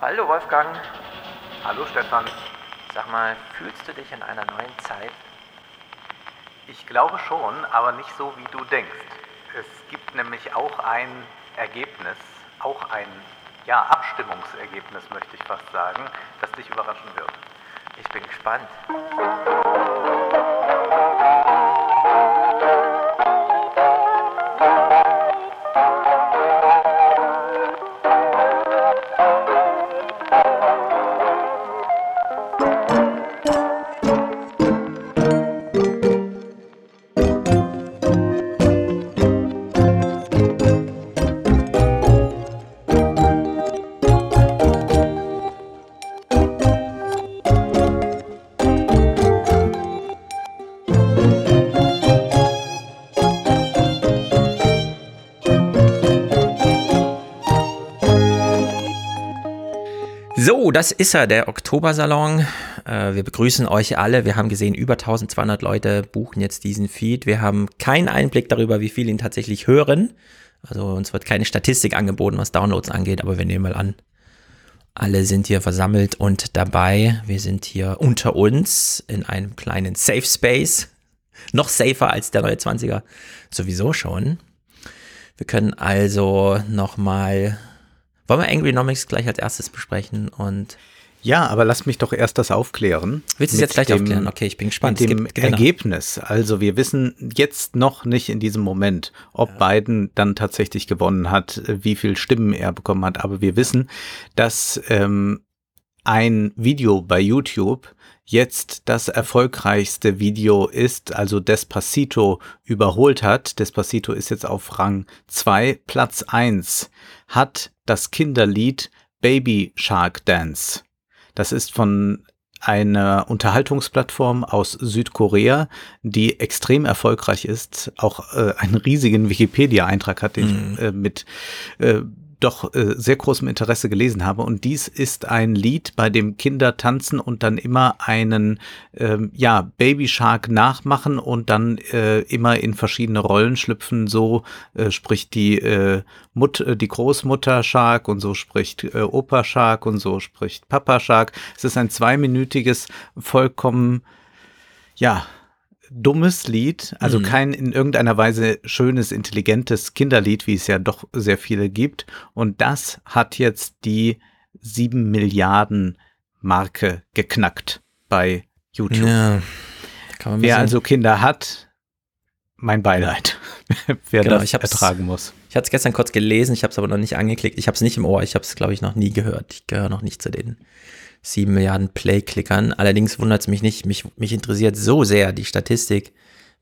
Hallo Wolfgang. Hallo Stefan. Sag mal, fühlst du dich in einer neuen Zeit? Ich glaube schon, aber nicht so, wie du denkst. Es gibt nämlich auch ein Ergebnis, auch ein ja, Abstimmungsergebnis, möchte ich fast sagen, das dich überraschen wird. Ich bin gespannt. Das ist er, der Oktobersalon. Äh, wir begrüßen euch alle. Wir haben gesehen, über 1200 Leute buchen jetzt diesen Feed. Wir haben keinen Einblick darüber, wie viele ihn tatsächlich hören. Also uns wird keine Statistik angeboten, was Downloads angeht, aber wir nehmen mal an, alle sind hier versammelt und dabei. Wir sind hier unter uns in einem kleinen Safe Space. Noch safer als der neue 20er. Sowieso schon. Wir können also nochmal wollen wir Angry Nomics gleich als erstes besprechen und ja, aber lass mich doch erst das aufklären. Willst du es jetzt gleich dem, aufklären? Okay, ich bin gespannt. Mit dem genau. Ergebnis. Also wir wissen jetzt noch nicht in diesem Moment, ob ja. Biden dann tatsächlich gewonnen hat, wie viel Stimmen er bekommen hat. Aber wir wissen, dass ähm, ein Video bei YouTube jetzt das erfolgreichste Video ist, also Despacito überholt hat. Despacito ist jetzt auf Rang 2. Platz 1 hat das Kinderlied Baby Shark Dance. Das ist von einer Unterhaltungsplattform aus Südkorea, die extrem erfolgreich ist, auch äh, einen riesigen Wikipedia-Eintrag hat, den mhm. ich äh, mit äh, doch äh, sehr großem Interesse gelesen habe. Und dies ist ein Lied, bei dem Kinder tanzen und dann immer einen ähm, ja, Baby Shark nachmachen und dann äh, immer in verschiedene Rollen schlüpfen. So äh, spricht die äh, Mut, äh, die Großmutter Shark und so spricht äh, Opa Shark und so spricht Papa Shark. Es ist ein zweiminütiges, vollkommen ja, dummes Lied, also mhm. kein in irgendeiner Weise schönes, intelligentes Kinderlied, wie es ja doch sehr viele gibt. Und das hat jetzt die sieben Milliarden Marke geknackt bei YouTube. Ja, Wer also Kinder hat, mein Beileid, wer genau, das ertragen muss. Ich hatte es gestern kurz gelesen, ich habe es aber noch nicht angeklickt. Ich habe es nicht im Ohr, ich habe es, glaube ich, noch nie gehört. Ich gehöre noch nicht zu den 7 Milliarden Play-Klickern. Allerdings wundert es mich nicht, mich, mich interessiert so sehr die Statistik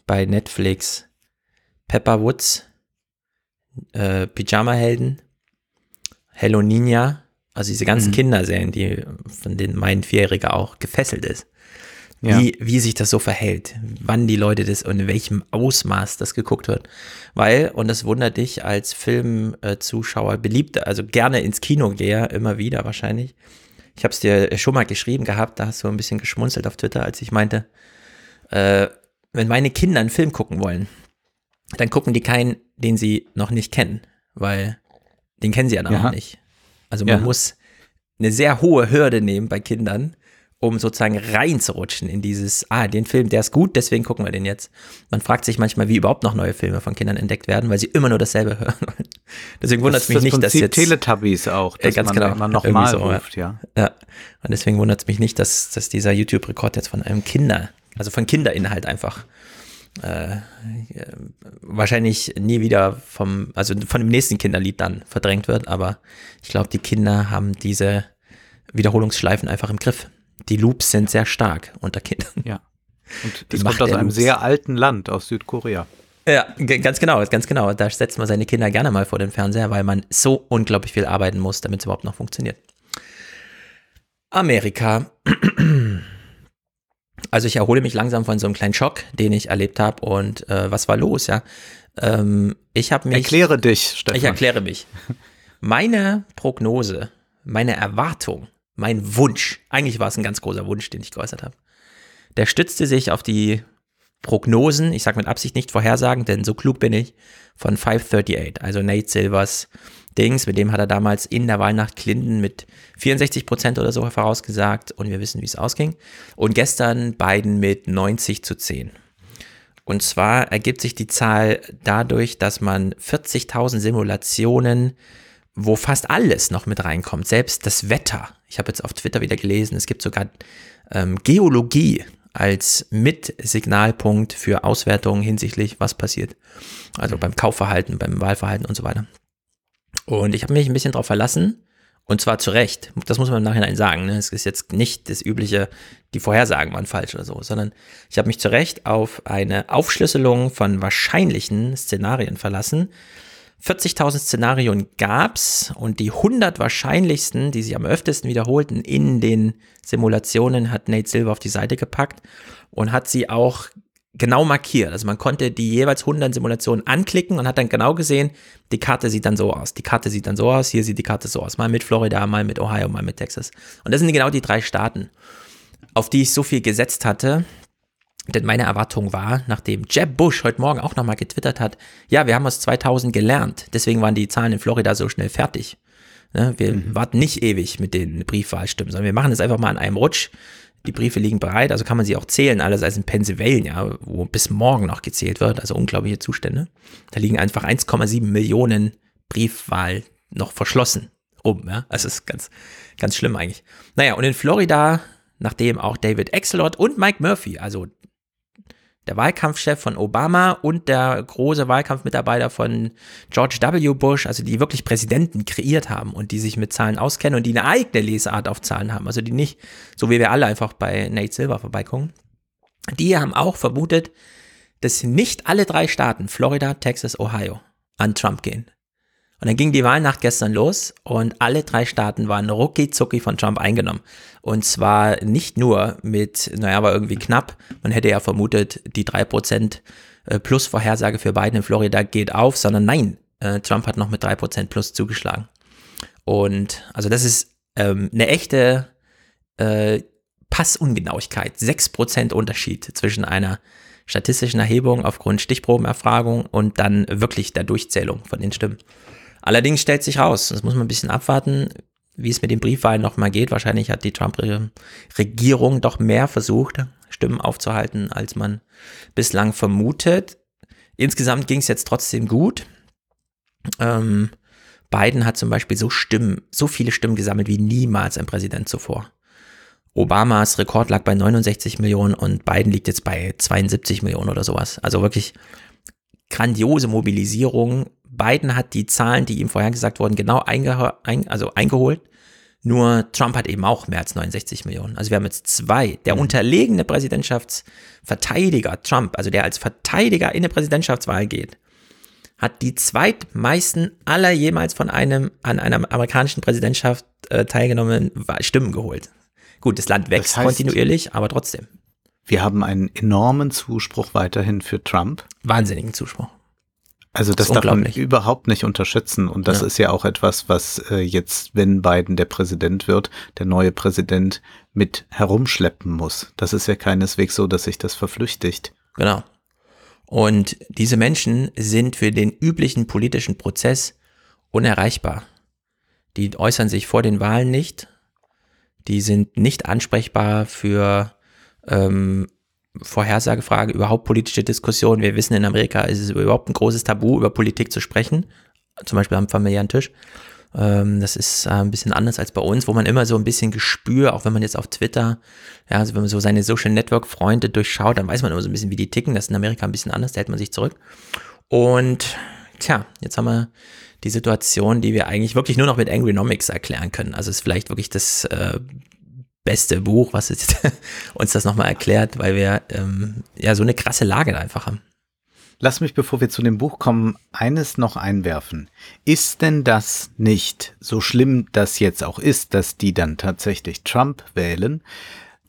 bei Netflix. Pepper Woods, äh, Pyjama-Helden, Hello Ninja, also diese ganzen mhm. Kinderserien, die, von denen mein Vierjähriger auch gefesselt ist. Ja. Wie, wie sich das so verhält, wann die Leute das und in welchem Ausmaß das geguckt wird. Weil, und das wundert dich als Filmzuschauer, beliebt, also gerne ins Kino gehe, immer wieder wahrscheinlich, ich habe es dir schon mal geschrieben gehabt, da hast du ein bisschen geschmunzelt auf Twitter, als ich meinte, äh, wenn meine Kinder einen Film gucken wollen, dann gucken die keinen, den sie noch nicht kennen, weil den kennen sie ja noch ja. nicht. Also man ja. muss eine sehr hohe Hürde nehmen bei Kindern, um sozusagen reinzurutschen in dieses, ah, den Film, der ist gut, deswegen gucken wir den jetzt. Man fragt sich manchmal, wie überhaupt noch neue Filme von Kindern entdeckt werden, weil sie immer nur dasselbe hören. deswegen wundert es mich das nicht, Prinzip dass jetzt Teletubbies auch, dass äh, ganz man genau, immer nochmal so, ruft, ja. ja. Und deswegen wundert es mich nicht, dass, dass dieser YouTube-Rekord jetzt von einem Kinder, also von Kinderinhalt einfach äh, wahrscheinlich nie wieder vom, also von dem nächsten Kinderlied dann verdrängt wird, aber ich glaube, die Kinder haben diese Wiederholungsschleifen einfach im Griff die Loops sind sehr stark unter Kindern. Ja. Und die kommt aus einem Loops. sehr alten Land, aus Südkorea. Ja, ganz genau, ganz genau. Da setzt man seine Kinder gerne mal vor den Fernseher, weil man so unglaublich viel arbeiten muss, damit es überhaupt noch funktioniert. Amerika. Also ich erhole mich langsam von so einem kleinen Schock, den ich erlebt habe. Und äh, was war los, ja? Ähm, ich habe mich. Erkläre dich, Stefan. Ich erkläre mich. Meine Prognose, meine Erwartung mein Wunsch, eigentlich war es ein ganz großer Wunsch, den ich geäußert habe, der stützte sich auf die Prognosen, ich sage mit Absicht nicht Vorhersagen, denn so klug bin ich, von 538, also Nate Silvers Dings, mit dem hat er damals in der Wahlnacht Clinton mit 64 Prozent oder so vorausgesagt und wir wissen, wie es ausging. Und gestern Biden mit 90 zu 10. Und zwar ergibt sich die Zahl dadurch, dass man 40.000 Simulationen, wo fast alles noch mit reinkommt, selbst das Wetter. Ich habe jetzt auf Twitter wieder gelesen, es gibt sogar ähm, Geologie als Mitsignalpunkt für Auswertungen hinsichtlich, was passiert. Also beim Kaufverhalten, beim Wahlverhalten und so weiter. Und ich habe mich ein bisschen darauf verlassen, und zwar zu Recht. Das muss man im Nachhinein sagen. Ne? Es ist jetzt nicht das übliche, die Vorhersagen waren falsch oder so, sondern ich habe mich zu Recht auf eine Aufschlüsselung von wahrscheinlichen Szenarien verlassen. 40.000 Szenarien gab's und die 100 wahrscheinlichsten, die sich am öftesten wiederholten in den Simulationen, hat Nate Silver auf die Seite gepackt und hat sie auch genau markiert. Also man konnte die jeweils 100 Simulationen anklicken und hat dann genau gesehen, die Karte sieht dann so aus, die Karte sieht dann so aus, hier sieht die Karte so aus, mal mit Florida, mal mit Ohio, mal mit Texas. Und das sind genau die drei Staaten, auf die ich so viel gesetzt hatte. Denn meine Erwartung war, nachdem Jeb Bush heute Morgen auch nochmal getwittert hat, ja, wir haben aus 2000 gelernt, deswegen waren die Zahlen in Florida so schnell fertig. Ne, wir mhm. warten nicht ewig mit den Briefwahlstimmen, sondern wir machen es einfach mal an einem Rutsch. Die Briefe liegen bereit, also kann man sie auch zählen, alles als in Pennsylvania, wo bis morgen noch gezählt wird, also unglaubliche Zustände. Da liegen einfach 1,7 Millionen Briefwahl noch verschlossen rum, ja. Also ist ganz, ganz schlimm eigentlich. Naja, und in Florida, nachdem auch David Exelot und Mike Murphy, also der Wahlkampfchef von Obama und der große Wahlkampfmitarbeiter von George W. Bush, also die wirklich Präsidenten kreiert haben und die sich mit Zahlen auskennen und die eine eigene Lesart auf Zahlen haben, also die nicht, so wie wir alle einfach bei Nate Silver vorbeikommen, die haben auch vermutet, dass nicht alle drei Staaten, Florida, Texas, Ohio, an Trump gehen. Und dann ging die Wahlnacht gestern los und alle drei Staaten waren rucki zucki von Trump eingenommen. Und zwar nicht nur mit, naja, aber irgendwie knapp. Man hätte ja vermutet, die drei Prozent äh, plus Vorhersage für Biden in Florida geht auf, sondern nein, äh, Trump hat noch mit drei Prozent plus zugeschlagen. Und also das ist ähm, eine echte äh, Passungenauigkeit. Sechs Prozent Unterschied zwischen einer statistischen Erhebung aufgrund Stichprobenerfragung und dann wirklich der Durchzählung von den Stimmen. Allerdings stellt sich raus, das muss man ein bisschen abwarten, wie es mit den Briefwahlen nochmal geht. Wahrscheinlich hat die Trump-Regierung doch mehr versucht, Stimmen aufzuhalten, als man bislang vermutet. Insgesamt ging es jetzt trotzdem gut. Ähm, Biden hat zum Beispiel so Stimmen, so viele Stimmen gesammelt wie niemals ein Präsident zuvor. Obamas Rekord lag bei 69 Millionen und Biden liegt jetzt bei 72 Millionen oder sowas. Also wirklich grandiose Mobilisierung Biden hat die Zahlen, die ihm vorhergesagt wurden, genau einge ein, also eingeholt. Nur Trump hat eben auch mehr als 69 Millionen. Also wir haben jetzt zwei. Der mhm. unterlegene Präsidentschaftsverteidiger Trump, also der als Verteidiger in eine Präsidentschaftswahl geht, hat die zweitmeisten aller jemals von einem an einer amerikanischen Präsidentschaft äh, teilgenommenen Stimmen geholt. Gut, das Land wächst das heißt, kontinuierlich, aber trotzdem. Wir haben einen enormen Zuspruch weiterhin für Trump. Wahnsinnigen Zuspruch. Also das, das darf man überhaupt nicht unterschätzen. Und das ja. ist ja auch etwas, was äh, jetzt, wenn Biden der Präsident wird, der neue Präsident mit herumschleppen muss. Das ist ja keineswegs so, dass sich das verflüchtigt. Genau. Und diese Menschen sind für den üblichen politischen Prozess unerreichbar. Die äußern sich vor den Wahlen nicht. Die sind nicht ansprechbar für ähm, Vorhersagefrage, überhaupt politische Diskussion. Wir wissen, in Amerika ist es überhaupt ein großes Tabu, über Politik zu sprechen. Zum Beispiel am familiären Tisch. Ähm, das ist äh, ein bisschen anders als bei uns, wo man immer so ein bisschen Gespür, auch wenn man jetzt auf Twitter, ja, also wenn man so seine Social Network Freunde durchschaut, dann weiß man immer so ein bisschen, wie die ticken. Das ist in Amerika ein bisschen anders, da hält man sich zurück. Und tja, jetzt haben wir die Situation, die wir eigentlich wirklich nur noch mit Angrynomics erklären können. Also ist vielleicht wirklich das äh, beste Buch, was uns das nochmal erklärt, weil wir ähm, ja so eine krasse Lage einfach haben. Lass mich, bevor wir zu dem Buch kommen, eines noch einwerfen. Ist denn das nicht, so schlimm das jetzt auch ist, dass die dann tatsächlich Trump wählen,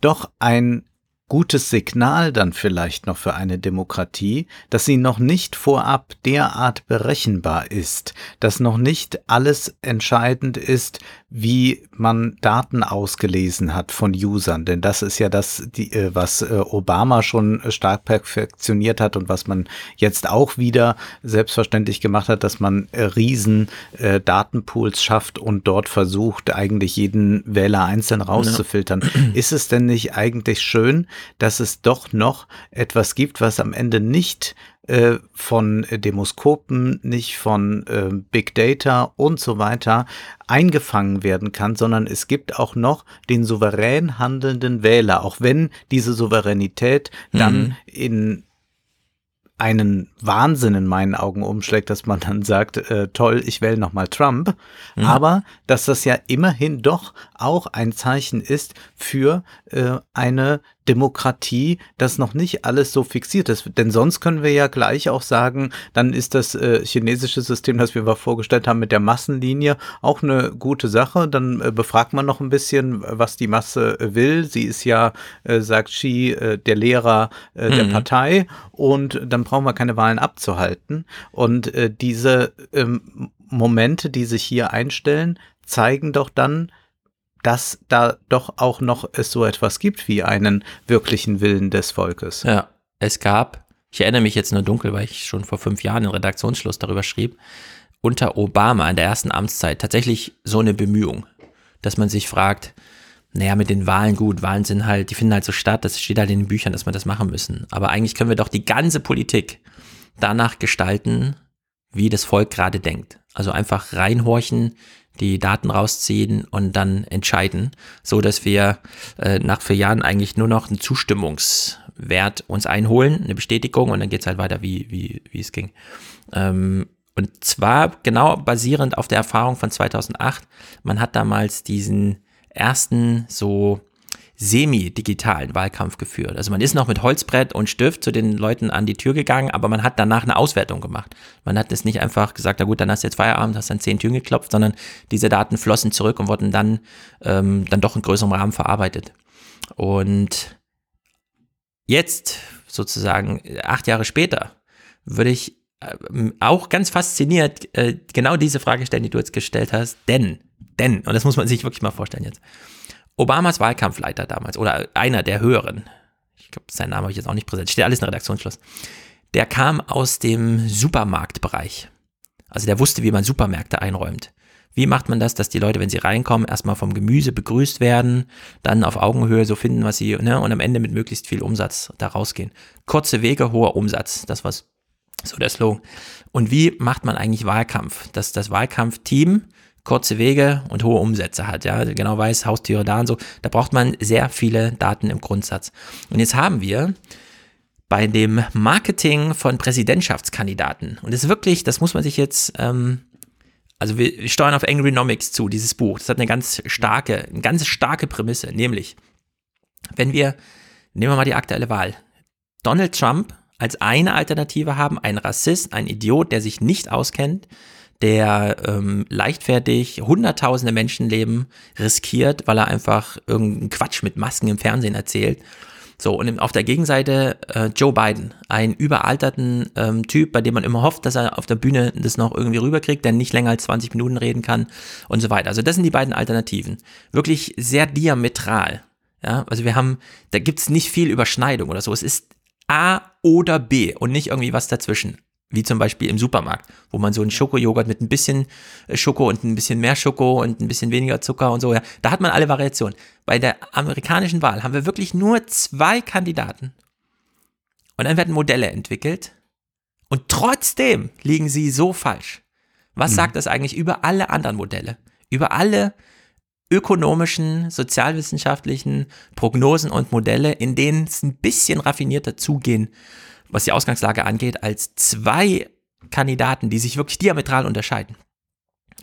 doch ein gutes Signal dann vielleicht noch für eine Demokratie, dass sie noch nicht vorab derart berechenbar ist, dass noch nicht alles entscheidend ist, wie man Daten ausgelesen hat von Usern. Denn das ist ja das, die, äh, was äh, Obama schon stark perfektioniert hat und was man jetzt auch wieder selbstverständlich gemacht hat, dass man äh, riesen Datenpools schafft und dort versucht, eigentlich jeden Wähler einzeln rauszufiltern. Ja. Ist es denn nicht eigentlich schön, dass es doch noch etwas gibt, was am Ende nicht äh, von Demoskopen, nicht von äh, Big Data und so weiter eingefangen werden kann, sondern es gibt auch noch den souverän handelnden Wähler, auch wenn diese Souveränität dann mhm. in einen Wahnsinn in meinen Augen umschlägt, dass man dann sagt, äh, toll, ich wähle nochmal Trump, mhm. aber dass das ja immerhin doch auch ein Zeichen ist für äh, eine Demokratie, dass noch nicht alles so fixiert ist. Denn sonst können wir ja gleich auch sagen, dann ist das äh, chinesische System, das wir vorgestellt haben mit der Massenlinie, auch eine gute Sache. Dann äh, befragt man noch ein bisschen, was die Masse äh, will. Sie ist ja, äh, sagt Xi, äh, der Lehrer äh, mhm. der Partei. Und dann brauchen wir keine Wahlen abzuhalten. Und diese ähm, Momente, die sich hier einstellen, zeigen doch dann, dass da doch auch noch es so etwas gibt wie einen wirklichen Willen des Volkes. Ja, es gab, ich erinnere mich jetzt nur dunkel, weil ich schon vor fünf Jahren in Redaktionsschluss darüber schrieb, unter Obama in der ersten Amtszeit tatsächlich so eine Bemühung, dass man sich fragt, naja, mit den Wahlen gut, Wahlen sind halt, die finden halt so statt, das steht halt in den Büchern, dass wir das machen müssen. Aber eigentlich können wir doch die ganze Politik danach gestalten, wie das Volk gerade denkt. Also einfach reinhorchen, die Daten rausziehen und dann entscheiden, so dass wir äh, nach vier Jahren eigentlich nur noch einen Zustimmungswert uns einholen, eine Bestätigung und dann geht's halt weiter, wie, wie, wie es ging. Ähm, und zwar genau basierend auf der Erfahrung von 2008. Man hat damals diesen ersten so semi-digitalen Wahlkampf geführt. Also man ist noch mit Holzbrett und Stift zu den Leuten an die Tür gegangen, aber man hat danach eine Auswertung gemacht. Man hat es nicht einfach gesagt, na gut, dann hast du jetzt Feierabend, hast dann zehn Türen geklopft, sondern diese Daten flossen zurück und wurden dann, ähm, dann doch in größerem Rahmen verarbeitet. Und jetzt, sozusagen acht Jahre später, würde ich äh, auch ganz fasziniert äh, genau diese Frage stellen, die du jetzt gestellt hast. Denn, denn, und das muss man sich wirklich mal vorstellen jetzt. Obamas Wahlkampfleiter damals oder einer der höheren, ich glaube, seinen Namen habe ich jetzt auch nicht präsent, steht alles in Redaktionsschluss, der kam aus dem Supermarktbereich. Also der wusste, wie man Supermärkte einräumt. Wie macht man das, dass die Leute, wenn sie reinkommen, erstmal vom Gemüse begrüßt werden, dann auf Augenhöhe so finden, was sie, ne, und am Ende mit möglichst viel Umsatz da rausgehen. Kurze Wege, hoher Umsatz, das war so der Slogan. Und wie macht man eigentlich Wahlkampf? Dass das Wahlkampfteam kurze Wege und hohe Umsätze hat, ja, genau weiß, Haustiere da und so. Da braucht man sehr viele Daten im Grundsatz. Und jetzt haben wir bei dem Marketing von Präsidentschaftskandidaten, und das ist wirklich, das muss man sich jetzt, ähm, also wir steuern auf Angrynomics zu, dieses Buch. Das hat eine ganz starke, eine ganz starke Prämisse, nämlich, wenn wir, nehmen wir mal die aktuelle Wahl, Donald Trump als eine Alternative haben, ein Rassist, ein Idiot, der sich nicht auskennt, der ähm, leichtfertig hunderttausende Menschenleben riskiert, weil er einfach irgendeinen Quatsch mit Masken im Fernsehen erzählt. So, und auf der Gegenseite äh, Joe Biden, einen überalterten ähm, Typ, bei dem man immer hofft, dass er auf der Bühne das noch irgendwie rüberkriegt, der nicht länger als 20 Minuten reden kann und so weiter. Also das sind die beiden Alternativen. Wirklich sehr diametral. Ja, also wir haben, da gibt's nicht viel Überschneidung oder so. Es ist A oder B und nicht irgendwie was dazwischen wie zum Beispiel im Supermarkt, wo man so einen Schokojoghurt mit ein bisschen äh, Schoko und ein bisschen mehr Schoko und ein bisschen weniger Zucker und so, ja, da hat man alle Variationen. Bei der amerikanischen Wahl haben wir wirklich nur zwei Kandidaten. Und dann werden Modelle entwickelt und trotzdem liegen sie so falsch. Was mhm. sagt das eigentlich über alle anderen Modelle? Über alle ökonomischen, sozialwissenschaftlichen Prognosen und Modelle, in denen es ein bisschen raffinierter zugehen was die Ausgangslage angeht, als zwei Kandidaten, die sich wirklich diametral unterscheiden.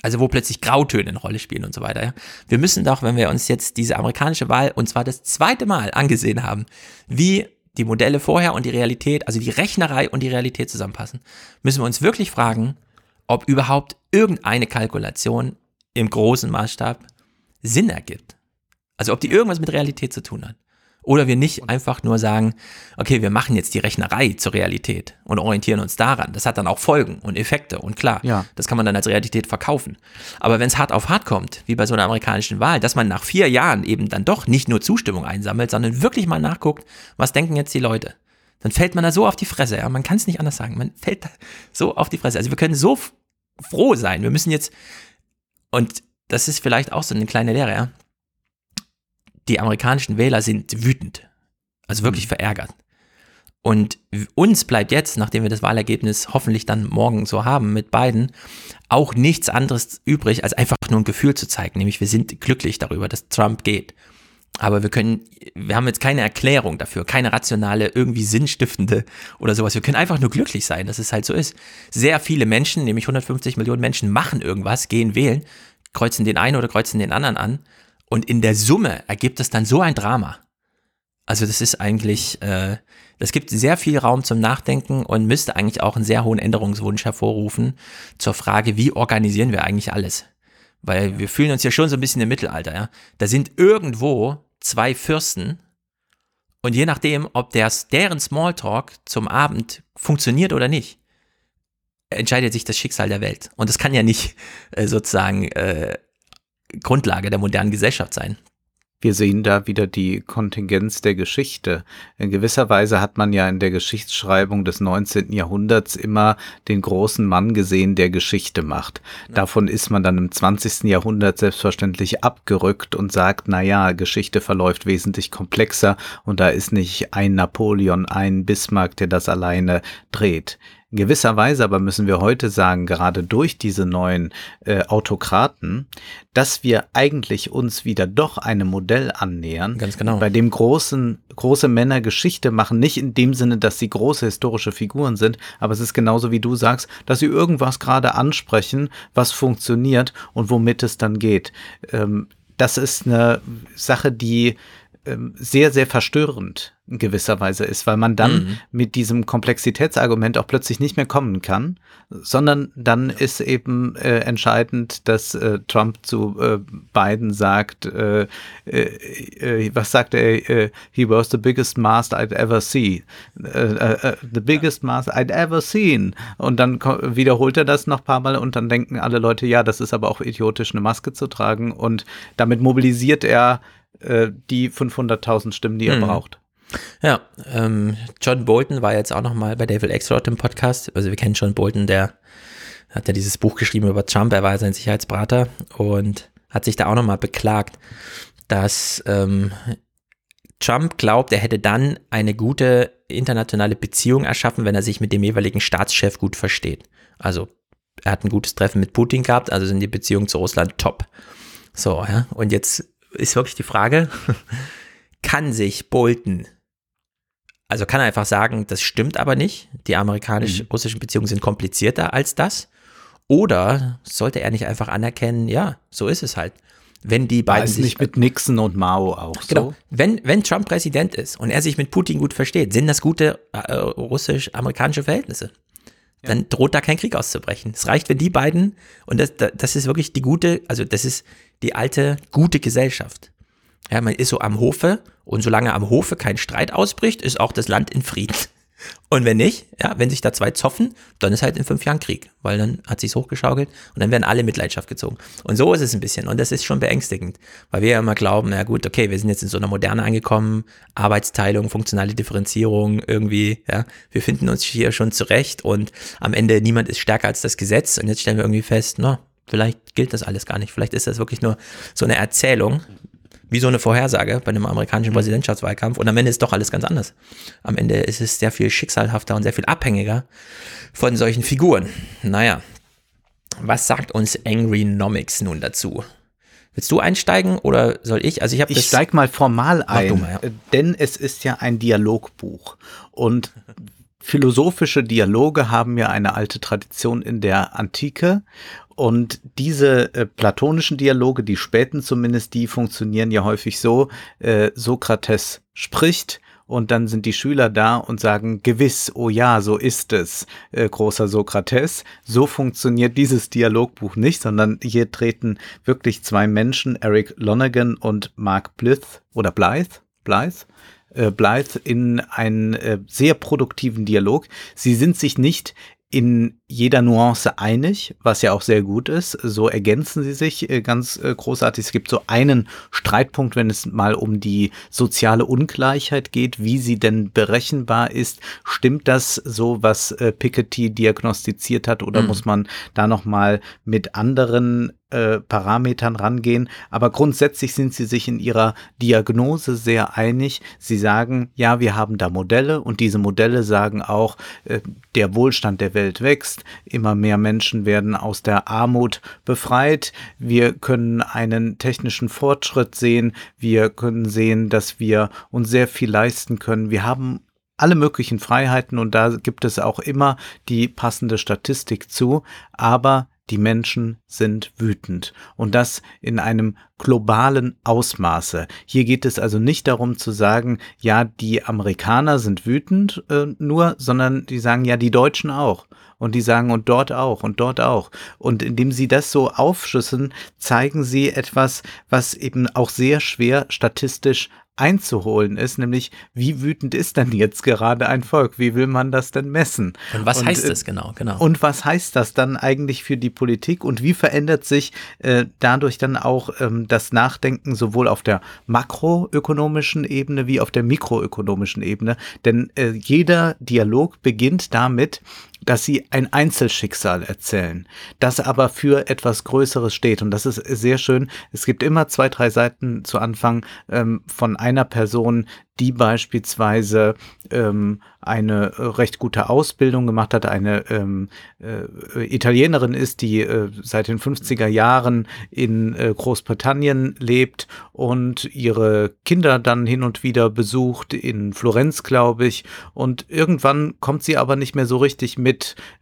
Also wo plötzlich Grautöne eine Rolle spielen und so weiter. Ja. Wir müssen doch, wenn wir uns jetzt diese amerikanische Wahl, und zwar das zweite Mal angesehen haben, wie die Modelle vorher und die Realität, also die Rechnerei und die Realität zusammenpassen, müssen wir uns wirklich fragen, ob überhaupt irgendeine Kalkulation im großen Maßstab Sinn ergibt. Also ob die irgendwas mit Realität zu tun hat. Oder wir nicht einfach nur sagen, okay, wir machen jetzt die Rechnerei zur Realität und orientieren uns daran. Das hat dann auch Folgen und Effekte und klar, Ja. das kann man dann als Realität verkaufen. Aber wenn es hart auf hart kommt, wie bei so einer amerikanischen Wahl, dass man nach vier Jahren eben dann doch nicht nur Zustimmung einsammelt, sondern wirklich mal nachguckt, was denken jetzt die Leute, dann fällt man da so auf die Fresse. Ja? Man kann es nicht anders sagen. Man fällt da so auf die Fresse. Also wir können so froh sein. Wir müssen jetzt, und das ist vielleicht auch so eine kleine Lehre, ja. Die amerikanischen Wähler sind wütend. Also wirklich verärgert. Und uns bleibt jetzt, nachdem wir das Wahlergebnis hoffentlich dann morgen so haben mit beiden, auch nichts anderes übrig, als einfach nur ein Gefühl zu zeigen. Nämlich wir sind glücklich darüber, dass Trump geht. Aber wir können, wir haben jetzt keine Erklärung dafür, keine rationale, irgendwie sinnstiftende oder sowas. Wir können einfach nur glücklich sein, dass es halt so ist. Sehr viele Menschen, nämlich 150 Millionen Menschen, machen irgendwas, gehen wählen, kreuzen den einen oder kreuzen den anderen an. Und in der Summe ergibt es dann so ein Drama. Also das ist eigentlich, äh, das gibt sehr viel Raum zum Nachdenken und müsste eigentlich auch einen sehr hohen Änderungswunsch hervorrufen zur Frage, wie organisieren wir eigentlich alles? Weil wir fühlen uns ja schon so ein bisschen im Mittelalter, ja. Da sind irgendwo zwei Fürsten und je nachdem, ob der, deren Smalltalk zum Abend funktioniert oder nicht, entscheidet sich das Schicksal der Welt. Und das kann ja nicht äh, sozusagen äh, Grundlage der modernen Gesellschaft sein. Wir sehen da wieder die Kontingenz der Geschichte. In gewisser Weise hat man ja in der Geschichtsschreibung des 19. Jahrhunderts immer den großen Mann gesehen, der Geschichte macht. Davon ist man dann im 20. Jahrhundert selbstverständlich abgerückt und sagt, na ja, Geschichte verläuft wesentlich komplexer und da ist nicht ein Napoleon, ein Bismarck, der das alleine dreht. In gewisser Weise aber müssen wir heute sagen, gerade durch diese neuen äh, Autokraten, dass wir eigentlich uns wieder doch einem Modell annähern, Ganz genau. bei dem großen, große Männer Geschichte machen, nicht in dem Sinne, dass sie große historische Figuren sind, aber es ist genauso wie du sagst, dass sie irgendwas gerade ansprechen, was funktioniert und womit es dann geht. Ähm, das ist eine Sache, die ähm, sehr, sehr verstörend in gewisser Weise ist, weil man dann Mhm. mit diesem Komplexitätsargument auch plötzlich nicht mehr kommen kann, sondern dann ist eben äh, entscheidend, dass äh, Trump zu äh, Biden sagt, äh, äh, äh, was sagt er, äh, he was the biggest mask I'd ever see, äh, äh, the biggest mask I'd ever seen und dann wiederholt er das noch ein paar Mal und dann denken alle Leute, ja, das ist aber auch idiotisch, eine Maske zu tragen und damit mobilisiert er äh, die 500.000 Stimmen, die er Mhm. braucht. Ja, ähm, John Bolton war jetzt auch noch mal bei David Axelrod im Podcast. Also wir kennen John Bolton, der hat ja dieses Buch geschrieben über Trump, er war sein Sicherheitsberater und hat sich da auch noch mal beklagt, dass ähm, Trump glaubt, er hätte dann eine gute internationale Beziehung erschaffen, wenn er sich mit dem jeweiligen Staatschef gut versteht. Also er hat ein gutes Treffen mit Putin gehabt, also sind die Beziehungen zu Russland top. So, ja, und jetzt ist wirklich die Frage, kann sich Bolton also kann er einfach sagen, das stimmt aber nicht. Die amerikanisch-russischen Beziehungen sind komplizierter als das. Oder sollte er nicht einfach anerkennen, ja, so ist es halt. Wenn die beiden sich nicht mit Nixon und Mao auch Genau. so? Wenn, wenn Trump Präsident ist und er sich mit Putin gut versteht, sind das gute äh, russisch-amerikanische Verhältnisse. Dann droht da kein Krieg auszubrechen. Es reicht, wenn die beiden, und das das ist wirklich die gute, also das ist die alte, gute Gesellschaft. Ja, man ist so am Hofe und solange am Hofe kein Streit ausbricht, ist auch das Land in Frieden. Und wenn nicht, ja, wenn sich da zwei zoffen, dann ist halt in fünf Jahren Krieg, weil dann hat sich's hochgeschaukelt und dann werden alle Mitleidenschaft gezogen. Und so ist es ein bisschen und das ist schon beängstigend, weil wir ja immer glauben, ja gut, okay, wir sind jetzt in so einer Moderne angekommen, Arbeitsteilung, funktionale Differenzierung, irgendwie, ja, wir finden uns hier schon zurecht und am Ende niemand ist stärker als das Gesetz und jetzt stellen wir irgendwie fest, na, vielleicht gilt das alles gar nicht, vielleicht ist das wirklich nur so eine Erzählung, wie so eine Vorhersage bei einem amerikanischen Präsidentschaftswahlkampf und am Ende ist doch alles ganz anders. Am Ende ist es sehr viel schicksalhafter und sehr viel abhängiger von solchen Figuren. Naja, was sagt uns Angry Nomics nun dazu? Willst du einsteigen oder soll ich? Also ich habe Ich steig mal formal ein, mal, ja. denn es ist ja ein Dialogbuch und philosophische Dialoge haben ja eine alte Tradition in der Antike und diese äh, platonischen Dialoge, die späten zumindest, die funktionieren ja häufig so, äh, Sokrates spricht und dann sind die Schüler da und sagen, gewiss, oh ja, so ist es, äh, großer Sokrates. So funktioniert dieses Dialogbuch nicht, sondern hier treten wirklich zwei Menschen, Eric Lonergan und Mark Blyth oder Blythe, Blythe, äh, Blythe in einen äh, sehr produktiven Dialog. Sie sind sich nicht in jeder Nuance einig, was ja auch sehr gut ist. So ergänzen sie sich äh, ganz äh, großartig. Es gibt so einen Streitpunkt, wenn es mal um die soziale Ungleichheit geht, wie sie denn berechenbar ist. Stimmt das so, was äh, Piketty diagnostiziert hat, oder mhm. muss man da noch mal mit anderen äh, Parametern rangehen. Aber grundsätzlich sind sie sich in ihrer Diagnose sehr einig. Sie sagen, ja, wir haben da Modelle und diese Modelle sagen auch, äh, der Wohlstand der Welt wächst, immer mehr Menschen werden aus der Armut befreit. Wir können einen technischen Fortschritt sehen. Wir können sehen, dass wir uns sehr viel leisten können. Wir haben alle möglichen Freiheiten und da gibt es auch immer die passende Statistik zu. Aber die Menschen sind wütend und das in einem globalen Ausmaße. Hier geht es also nicht darum zu sagen, ja, die Amerikaner sind wütend äh, nur, sondern die sagen, ja, die Deutschen auch. Und die sagen, und dort auch, und dort auch. Und indem sie das so aufschüssen, zeigen sie etwas, was eben auch sehr schwer statistisch einzuholen ist, nämlich wie wütend ist denn jetzt gerade ein Volk? Wie will man das denn messen? Und was und, heißt das genau? genau? Und was heißt das dann eigentlich für die Politik und wie verändert sich äh, dadurch dann auch ähm, das Nachdenken sowohl auf der makroökonomischen Ebene wie auf der mikroökonomischen Ebene? Denn äh, jeder Dialog beginnt damit, dass sie ein Einzelschicksal erzählen, das aber für etwas Größeres steht. Und das ist sehr schön. Es gibt immer zwei, drei Seiten zu Anfang ähm, von einer Person, die beispielsweise ähm, eine recht gute Ausbildung gemacht hat, eine ähm, äh, Italienerin ist, die äh, seit den 50er Jahren in äh, Großbritannien lebt und ihre Kinder dann hin und wieder besucht, in Florenz, glaube ich. Und irgendwann kommt sie aber nicht mehr so richtig mit.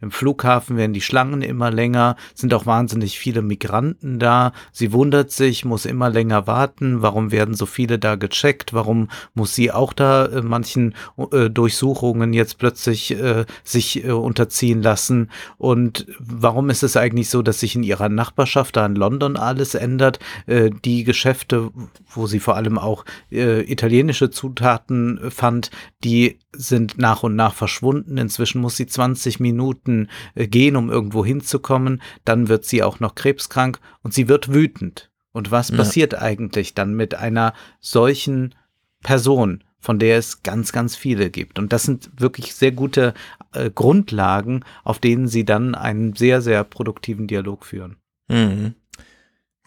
Im Flughafen werden die Schlangen immer länger, sind auch wahnsinnig viele Migranten da. Sie wundert sich, muss immer länger warten. Warum werden so viele da gecheckt? Warum muss sie auch da äh, manchen äh, Durchsuchungen jetzt plötzlich äh, sich äh, unterziehen lassen? Und warum ist es eigentlich so, dass sich in ihrer Nachbarschaft da in London alles ändert? Äh, die Geschäfte, wo sie vor allem auch äh, italienische Zutaten fand, die sind nach und nach verschwunden. Inzwischen muss sie 20 Minuten gehen, um irgendwo hinzukommen. Dann wird sie auch noch krebskrank und sie wird wütend. Und was ja. passiert eigentlich dann mit einer solchen Person, von der es ganz, ganz viele gibt. Und das sind wirklich sehr gute äh, Grundlagen, auf denen sie dann einen sehr, sehr produktiven Dialog führen. Mhm.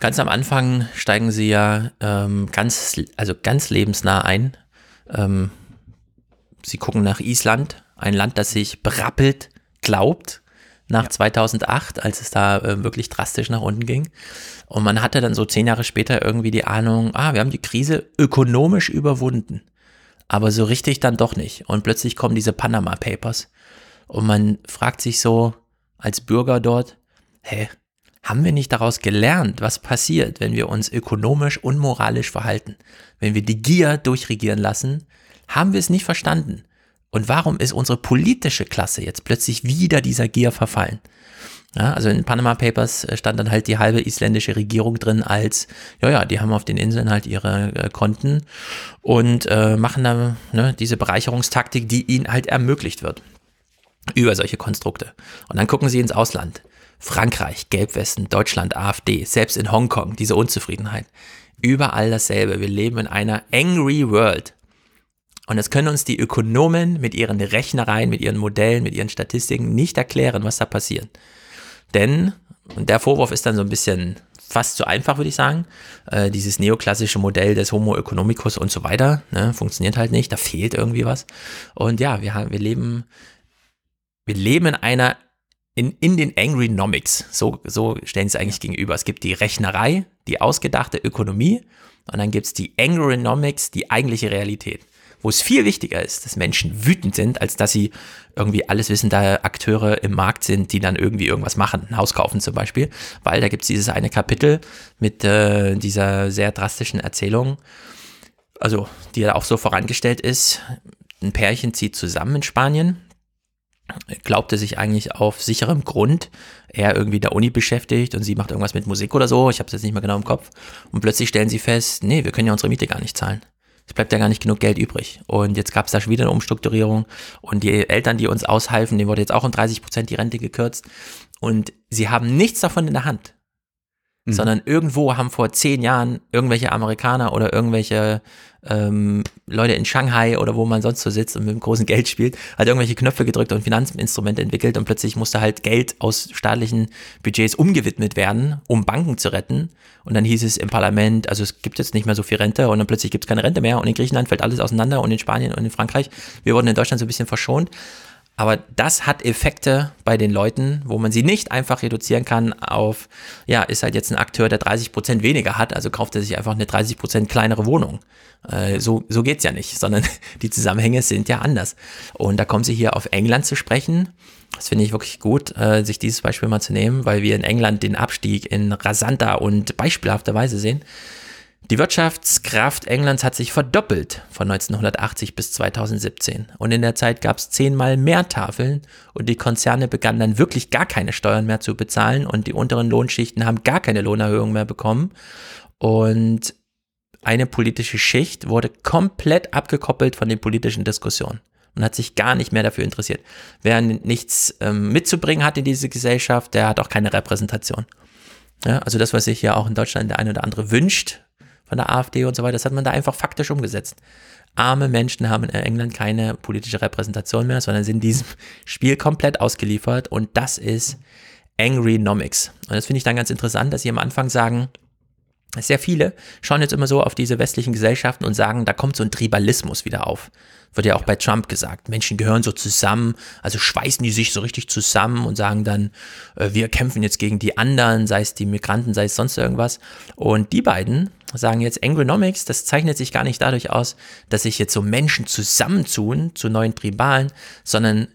Ganz am Anfang steigen sie ja ähm, ganz, also ganz lebensnah ein. Ähm, sie gucken nach Island, ein Land, das sich berappelt, glaubt, nach ja. 2008, als es da äh, wirklich drastisch nach unten ging. Und man hatte dann so zehn Jahre später irgendwie die Ahnung, ah, wir haben die Krise ökonomisch überwunden. Aber so richtig dann doch nicht. Und plötzlich kommen diese Panama Papers. Und man fragt sich so als Bürger dort, hä, haben wir nicht daraus gelernt, was passiert, wenn wir uns ökonomisch und moralisch verhalten? Wenn wir die Gier durchregieren lassen, haben wir es nicht verstanden. Und warum ist unsere politische Klasse jetzt plötzlich wieder dieser Gier verfallen? Ja, also in Panama Papers äh, stand dann halt die halbe isländische Regierung drin als, ja, ja, die haben auf den Inseln halt ihre äh, Konten und äh, machen da ne, diese Bereicherungstaktik, die ihnen halt ermöglicht wird über solche Konstrukte. Und dann gucken sie ins Ausland. Frankreich, Gelbwesten, Deutschland, AfD, selbst in Hongkong, diese Unzufriedenheit. Überall dasselbe. Wir leben in einer angry world. Und das können uns die Ökonomen mit ihren Rechnereien, mit ihren Modellen, mit ihren Statistiken nicht erklären, was da passiert. Denn, und der Vorwurf ist dann so ein bisschen fast zu einfach, würde ich sagen, äh, dieses neoklassische Modell des Homo economicus und so weiter, ne, funktioniert halt nicht, da fehlt irgendwie was. Und ja, wir, haben, wir leben, wir leben in einer in, in den Angry Nomics, so, so stellen sie es eigentlich gegenüber. Es gibt die Rechnerei, die ausgedachte Ökonomie und dann gibt es die Angry Nomics, die eigentliche Realität wo es viel wichtiger ist, dass Menschen wütend sind, als dass sie irgendwie alles wissende Akteure im Markt sind, die dann irgendwie irgendwas machen, ein Haus kaufen zum Beispiel, weil da gibt es dieses eine Kapitel mit äh, dieser sehr drastischen Erzählung, also die ja auch so vorangestellt ist, ein Pärchen zieht zusammen in Spanien, glaubte sich eigentlich auf sicherem Grund, er irgendwie der Uni beschäftigt und sie macht irgendwas mit Musik oder so, ich habe es jetzt nicht mehr genau im Kopf. Und plötzlich stellen sie fest, nee, wir können ja unsere Miete gar nicht zahlen Es bleibt ja gar nicht genug Geld übrig. Und jetzt gab es da schon wieder eine Umstrukturierung. Und die Eltern, die uns aushalfen, denen wurde jetzt auch um 30 Prozent die Rente gekürzt. Und sie haben nichts davon in der Hand. Mhm. Sondern irgendwo haben vor zehn Jahren irgendwelche Amerikaner oder irgendwelche ähm, Leute in Shanghai oder wo man sonst so sitzt und mit dem großen Geld spielt, hat irgendwelche Knöpfe gedrückt und Finanzinstrumente entwickelt und plötzlich musste halt Geld aus staatlichen Budgets umgewidmet werden, um Banken zu retten. Und dann hieß es im Parlament, also es gibt jetzt nicht mehr so viel Rente und dann plötzlich gibt es keine Rente mehr und in Griechenland fällt alles auseinander und in Spanien und in Frankreich. Wir wurden in Deutschland so ein bisschen verschont. Aber das hat Effekte bei den Leuten, wo man sie nicht einfach reduzieren kann auf, ja, ist halt jetzt ein Akteur, der 30 Prozent weniger hat, also kauft er sich einfach eine 30 Prozent kleinere Wohnung. Äh, so, so geht's ja nicht, sondern die Zusammenhänge sind ja anders. Und da kommen sie hier auf England zu sprechen. Das finde ich wirklich gut, äh, sich dieses Beispiel mal zu nehmen, weil wir in England den Abstieg in rasanter und beispielhafter Weise sehen. Die Wirtschaftskraft Englands hat sich verdoppelt von 1980 bis 2017. Und in der Zeit gab es zehnmal mehr Tafeln und die Konzerne begannen dann wirklich gar keine Steuern mehr zu bezahlen und die unteren Lohnschichten haben gar keine Lohnerhöhung mehr bekommen. Und eine politische Schicht wurde komplett abgekoppelt von den politischen Diskussionen und hat sich gar nicht mehr dafür interessiert. Wer nichts ähm, mitzubringen hat in diese Gesellschaft, der hat auch keine Repräsentation. Ja, also das, was sich ja auch in Deutschland der eine oder andere wünscht, von der AfD und so weiter. Das hat man da einfach faktisch umgesetzt. Arme Menschen haben in England keine politische Repräsentation mehr, sondern sind diesem Spiel komplett ausgeliefert und das ist Angry Nomics. Und das finde ich dann ganz interessant, dass sie am Anfang sagen, sehr viele schauen jetzt immer so auf diese westlichen Gesellschaften und sagen, da kommt so ein Tribalismus wieder auf. Wird ja auch bei Trump gesagt. Menschen gehören so zusammen, also schweißen die sich so richtig zusammen und sagen dann, äh, wir kämpfen jetzt gegen die anderen, sei es die Migranten, sei es sonst irgendwas. Und die beiden sagen jetzt Angrynomics, das zeichnet sich gar nicht dadurch aus, dass sich jetzt so Menschen zusammentun zu neuen Tribalen, sondern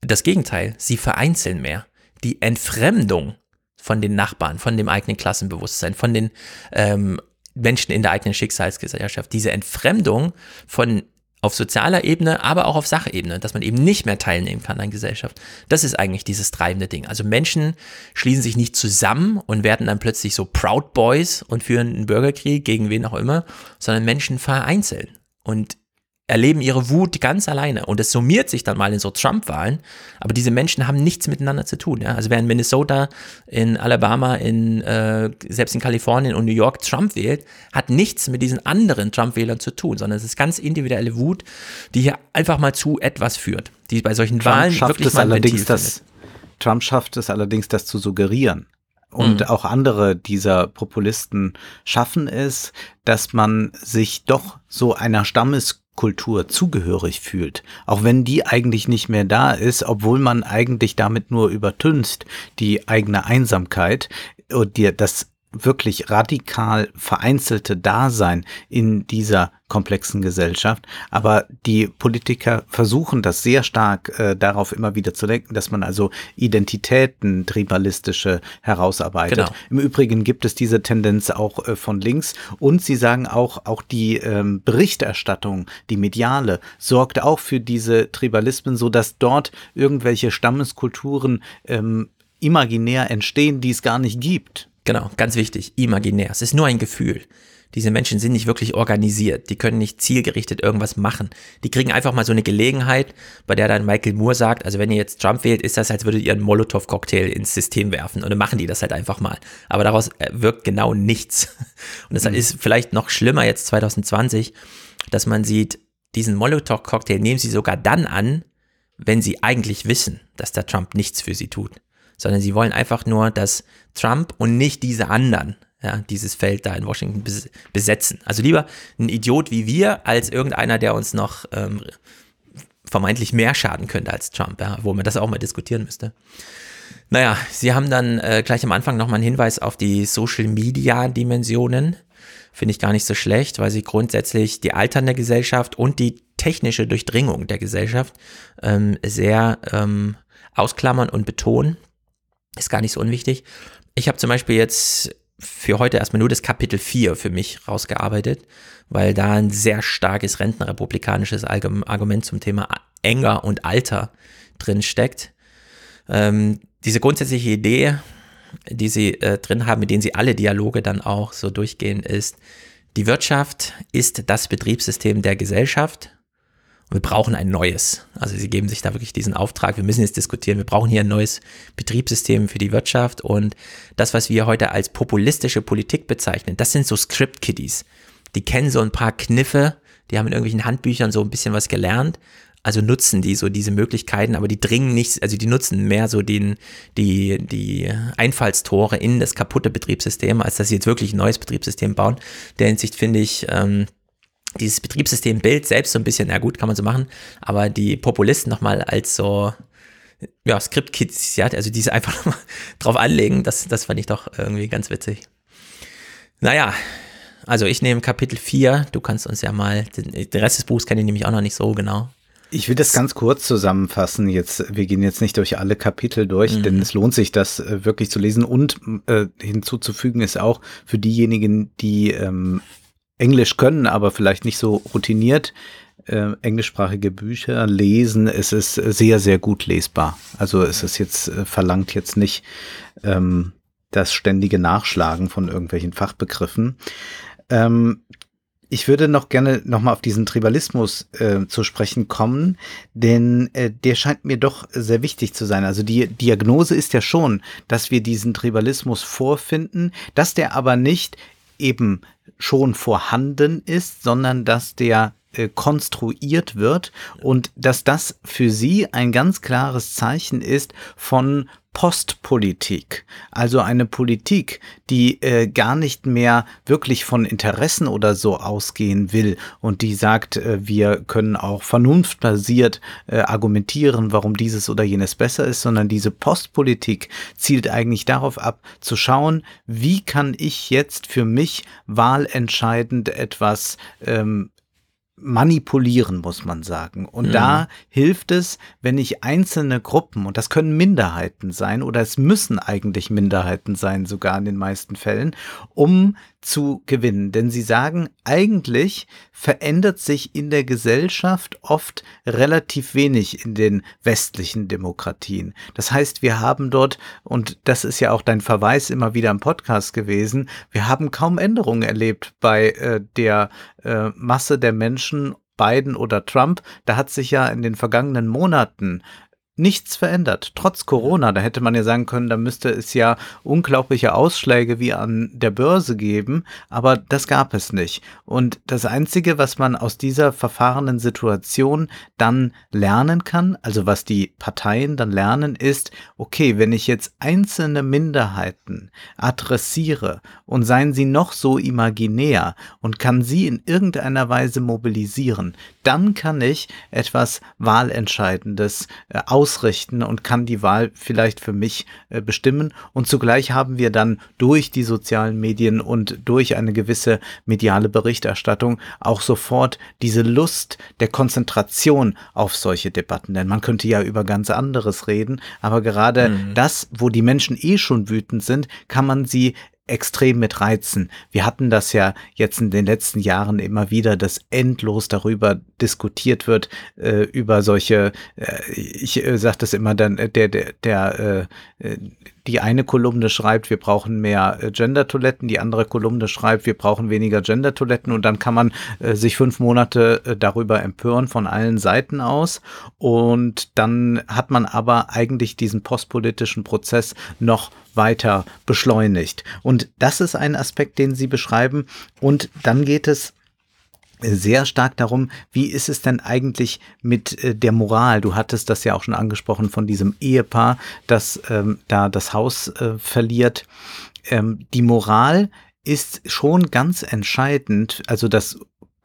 das Gegenteil, sie vereinzeln mehr. Die Entfremdung von den Nachbarn, von dem eigenen Klassenbewusstsein, von den ähm, Menschen in der eigenen Schicksalsgesellschaft, diese Entfremdung von auf sozialer Ebene, aber auch auf Sachebene, dass man eben nicht mehr teilnehmen kann an Gesellschaft. Das ist eigentlich dieses treibende Ding. Also Menschen schließen sich nicht zusammen und werden dann plötzlich so Proud Boys und führen einen Bürgerkrieg gegen wen auch immer, sondern Menschen vereinzeln. Und erleben ihre Wut ganz alleine und es summiert sich dann mal in so Trump-Wahlen, aber diese Menschen haben nichts miteinander zu tun. Ja? Also wer in Minnesota, in Alabama, in, äh, selbst in Kalifornien und New York Trump wählt, hat nichts mit diesen anderen Trump-Wählern zu tun, sondern es ist ganz individuelle Wut, die hier einfach mal zu etwas führt, die bei solchen Trump Wahlen schafft wirklich es mal allerdings, das. Trump schafft es allerdings, das zu suggerieren. Und Mhm. auch andere dieser Populisten schaffen es, dass man sich doch so einer Stammeskultur zugehörig fühlt. Auch wenn die eigentlich nicht mehr da ist, obwohl man eigentlich damit nur übertüncht die eigene Einsamkeit und dir das wirklich radikal vereinzelte Dasein in dieser komplexen Gesellschaft. Aber die Politiker versuchen das sehr stark äh, darauf immer wieder zu denken, dass man also Identitäten, tribalistische herausarbeitet. Genau. Im Übrigen gibt es diese Tendenz auch äh, von links und sie sagen auch, auch die ähm, Berichterstattung, die mediale, sorgt auch für diese Tribalismen, so dass dort irgendwelche Stammeskulturen ähm, imaginär entstehen, die es gar nicht gibt. Genau, ganz wichtig, imaginär. Es ist nur ein Gefühl. Diese Menschen sind nicht wirklich organisiert, die können nicht zielgerichtet irgendwas machen. Die kriegen einfach mal so eine Gelegenheit, bei der dann Michael Moore sagt, also wenn ihr jetzt Trump wählt, ist das, als würdet ihr einen Molotow-Cocktail ins System werfen und dann machen die das halt einfach mal. Aber daraus äh, wirkt genau nichts. Und deshalb ist vielleicht noch schlimmer jetzt 2020, dass man sieht, diesen Molotow-Cocktail nehmen sie sogar dann an, wenn sie eigentlich wissen, dass der Trump nichts für sie tut sondern sie wollen einfach nur, dass Trump und nicht diese anderen ja, dieses Feld da in Washington bes besetzen. Also lieber ein Idiot wie wir, als irgendeiner, der uns noch ähm, vermeintlich mehr schaden könnte als Trump, ja, wo man das auch mal diskutieren müsste. Naja, sie haben dann äh, gleich am Anfang nochmal einen Hinweis auf die Social-Media-Dimensionen. Finde ich gar nicht so schlecht, weil sie grundsätzlich die alternde Gesellschaft und die technische Durchdringung der Gesellschaft ähm, sehr ähm, ausklammern und betonen. Ist gar nicht so unwichtig. Ich habe zum Beispiel jetzt für heute erstmal nur das Kapitel 4 für mich rausgearbeitet, weil da ein sehr starkes rentenrepublikanisches Argument zum Thema Enger und Alter drin steckt. Ähm, diese grundsätzliche Idee, die sie äh, drin haben, mit denen sie alle Dialoge dann auch so durchgehen, ist, Die Wirtschaft ist das Betriebssystem der Gesellschaft. Wir brauchen ein neues. Also sie geben sich da wirklich diesen Auftrag. Wir müssen jetzt diskutieren. Wir brauchen hier ein neues Betriebssystem für die Wirtschaft. Und das, was wir heute als populistische Politik bezeichnen, das sind so Script-Kiddies. Die kennen so ein paar Kniffe. Die haben in irgendwelchen Handbüchern so ein bisschen was gelernt also nutzen die so diese Möglichkeiten, aber die dringen nicht, also die nutzen mehr so den, die, die Einfallstore in das kaputte Betriebssystem, als dass sie jetzt wirklich ein neues Betriebssystem bauen. Der Hinsicht finde ich, ähm, dieses Betriebssystembild selbst so ein bisschen, na gut, kann man so machen, aber die Populisten nochmal als so, ja, Script-Kids, ja, also diese einfach nochmal drauf anlegen, das, das fand ich doch irgendwie ganz witzig. Naja, also ich nehme Kapitel 4, du kannst uns ja mal, den, den Rest des Buchs kenne ich nämlich auch noch nicht so genau. Ich will das ganz kurz zusammenfassen. Jetzt, wir gehen jetzt nicht durch alle Kapitel durch, mhm. denn es lohnt sich, das äh, wirklich zu lesen. Und äh, hinzuzufügen ist auch für diejenigen, die ähm, Englisch können, aber vielleicht nicht so routiniert äh, englischsprachige Bücher lesen. Es ist sehr, sehr gut lesbar. Also es ist jetzt äh, verlangt jetzt nicht ähm, das ständige Nachschlagen von irgendwelchen Fachbegriffen. Ähm, ich würde noch gerne nochmal auf diesen Tribalismus äh, zu sprechen kommen, denn äh, der scheint mir doch sehr wichtig zu sein. Also die Diagnose ist ja schon, dass wir diesen Tribalismus vorfinden, dass der aber nicht eben schon vorhanden ist, sondern dass der äh, konstruiert wird und dass das für sie ein ganz klares Zeichen ist von Postpolitik, also eine Politik, die äh, gar nicht mehr wirklich von Interessen oder so ausgehen will und die sagt, äh, wir können auch vernunftbasiert äh, argumentieren, warum dieses oder jenes besser ist, sondern diese Postpolitik zielt eigentlich darauf ab, zu schauen, wie kann ich jetzt für mich wahlentscheidend etwas ähm, manipulieren, muss man sagen. Und mhm. da hilft es, wenn ich einzelne Gruppen, und das können Minderheiten sein, oder es müssen eigentlich Minderheiten sein, sogar in den meisten Fällen, um zu gewinnen. Denn sie sagen, eigentlich verändert sich in der Gesellschaft oft relativ wenig in den westlichen Demokratien. Das heißt, wir haben dort, und das ist ja auch dein Verweis immer wieder im Podcast gewesen, wir haben kaum Änderungen erlebt bei äh, der äh, Masse der Menschen Biden oder Trump, da hat sich ja in den vergangenen Monaten nichts verändert. Trotz Corona, da hätte man ja sagen können, da müsste es ja unglaubliche Ausschläge wie an der Börse geben, aber das gab es nicht. Und das Einzige, was man aus dieser verfahrenen Situation dann lernen kann, also was die Parteien dann lernen, ist, okay, wenn ich jetzt einzelne Minderheiten adressiere und seien sie noch so imaginär und kann sie in irgendeiner Weise mobilisieren, dann kann ich etwas Wahlentscheidendes äh, aus ausrichten und kann die Wahl vielleicht für mich äh, bestimmen. Und zugleich haben wir dann durch die sozialen Medien und durch eine gewisse mediale Berichterstattung auch sofort diese Lust der Konzentration auf solche Debatten. Denn man könnte ja über ganz anderes reden, aber gerade mhm. das, wo die Menschen eh schon wütend sind, kann man sie extrem mit reizen. Wir hatten das ja jetzt in den letzten Jahren immer wieder, dass endlos darüber diskutiert wird, äh, über solche, äh, ich äh, sage das immer dann, äh, der, der, der äh, die eine Kolumne schreibt, wir brauchen mehr äh, Gender-Toiletten, die andere Kolumne schreibt, wir brauchen weniger Gender-Toiletten und dann kann man äh, sich fünf Monate äh, darüber empören von allen Seiten aus und dann hat man aber eigentlich diesen postpolitischen Prozess noch weiter beschleunigt. Und das ist ein Aspekt, den Sie beschreiben. Und dann geht es sehr stark darum, wie ist es denn eigentlich mit äh, der Moral? Du hattest das ja auch schon angesprochen von diesem Ehepaar, das ähm, da das Haus äh, verliert. Ähm, die Moral ist schon ganz entscheidend, also das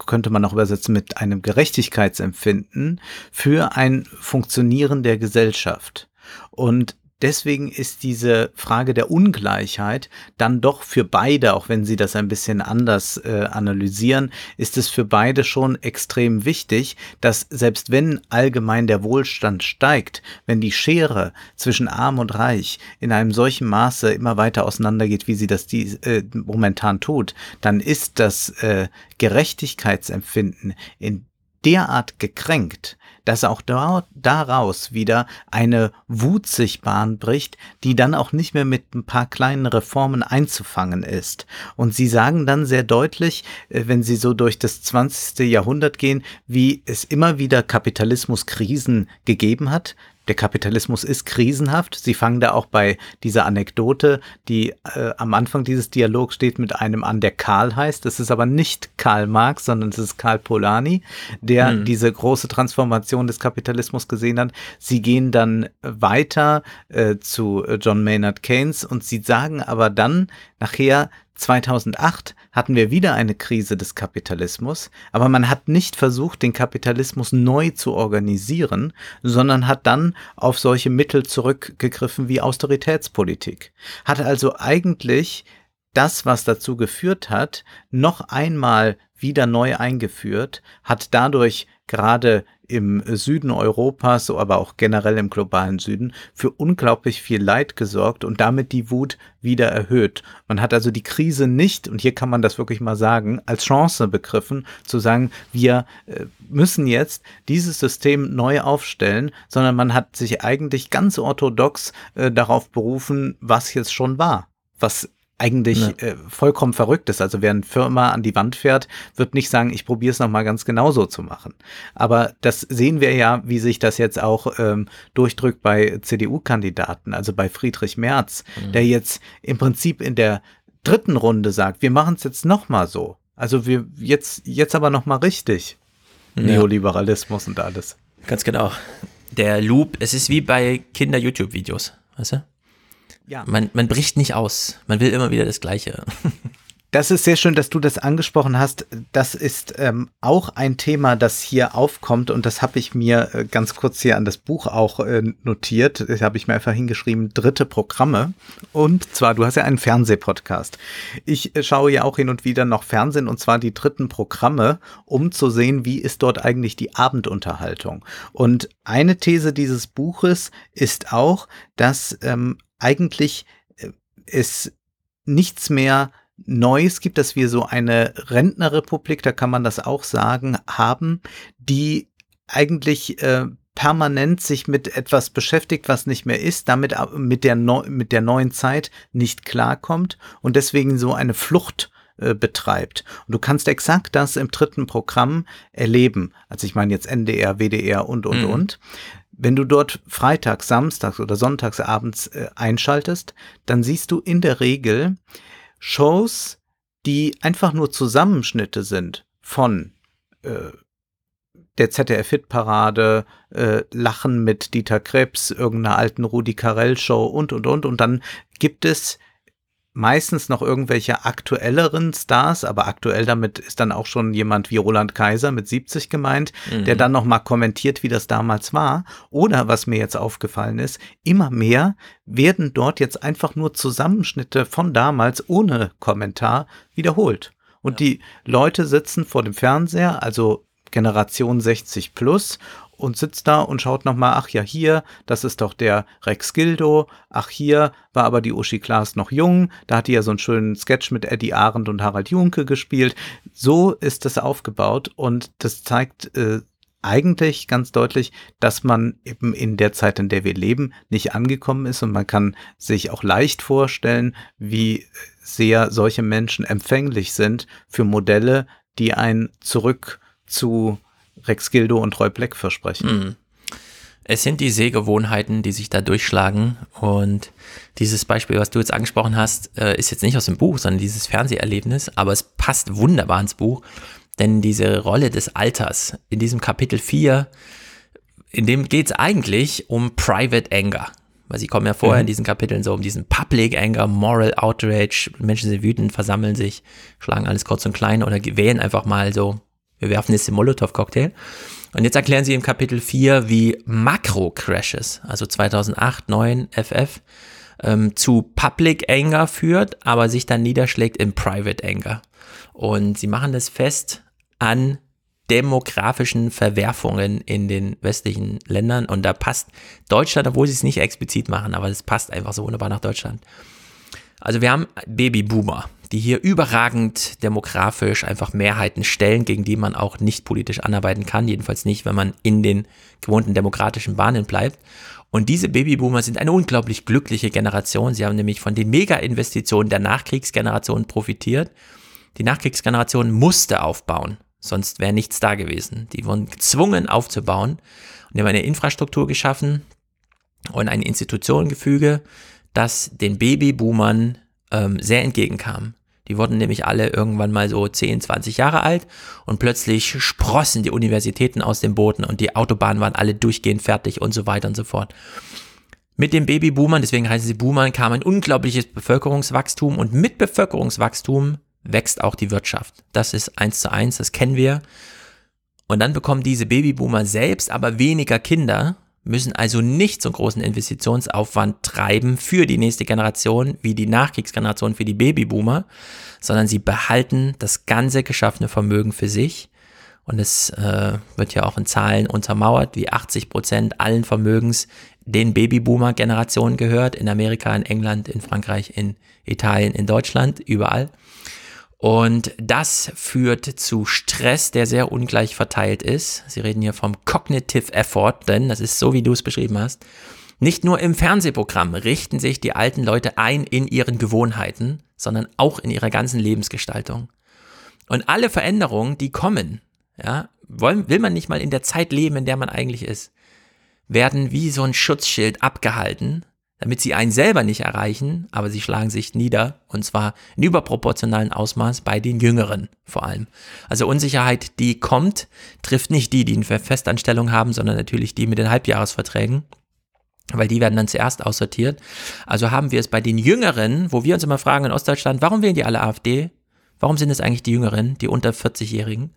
könnte man auch übersetzen mit einem Gerechtigkeitsempfinden für ein Funktionieren der Gesellschaft. Und deswegen ist diese Frage der Ungleichheit dann doch für beide, auch wenn sie das ein bisschen anders äh, analysieren, ist es für beide schon extrem wichtig, dass selbst wenn allgemein der Wohlstand steigt, wenn die Schere zwischen arm und reich in einem solchen Maße immer weiter auseinandergeht, wie sie das die, äh, momentan tut, dann ist das äh, Gerechtigkeitsempfinden in derart gekränkt, dass auch dort, daraus wieder eine Wut sich Bahn bricht, die dann auch nicht mehr mit ein paar kleinen Reformen einzufangen ist. Und sie sagen dann sehr deutlich, äh, wenn sie so durch das 20. Jahrhundert gehen, wie es immer wieder Kapitalismuskrisen gegeben hat, der Kapitalismus ist krisenhaft. Sie fangen da auch bei dieser Anekdote, die äh, am Anfang dieses Dialogs steht, mit einem an, der Karl heißt. Das ist aber nicht Karl Marx, sondern es ist Karl Polanyi, der hm. diese große Transformation des Kapitalismus gesehen hat. Sie gehen dann weiter äh, zu John Maynard Keynes und sie sagen aber dann nachher, 2008 hatten wir wieder eine Krise des Kapitalismus, aber man hat nicht versucht, den Kapitalismus neu zu organisieren, sondern hat dann auf solche Mittel zurückgegriffen wie Austeritätspolitik. Hat also eigentlich das, was dazu geführt hat, noch einmal wieder neu eingeführt, hat dadurch gerade im Süden Europas, aber auch generell im globalen Süden, für unglaublich viel Leid gesorgt und damit die Wut wieder erhöht. Man hat also die Krise nicht, und hier kann man das wirklich mal sagen, als Chance begriffen, zu sagen, wir äh, müssen jetzt dieses System neu aufstellen, sondern man hat sich eigentlich ganz orthodox äh, darauf berufen, was jetzt schon war was eigentlich ja. äh, vollkommen verrückt ist. Also wer eine Firma an die Wand fährt, wird nicht sagen, ich probiere es nochmal ganz genauso zu machen. Aber das sehen wir ja, wie sich das jetzt auch ähm, durchdrückt bei CDU-Kandidaten, also bei Friedrich Merz, mhm. der jetzt im Prinzip in der dritten Runde sagt, wir machen es jetzt nochmal so. Also wir jetzt, jetzt aber nochmal richtig. Ja. Neoliberalismus und alles. Ganz genau. Der Loop, es ist wie bei Kinder-YouTube-Videos, weißt du? Ja. Man, man bricht nicht aus. Man will immer wieder das Gleiche. Das ist sehr schön, dass du das angesprochen hast. Das ist ähm, auch ein Thema, das hier aufkommt und das habe ich mir äh, ganz kurz hier an das Buch auch äh, notiert. Das habe ich mir einfach hingeschrieben, dritte Programme. Und zwar, du hast ja einen Fernsehpodcast. Ich äh, schaue ja auch hin und wieder noch Fernsehen und zwar die dritten Programme, um zu sehen, wie ist dort eigentlich die Abendunterhaltung. Und eine These dieses Buches ist auch, dass ähm, eigentlich äh, es nichts mehr Neues gibt, dass wir so eine Rentnerrepublik, da kann man das auch sagen, haben, die eigentlich äh, permanent sich mit etwas beschäftigt, was nicht mehr ist, damit mit der, Neu mit der neuen Zeit nicht klarkommt und deswegen so eine Flucht äh, betreibt. Und du kannst exakt das im dritten Programm erleben. Also ich meine jetzt NDR, WDR und, und, mhm. und. Wenn du dort freitags, samstags oder sonntags abends äh, einschaltest, dann siehst du in der Regel Shows, die einfach nur Zusammenschnitte sind von äh, der ZDF-Hit-Parade, äh, Lachen mit Dieter Krebs, irgendeiner alten Rudi Carell-Show und, und, und. Und dann gibt es meistens noch irgendwelche aktuelleren Stars, aber aktuell damit ist dann auch schon jemand wie Roland Kaiser mit 70 gemeint, mhm. der dann noch mal kommentiert, wie das damals war. Oder was mir jetzt aufgefallen ist, immer mehr werden dort jetzt einfach nur Zusammenschnitte von damals ohne Kommentar wiederholt. Und ja. die Leute sitzen vor dem Fernseher, also Generation 60 plus und sitzt da und schaut nochmal, ach ja, hier, das ist doch der Rex Gildo, ach hier war aber die Uschi Klaas noch jung, da hat die ja so einen schönen Sketch mit Eddie Arendt und Harald Junke gespielt. So ist das aufgebaut und das zeigt äh, eigentlich ganz deutlich, dass man eben in der Zeit, in der wir leben, nicht angekommen ist. Und man kann sich auch leicht vorstellen, wie sehr solche Menschen empfänglich sind für Modelle, die ein zurück zu Rex Gildo und Roy Black versprechen. Mhm. Es sind die Sehgewohnheiten, die sich da durchschlagen. Und dieses Beispiel, was du jetzt angesprochen hast, äh, ist jetzt nicht aus dem Buch, sondern dieses Fernseherlebnis. Aber es passt wunderbar ins Buch. Denn diese Rolle des Alters in diesem Kapitel 4, in dem geht es eigentlich um Private Anger. Weil sie kommen ja vorher mhm. in diesen Kapiteln so um diesen Public Anger, Moral Outrage. Menschen sind wütend, versammeln sich, schlagen alles kurz und klein oder wählen einfach mal so wir werfen jetzt den Molotow-Cocktail. Und jetzt erklären sie im Kapitel 4, wie Makro-Crashes, also 2008, 9 FF, ähm, zu Public Anger führt, aber sich dann niederschlägt in Private Anger. Und sie machen das fest an demografischen Verwerfungen in den westlichen Ländern. Und da passt Deutschland, obwohl sie es nicht explizit machen, aber es passt einfach so wunderbar nach Deutschland. Also wir haben Babyboomer die hier überragend demografisch einfach Mehrheiten stellen, gegen die man auch nicht politisch anarbeiten kann, jedenfalls nicht, wenn man in den gewohnten demokratischen Bahnen bleibt. Und diese Babyboomer sind eine unglaublich glückliche Generation. Sie haben nämlich von den Mega-Investitionen der Nachkriegsgeneration profitiert. Die Nachkriegsgeneration musste aufbauen, sonst wäre nichts da gewesen. Die wurden gezwungen aufzubauen und haben eine Infrastruktur geschaffen und ein Institutionengefüge, das den Babyboomern ähm, sehr entgegenkam. Die wurden nämlich alle irgendwann mal so 10, 20 Jahre alt und plötzlich sprossen die Universitäten aus dem Boden und die Autobahnen waren alle durchgehend fertig und so weiter und so fort. Mit den Babyboomern, deswegen heißen sie Boomern, kam ein unglaubliches Bevölkerungswachstum und mit Bevölkerungswachstum wächst auch die Wirtschaft. Das ist eins zu eins, das kennen wir. Und dann bekommen diese Babyboomer selbst aber weniger Kinder müssen also nicht so großen Investitionsaufwand treiben für die nächste Generation wie die Nachkriegsgeneration für die Babyboomer, sondern sie behalten das ganze geschaffene Vermögen für sich. Und es äh, wird ja auch in Zahlen untermauert, wie 80 Prozent allen Vermögens den Babyboomer-Generationen gehört, in Amerika, in England, in Frankreich, in Italien, in Deutschland, überall. Und das führt zu Stress, der sehr ungleich verteilt ist. Sie reden hier vom Cognitive Effort, denn das ist so, wie du es beschrieben hast. Nicht nur im Fernsehprogramm richten sich die alten Leute ein in ihren Gewohnheiten, sondern auch in ihrer ganzen Lebensgestaltung. Und alle Veränderungen, die kommen, ja, wollen, will man nicht mal in der Zeit leben, in der man eigentlich ist, werden wie so ein Schutzschild abgehalten damit sie einen selber nicht erreichen, aber sie schlagen sich nieder und zwar in überproportionalen Ausmaß bei den Jüngeren vor allem. Also Unsicherheit, die kommt, trifft nicht die, die eine Festanstellung haben, sondern natürlich die mit den Halbjahresverträgen weil die werden dann zuerst aussortiert. Also haben wir es bei den Jüngeren, wo wir uns immer fragen in Ostdeutschland, warum wählen die alle AfD? Warum sind es eigentlich die Jüngeren, die unter 40-Jährigen?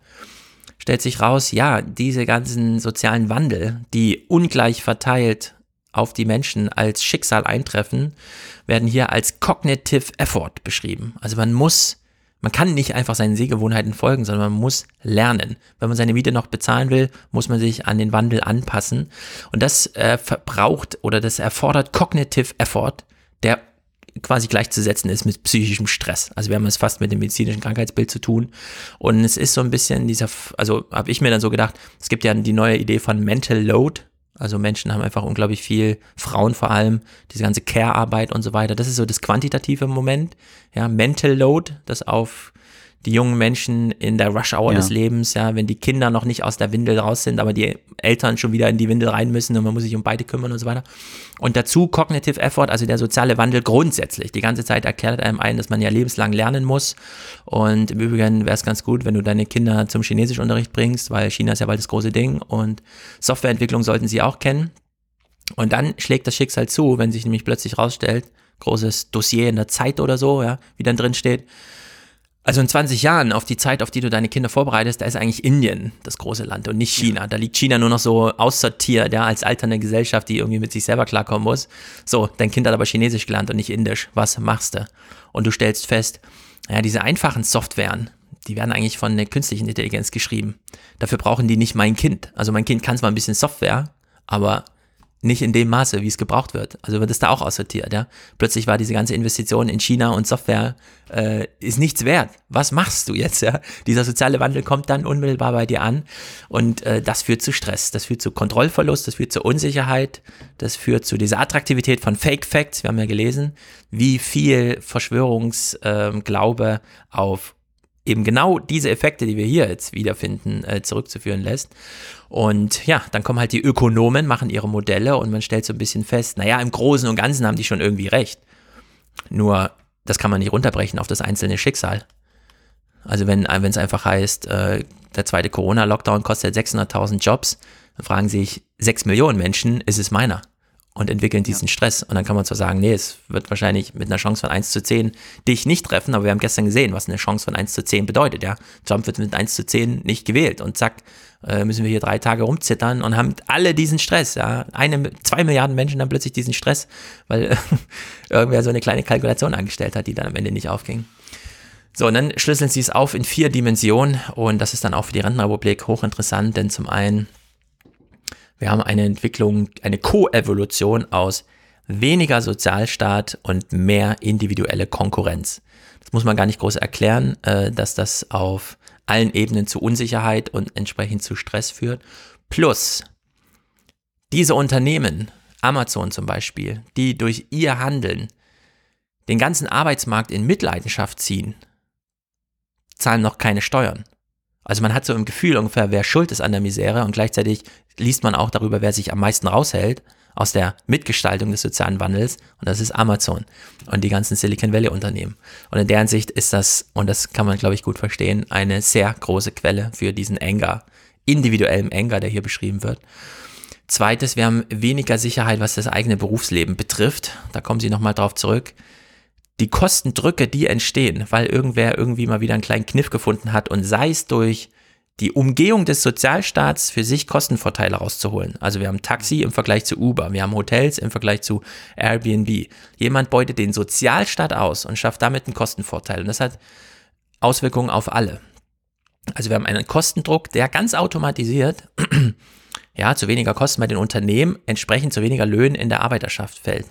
Stellt sich raus, ja, diese ganzen sozialen Wandel, die ungleich verteilt auf die Menschen als Schicksal eintreffen, werden hier als Cognitive Effort beschrieben. Also man muss, man kann nicht einfach seinen Sehgewohnheiten folgen, sondern man muss lernen. Wenn man seine Miete noch bezahlen will, muss man sich an den Wandel anpassen. Und das äh, verbraucht oder das erfordert Cognitive Effort, der quasi gleichzusetzen ist mit psychischem Stress. Also wir haben es fast mit dem medizinischen Krankheitsbild zu tun. Und es ist so ein bisschen dieser, also habe ich mir dann so gedacht, es gibt ja die neue Idee von Mental Load, also Menschen haben einfach unglaublich viel, Frauen vor allem, diese ganze Care-Arbeit und so weiter. Das ist so das quantitative Moment. Ja, Mental Load, das auf die jungen Menschen in der Rush-Hour ja. des Lebens, ja, wenn die Kinder noch nicht aus der Windel raus sind, aber die Eltern schon wieder in die Windel rein müssen und man muss sich um beide kümmern und so weiter. Und dazu Cognitive Effort, also der soziale Wandel grundsätzlich. Die ganze Zeit erklärt einem ein, dass man ja lebenslang lernen muss. Und im Übrigen wäre es ganz gut, wenn du deine Kinder zum Chinesischunterricht bringst, weil China ist ja bald das große Ding und Softwareentwicklung sollten sie auch kennen. Und dann schlägt das Schicksal zu, wenn sich nämlich plötzlich rausstellt, großes Dossier in der Zeit oder so, ja, wie dann drin steht, also in 20 Jahren auf die Zeit, auf die du deine Kinder vorbereitest, da ist eigentlich Indien das große Land und nicht China. Ja. Da liegt China nur noch so aussortiert, ja, als alternde Gesellschaft, die irgendwie mit sich selber klarkommen muss. So, dein Kind hat aber Chinesisch gelernt und nicht Indisch. Was machst du? Und du stellst fest, ja, diese einfachen Softwaren, die werden eigentlich von der künstlichen Intelligenz geschrieben. Dafür brauchen die nicht mein Kind. Also mein Kind kann zwar ein bisschen Software, aber nicht in dem Maße, wie es gebraucht wird. Also wird es da auch aussortiert, ja. Plötzlich war diese ganze Investition in China und Software äh, ist nichts wert. Was machst du jetzt, ja? Dieser soziale Wandel kommt dann unmittelbar bei dir an und äh, das führt zu Stress, das führt zu Kontrollverlust, das führt zu Unsicherheit, das führt zu dieser Attraktivität von Fake Facts. Wir haben ja gelesen, wie viel Verschwörungsglaube äh, auf eben genau diese Effekte, die wir hier jetzt wiederfinden, äh, zurückzuführen lässt. Und ja, dann kommen halt die Ökonomen, machen ihre Modelle und man stellt so ein bisschen fest, naja, im Großen und Ganzen haben die schon irgendwie recht. Nur, das kann man nicht runterbrechen auf das einzelne Schicksal. Also wenn es einfach heißt, äh, der zweite Corona-Lockdown kostet 600.000 Jobs, dann fragen sich 6 Millionen Menschen, ist es meiner? Und entwickeln diesen ja. Stress. Und dann kann man zwar sagen, nee, es wird wahrscheinlich mit einer Chance von 1 zu 10 dich nicht treffen, aber wir haben gestern gesehen, was eine Chance von 1 zu 10 bedeutet, ja. Trump wird mit 1 zu 10 nicht gewählt und zack, äh, müssen wir hier drei Tage rumzittern und haben alle diesen Stress, ja. Eine, zwei Milliarden Menschen haben plötzlich diesen Stress, weil irgendwer so eine kleine Kalkulation angestellt hat, die dann am Ende nicht aufging. So, und dann schlüsseln sie es auf in vier Dimensionen und das ist dann auch für die Rentenrepublik hochinteressant, denn zum einen wir haben eine Entwicklung, eine Koevolution aus weniger Sozialstaat und mehr individuelle Konkurrenz. Das muss man gar nicht groß erklären, äh, dass das auf allen Ebenen zu Unsicherheit und entsprechend zu Stress führt. Plus, diese Unternehmen, Amazon zum Beispiel, die durch ihr Handeln den ganzen Arbeitsmarkt in Mitleidenschaft ziehen, zahlen noch keine Steuern. Also man hat so im Gefühl ungefähr, wer schuld ist an der Misere und gleichzeitig liest man auch darüber, wer sich am meisten raushält aus der Mitgestaltung des sozialen Wandels und das ist Amazon und die ganzen Silicon Valley Unternehmen. Und in deren Sicht ist das, und das kann man glaube ich gut verstehen, eine sehr große Quelle für diesen Anger, individuellen Anger, der hier beschrieben wird. Zweites, wir haben weniger Sicherheit, was das eigene Berufsleben betrifft. Da kommen Sie nochmal drauf zurück. Die Kostendrücke, die entstehen, weil irgendwer irgendwie mal wieder einen kleinen Kniff gefunden hat und sei es durch die Umgehung des Sozialstaats für sich Kostenvorteile rauszuholen. Also wir haben Taxi im Vergleich zu Uber, wir haben Hotels im Vergleich zu Airbnb. Jemand beutet den Sozialstaat aus und schafft damit einen Kostenvorteil. Und das hat Auswirkungen auf alle. Also wir haben einen Kostendruck, der ganz automatisiert, ja, zu weniger Kosten bei den Unternehmen, entsprechend zu weniger Löhnen in der Arbeiterschaft fällt.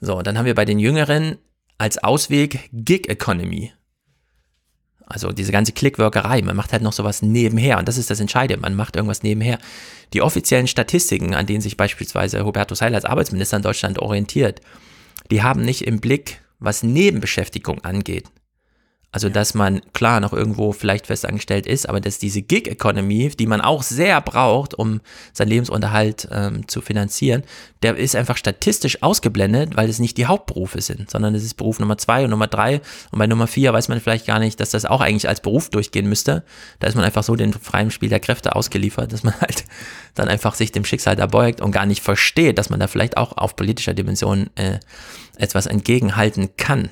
So, dann haben wir bei den Jüngeren als Ausweg Gig Economy. Also diese ganze Klickworkerei, man macht halt noch sowas nebenher und das ist das Entscheidende, man macht irgendwas nebenher. Die offiziellen Statistiken, an denen sich beispielsweise Hubertus Heil als Arbeitsminister in Deutschland orientiert, die haben nicht im Blick, was Nebenbeschäftigung angeht. Also, dass man klar noch irgendwo vielleicht festangestellt ist, aber dass diese Gig-Economy, die man auch sehr braucht, um seinen Lebensunterhalt ähm, zu finanzieren, der ist einfach statistisch ausgeblendet, weil es nicht die Hauptberufe sind, sondern es ist Beruf Nummer zwei und Nummer drei. Und bei Nummer vier weiß man vielleicht gar nicht, dass das auch eigentlich als Beruf durchgehen müsste. Da ist man einfach so den freien Spiel der Kräfte ausgeliefert, dass man halt dann einfach sich dem Schicksal da beugt und gar nicht versteht, dass man da vielleicht auch auf politischer Dimension äh, etwas entgegenhalten kann.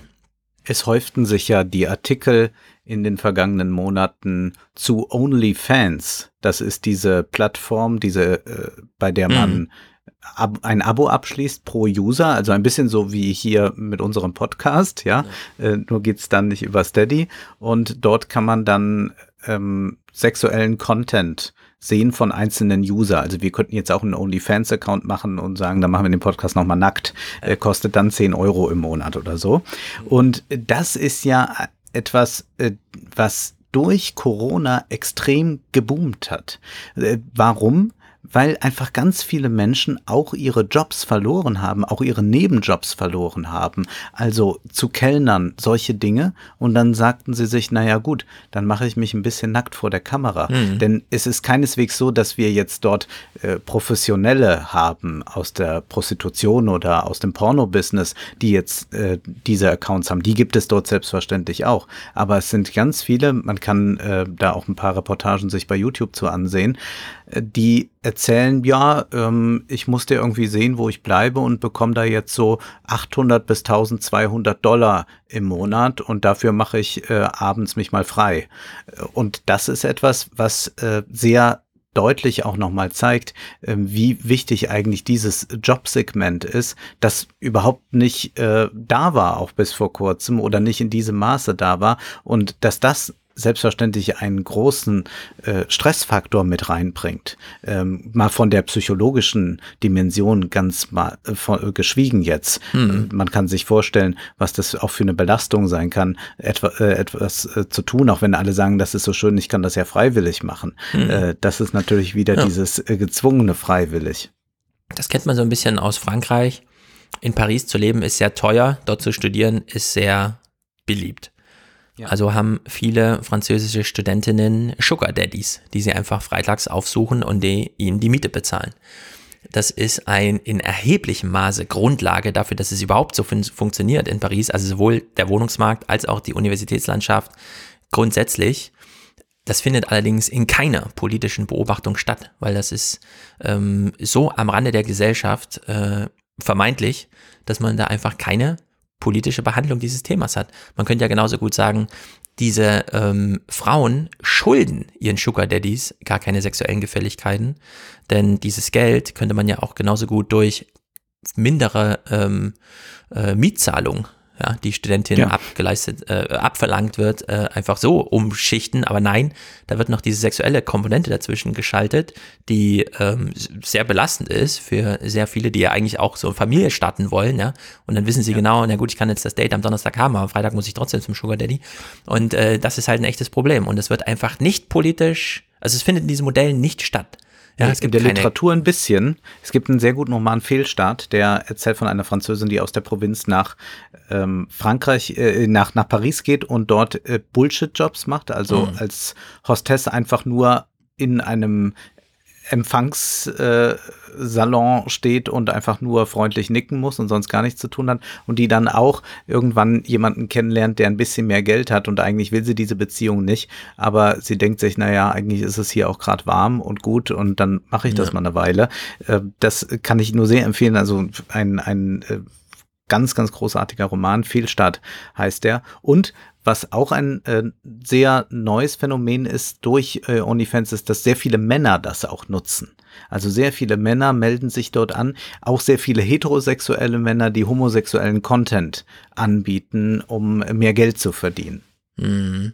Es häuften sich ja die Artikel in den vergangenen Monaten zu OnlyFans. Das ist diese Plattform, diese, äh, bei der man mhm. ab, ein Abo abschließt pro User, also ein bisschen so wie hier mit unserem Podcast, ja. ja. Äh, nur geht's dann nicht über Steady. Und dort kann man dann ähm, sexuellen Content sehen von einzelnen User. Also wir könnten jetzt auch einen OnlyFans-Account machen und sagen, dann machen wir den Podcast nochmal nackt. Äh, kostet dann 10 Euro im Monat oder so. Und das ist ja etwas, äh, was durch Corona extrem geboomt hat. Äh, warum? Weil einfach ganz viele Menschen auch ihre Jobs verloren haben, auch ihre Nebenjobs verloren haben. Also zu Kellnern, solche Dinge. Und dann sagten sie sich, naja gut, dann mache ich mich ein bisschen nackt vor der Kamera. Mhm. Denn es ist keineswegs so, dass wir jetzt dort äh, Professionelle haben aus der Prostitution oder aus dem Porno-Business, die jetzt äh, diese Accounts haben. Die gibt es dort selbstverständlich auch. Aber es sind ganz viele, man kann äh, da auch ein paar Reportagen sich bei YouTube zu ansehen, äh, die erzählen, ja, ähm, ich musste irgendwie sehen, wo ich bleibe und bekomme da jetzt so 800 bis 1200 Dollar im Monat und dafür mache ich äh, abends mich mal frei. Und das ist etwas, was äh, sehr deutlich auch nochmal zeigt, äh, wie wichtig eigentlich dieses Jobsegment ist, das überhaupt nicht äh, da war, auch bis vor kurzem oder nicht in diesem Maße da war und dass das selbstverständlich einen großen äh, Stressfaktor mit reinbringt. Ähm, mal von der psychologischen Dimension ganz mal äh, von, äh, geschwiegen jetzt. Mhm. man kann sich vorstellen, was das auch für eine Belastung sein kann, etwa, äh, etwas äh, zu tun, auch wenn alle sagen, das ist so schön, ich kann das ja freiwillig machen. Mhm. das ist natürlich wieder ja. dieses gezwungene freiwillig. Das kennt man so ein bisschen aus Frankreich. In Paris zu leben ist sehr teuer, dort zu studieren ist sehr beliebt. Ja. Also haben viele französische Studentinnen Sugar Daddies, die sie einfach freitags aufsuchen und die ihnen die Miete bezahlen. Das ist ein in erheblichem Maße Grundlage dafür, dass es überhaupt so fun funktioniert in Paris. Also sowohl der Wohnungsmarkt als auch die Universitätslandschaft grundsätzlich. Das findet allerdings in keiner politischen Beobachtung statt, weil das ist ähm, so am Rande der Gesellschaft äh, vermeintlich, dass man da einfach keine politische Behandlung dieses Themas hat. Man könnte ja genauso gut sagen, diese ähm, Frauen schulden ihren Sugar Daddies gar keine sexuellen Gefälligkeiten, denn dieses Geld könnte man ja auch genauso gut durch mindere ähm, äh, Mietzahlung ja, die Studentin ja. abgeleistet, äh, abverlangt wird, äh, einfach so umschichten. Aber nein, da wird noch diese sexuelle Komponente dazwischen geschaltet, die ähm, sehr belastend ist für sehr viele, die ja eigentlich auch so Familie starten wollen, ja. Und dann wissen sie ja. genau, na gut, ich kann jetzt das Date am Donnerstag haben, aber am Freitag muss ich trotzdem zum Sugar Daddy. Und äh, das ist halt ein echtes Problem. Und es wird einfach nicht politisch, also es findet in diesem Modell nicht statt. Ja, es gibt in der Literatur ein bisschen. Es gibt einen sehr guten Roman Fehlstart, der erzählt von einer Französin, die aus der Provinz nach ähm, Frankreich, äh, nach, nach Paris geht und dort äh, Bullshit-Jobs macht, also mhm. als Hostess einfach nur in einem Empfangssalon steht und einfach nur freundlich nicken muss und sonst gar nichts zu tun hat und die dann auch irgendwann jemanden kennenlernt, der ein bisschen mehr Geld hat und eigentlich will sie diese Beziehung nicht, aber sie denkt sich, naja, eigentlich ist es hier auch gerade warm und gut und dann mache ich das ja. mal eine Weile. Äh, das kann ich nur sehr empfehlen, also ein, ein äh, ganz, ganz großartiger Roman, Fehlstart heißt der. Und was auch ein äh, sehr neues Phänomen ist durch äh, OnlyFans, ist, dass sehr viele Männer das auch nutzen. Also sehr viele Männer melden sich dort an, auch sehr viele heterosexuelle Männer, die homosexuellen Content anbieten, um mehr Geld zu verdienen. Mhm.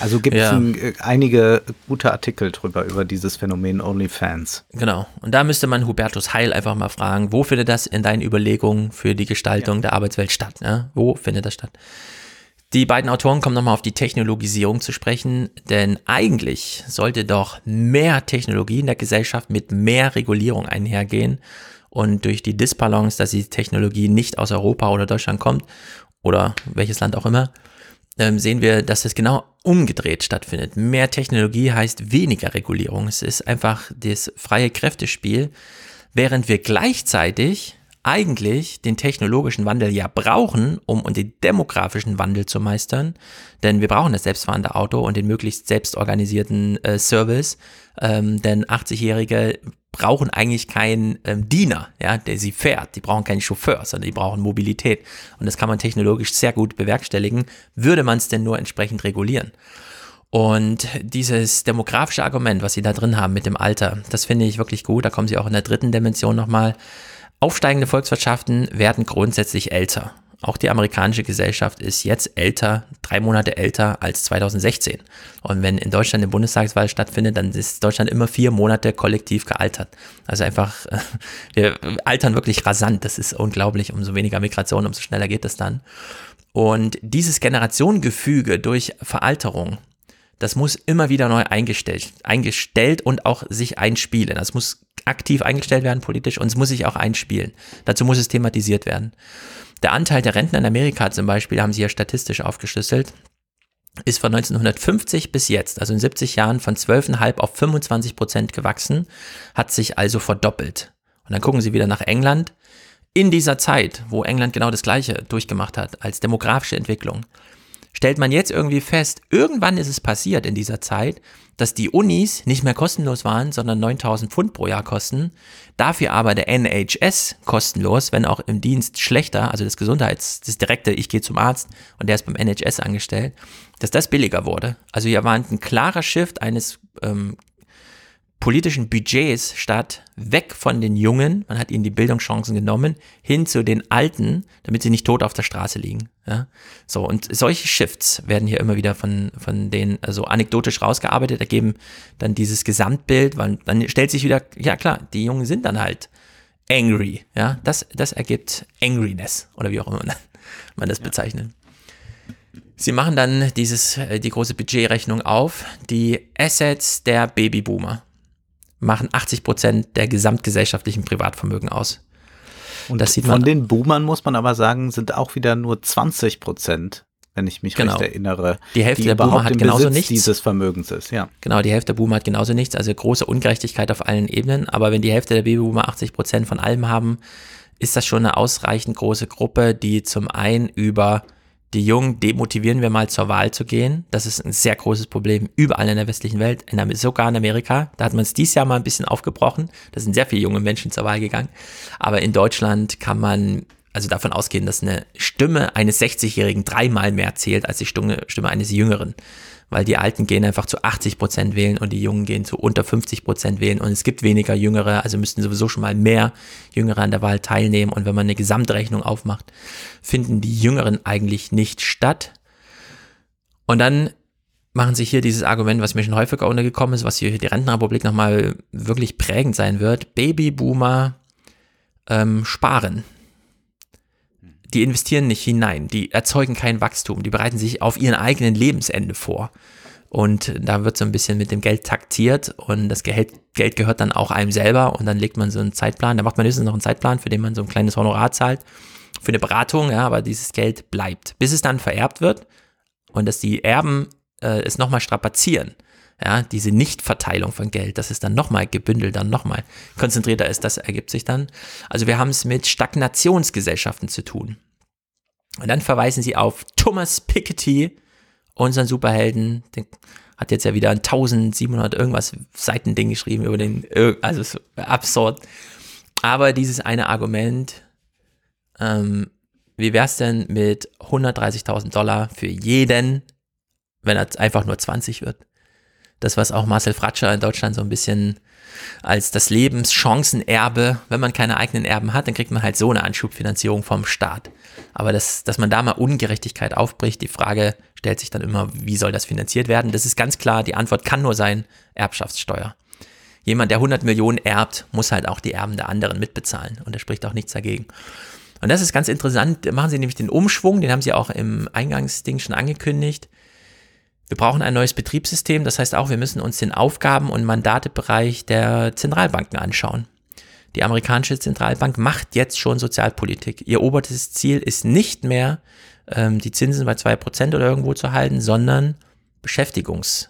Also gibt es ja. äh, einige gute Artikel drüber, über dieses Phänomen OnlyFans. Genau. Und da müsste man Hubertus Heil einfach mal fragen, wo findet das in deinen Überlegungen für die Gestaltung ja. der Arbeitswelt statt? Ne? Wo findet das statt? Die beiden Autoren kommen nochmal auf die Technologisierung zu sprechen, denn eigentlich sollte doch mehr Technologie in der Gesellschaft mit mehr Regulierung einhergehen. Und durch die Disbalance, dass die Technologie nicht aus Europa oder Deutschland kommt oder welches Land auch immer, ähm, sehen wir, dass es genau umgedreht stattfindet. Mehr Technologie heißt weniger Regulierung. Es ist einfach das freie Kräftespiel, während wir gleichzeitig eigentlich den technologischen Wandel ja brauchen, um den demografischen Wandel zu meistern. Denn wir brauchen das selbstfahrende Auto und den möglichst selbstorganisierten äh, Service. Ähm, denn 80-Jährige brauchen eigentlich keinen ähm, Diener, ja, der sie fährt. Die brauchen keinen Chauffeur, sondern die brauchen Mobilität. Und das kann man technologisch sehr gut bewerkstelligen, würde man es denn nur entsprechend regulieren. Und dieses demografische Argument, was sie da drin haben mit dem Alter, das finde ich wirklich gut. Da kommen sie auch in der dritten Dimension nochmal Aufsteigende Volkswirtschaften werden grundsätzlich älter. Auch die amerikanische Gesellschaft ist jetzt älter, drei Monate älter als 2016. Und wenn in Deutschland eine Bundestagswahl stattfindet, dann ist Deutschland immer vier Monate kollektiv gealtert. Also einfach, wir altern wirklich rasant. Das ist unglaublich. Umso weniger Migration, umso schneller geht es dann. Und dieses Generationengefüge durch Veralterung, das muss immer wieder neu eingestellt, eingestellt und auch sich einspielen. Das muss aktiv eingestellt werden politisch und es muss sich auch einspielen. Dazu muss es thematisiert werden. Der Anteil der Rentner in Amerika zum Beispiel, haben sie ja statistisch aufgeschlüsselt, ist von 1950 bis jetzt, also in 70 Jahren, von 12,5 auf 25 Prozent gewachsen, hat sich also verdoppelt. Und dann gucken Sie wieder nach England. In dieser Zeit, wo England genau das Gleiche durchgemacht hat als demografische Entwicklung, stellt man jetzt irgendwie fest, irgendwann ist es passiert in dieser Zeit, dass die Unis nicht mehr kostenlos waren, sondern 9000 Pfund pro Jahr kosten. Dafür aber der NHS kostenlos, wenn auch im Dienst schlechter, also das Gesundheits, das direkte, ich gehe zum Arzt und der ist beim NHS angestellt, dass das billiger wurde. Also hier war ein klarer Shift eines ähm, politischen Budgets statt, weg von den Jungen, man hat ihnen die Bildungschancen genommen, hin zu den Alten, damit sie nicht tot auf der Straße liegen. Ja? So, und solche Shifts werden hier immer wieder von, von denen also anekdotisch rausgearbeitet, ergeben dann dieses Gesamtbild, weil dann stellt sich wieder, ja klar, die Jungen sind dann halt angry, ja, das, das ergibt Angriness oder wie auch immer man das ja. bezeichnet. Sie machen dann dieses, äh, die große Budgetrechnung auf, die Assets der Babyboomer machen 80 Prozent der gesamtgesellschaftlichen Privatvermögen aus. Und das sieht man von den Boomern muss man aber sagen, sind auch wieder nur 20 Prozent, wenn ich mich genau. recht erinnere. Die Hälfte die der Boomer hat genauso Besitz nichts. dieses Vermögens ist, ja. Genau, die Hälfte der Boomer hat genauso nichts, also große Ungerechtigkeit auf allen Ebenen. Aber wenn die Hälfte der Babyboomer 80 Prozent von allem haben, ist das schon eine ausreichend große Gruppe, die zum einen über die Jungen demotivieren wir mal zur Wahl zu gehen. Das ist ein sehr großes Problem überall in der westlichen Welt, in, sogar in Amerika. Da hat man es dieses Jahr mal ein bisschen aufgebrochen. Da sind sehr viele junge Menschen zur Wahl gegangen. Aber in Deutschland kann man also davon ausgehen, dass eine Stimme eines 60-Jährigen dreimal mehr zählt als die Stimme, Stimme eines Jüngeren. Weil die Alten gehen einfach zu 80 Prozent wählen und die Jungen gehen zu unter 50 Prozent wählen und es gibt weniger Jüngere, also müssten sowieso schon mal mehr Jüngere an der Wahl teilnehmen und wenn man eine Gesamtrechnung aufmacht, finden die Jüngeren eigentlich nicht statt. Und dann machen sich hier dieses Argument, was mir schon häufiger untergekommen ist, was hier die Rentenrepublik nochmal wirklich prägend sein wird, Babyboomer ähm, sparen die investieren nicht hinein, die erzeugen kein Wachstum, die bereiten sich auf ihren eigenen Lebensende vor. Und da wird so ein bisschen mit dem Geld taktiert und das Geld, Geld gehört dann auch einem selber und dann legt man so einen Zeitplan, da macht man höchstens noch einen Zeitplan, für den man so ein kleines Honorar zahlt für eine Beratung, ja, aber dieses Geld bleibt, bis es dann vererbt wird und dass die Erben äh, es nochmal strapazieren ja, diese Nichtverteilung von Geld, dass es dann nochmal gebündelt, dann nochmal konzentrierter ist, das ergibt sich dann. Also wir haben es mit Stagnationsgesellschaften zu tun. Und dann verweisen sie auf Thomas Piketty, unseren Superhelden, den hat jetzt ja wieder ein 1700 irgendwas Seitending geschrieben über den, also so absurd. Aber dieses eine Argument, ähm, wie wär's denn mit 130.000 Dollar für jeden, wenn er einfach nur 20 wird? Das, was auch Marcel Fratscher in Deutschland so ein bisschen als das Lebenschancenerbe, wenn man keine eigenen Erben hat, dann kriegt man halt so eine Anschubfinanzierung vom Staat. Aber das, dass man da mal Ungerechtigkeit aufbricht, die Frage stellt sich dann immer, wie soll das finanziert werden? Das ist ganz klar, die Antwort kann nur sein, Erbschaftssteuer. Jemand, der 100 Millionen erbt, muss halt auch die Erben der anderen mitbezahlen und da spricht auch nichts dagegen. Und das ist ganz interessant, machen sie nämlich den Umschwung, den haben sie auch im Eingangsding schon angekündigt. Wir brauchen ein neues Betriebssystem, das heißt auch, wir müssen uns den Aufgaben- und Mandatebereich der Zentralbanken anschauen. Die amerikanische Zentralbank macht jetzt schon Sozialpolitik. Ihr oberstes Ziel ist nicht mehr, ähm, die Zinsen bei 2% oder irgendwo zu halten, sondern Beschäftigungs-,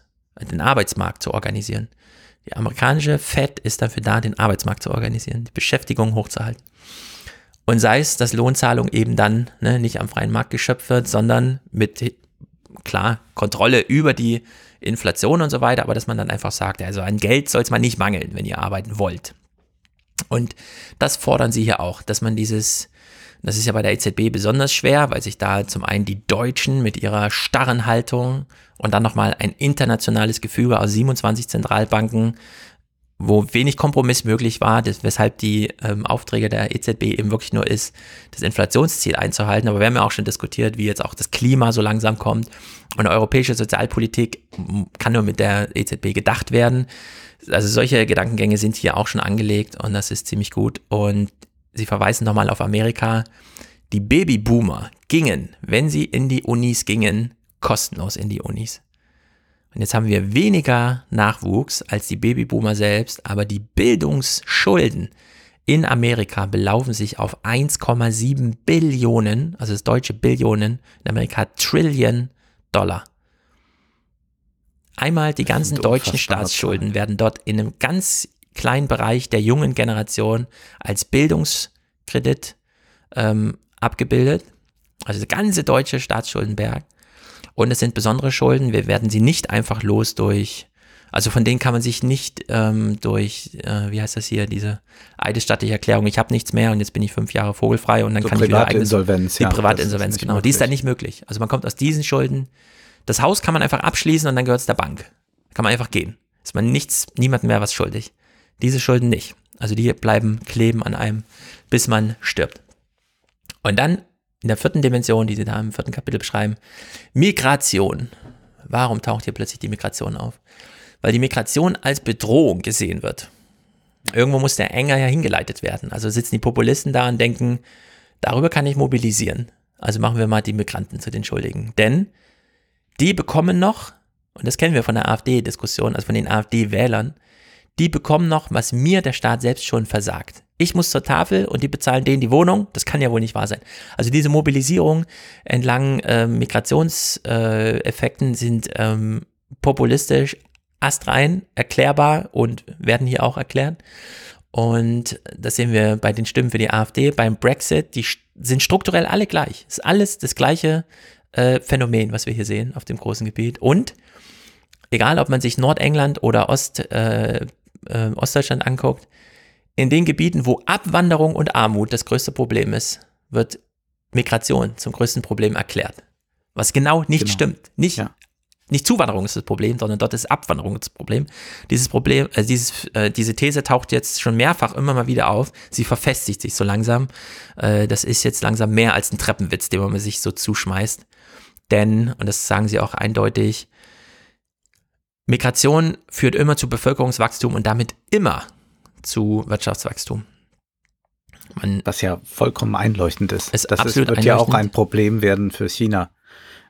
den Arbeitsmarkt zu organisieren. Die amerikanische Fed ist dafür da, den Arbeitsmarkt zu organisieren, die Beschäftigung hochzuhalten. Und sei es, dass Lohnzahlung eben dann ne, nicht am freien Markt geschöpft wird, sondern mit klar, Kontrolle über die Inflation und so weiter, aber dass man dann einfach sagt, also an Geld soll es mal nicht mangeln, wenn ihr arbeiten wollt. Und das fordern sie hier auch, dass man dieses, das ist ja bei der EZB besonders schwer, weil sich da zum einen die Deutschen mit ihrer starren Haltung und dann nochmal ein internationales Gefüge aus 27 Zentralbanken wo wenig Kompromiss möglich war, das, weshalb die ähm, Aufträge der EZB eben wirklich nur ist, das Inflationsziel einzuhalten. Aber wir haben ja auch schon diskutiert, wie jetzt auch das Klima so langsam kommt. Und europäische Sozialpolitik kann nur mit der EZB gedacht werden. Also solche Gedankengänge sind hier auch schon angelegt und das ist ziemlich gut. Und sie verweisen nochmal auf Amerika. Die Babyboomer gingen, wenn sie in die Unis gingen, kostenlos in die Unis. Und jetzt haben wir weniger Nachwuchs als die Babyboomer selbst, aber die Bildungsschulden in Amerika belaufen sich auf 1,7 Billionen, also das deutsche Billionen, in Amerika Trillion Dollar. Einmal die ganzen deutschen Staatsschulden werden dort in einem ganz kleinen Bereich der jungen Generation als Bildungskredit ähm, abgebildet. Also der ganze deutsche Staatsschuldenberg. Und es sind besondere Schulden. Wir werden sie nicht einfach los durch, also von denen kann man sich nicht ähm, durch, äh, wie heißt das hier, diese eidesstattliche Erklärung, ich habe nichts mehr und jetzt bin ich fünf Jahre vogelfrei und dann so kann ich wieder eigenes, Insolvenz, die ja, Privatinsolvenz, genau. Möglich. Die ist dann nicht möglich. Also man kommt aus diesen Schulden. Das Haus kann man einfach abschließen und dann gehört es der Bank. Kann man einfach gehen. Ist man nichts, niemandem mehr was schuldig. Diese Schulden nicht. Also die bleiben kleben an einem, bis man stirbt. Und dann in der vierten Dimension, die sie da im vierten Kapitel beschreiben, Migration. Warum taucht hier plötzlich die Migration auf? Weil die Migration als Bedrohung gesehen wird. Irgendwo muss der Enger ja hingeleitet werden. Also sitzen die Populisten da und denken, darüber kann ich mobilisieren. Also machen wir mal die Migranten zu den Schuldigen. Denn die bekommen noch, und das kennen wir von der AfD-Diskussion, also von den AfD-Wählern, die bekommen noch, was mir der Staat selbst schon versagt. Ich muss zur Tafel und die bezahlen denen die Wohnung. Das kann ja wohl nicht wahr sein. Also diese Mobilisierung entlang äh, Migrationseffekten sind ähm, populistisch, astrein, erklärbar und werden hier auch erklärt. Und das sehen wir bei den Stimmen für die AfD, beim Brexit, die sind strukturell alle gleich. ist alles das gleiche äh, Phänomen, was wir hier sehen auf dem großen Gebiet. Und egal, ob man sich Nordengland oder Ost, äh, äh, Ostdeutschland anguckt, in den Gebieten, wo Abwanderung und Armut das größte Problem ist, wird Migration zum größten Problem erklärt. Was genau nicht genau. stimmt. Nicht, ja. nicht Zuwanderung ist das Problem, sondern dort ist Abwanderung das Problem. Dieses Problem, äh, dieses, äh, diese These taucht jetzt schon mehrfach immer mal wieder auf. Sie verfestigt sich so langsam. Äh, das ist jetzt langsam mehr als ein Treppenwitz, den man sich so zuschmeißt. Denn, und das sagen sie auch eindeutig, Migration führt immer zu Bevölkerungswachstum und damit immer zu Wirtschaftswachstum. Man, Was ja vollkommen einleuchtend ist. ist das ist, wird ja auch ein Problem werden für China,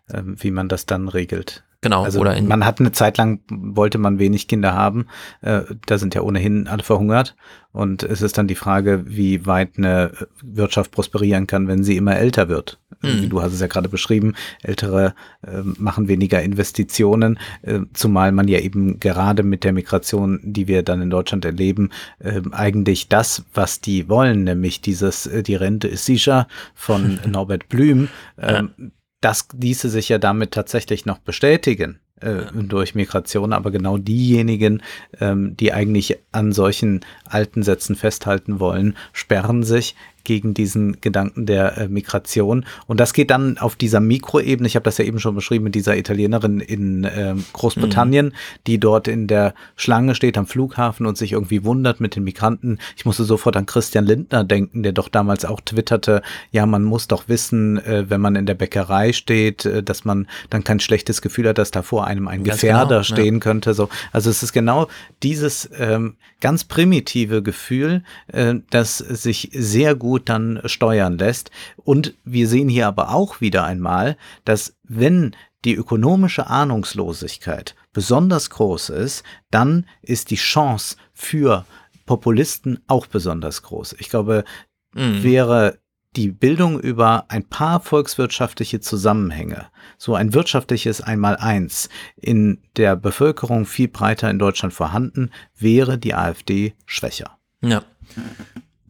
äh, wie man das dann regelt. Genau. Also oder man hat eine Zeit lang, wollte man wenig Kinder haben. Äh, da sind ja ohnehin alle verhungert. Und es ist dann die Frage, wie weit eine Wirtschaft prosperieren kann, wenn sie immer älter wird. Mhm. Du hast es ja gerade beschrieben, Ältere äh, machen weniger Investitionen, äh, zumal man ja eben gerade mit der Migration, die wir dann in Deutschland erleben, äh, eigentlich das, was die wollen, nämlich dieses, äh, die Rente ist sicher von Norbert Blüm, ja ähm, das ließe sich ja damit tatsächlich noch bestätigen äh, durch Migration, aber genau diejenigen, ähm, die eigentlich an solchen alten Sätzen festhalten wollen, sperren sich gegen diesen Gedanken der äh, Migration. Und das geht dann auf dieser Mikroebene, ich habe das ja eben schon beschrieben, mit dieser Italienerin in äh, Großbritannien, mhm. die dort in der Schlange steht am Flughafen und sich irgendwie wundert mit den Migranten. Ich musste sofort an Christian Lindner denken, der doch damals auch twitterte, ja, man muss doch wissen, äh, wenn man in der Bäckerei steht, äh, dass man dann kein schlechtes Gefühl hat, dass da vor einem ein ganz Gefährder genau, stehen ja. könnte. So. Also es ist genau dieses ähm, ganz primitive Gefühl, äh, das sich sehr gut gut dann steuern lässt. Und wir sehen hier aber auch wieder einmal, dass wenn die ökonomische Ahnungslosigkeit besonders groß ist, dann ist die Chance für Populisten auch besonders groß. Ich glaube, mhm. wäre die Bildung über ein paar volkswirtschaftliche Zusammenhänge, so ein wirtschaftliches Einmaleins in der Bevölkerung viel breiter in Deutschland vorhanden, wäre die AfD schwächer. Ja.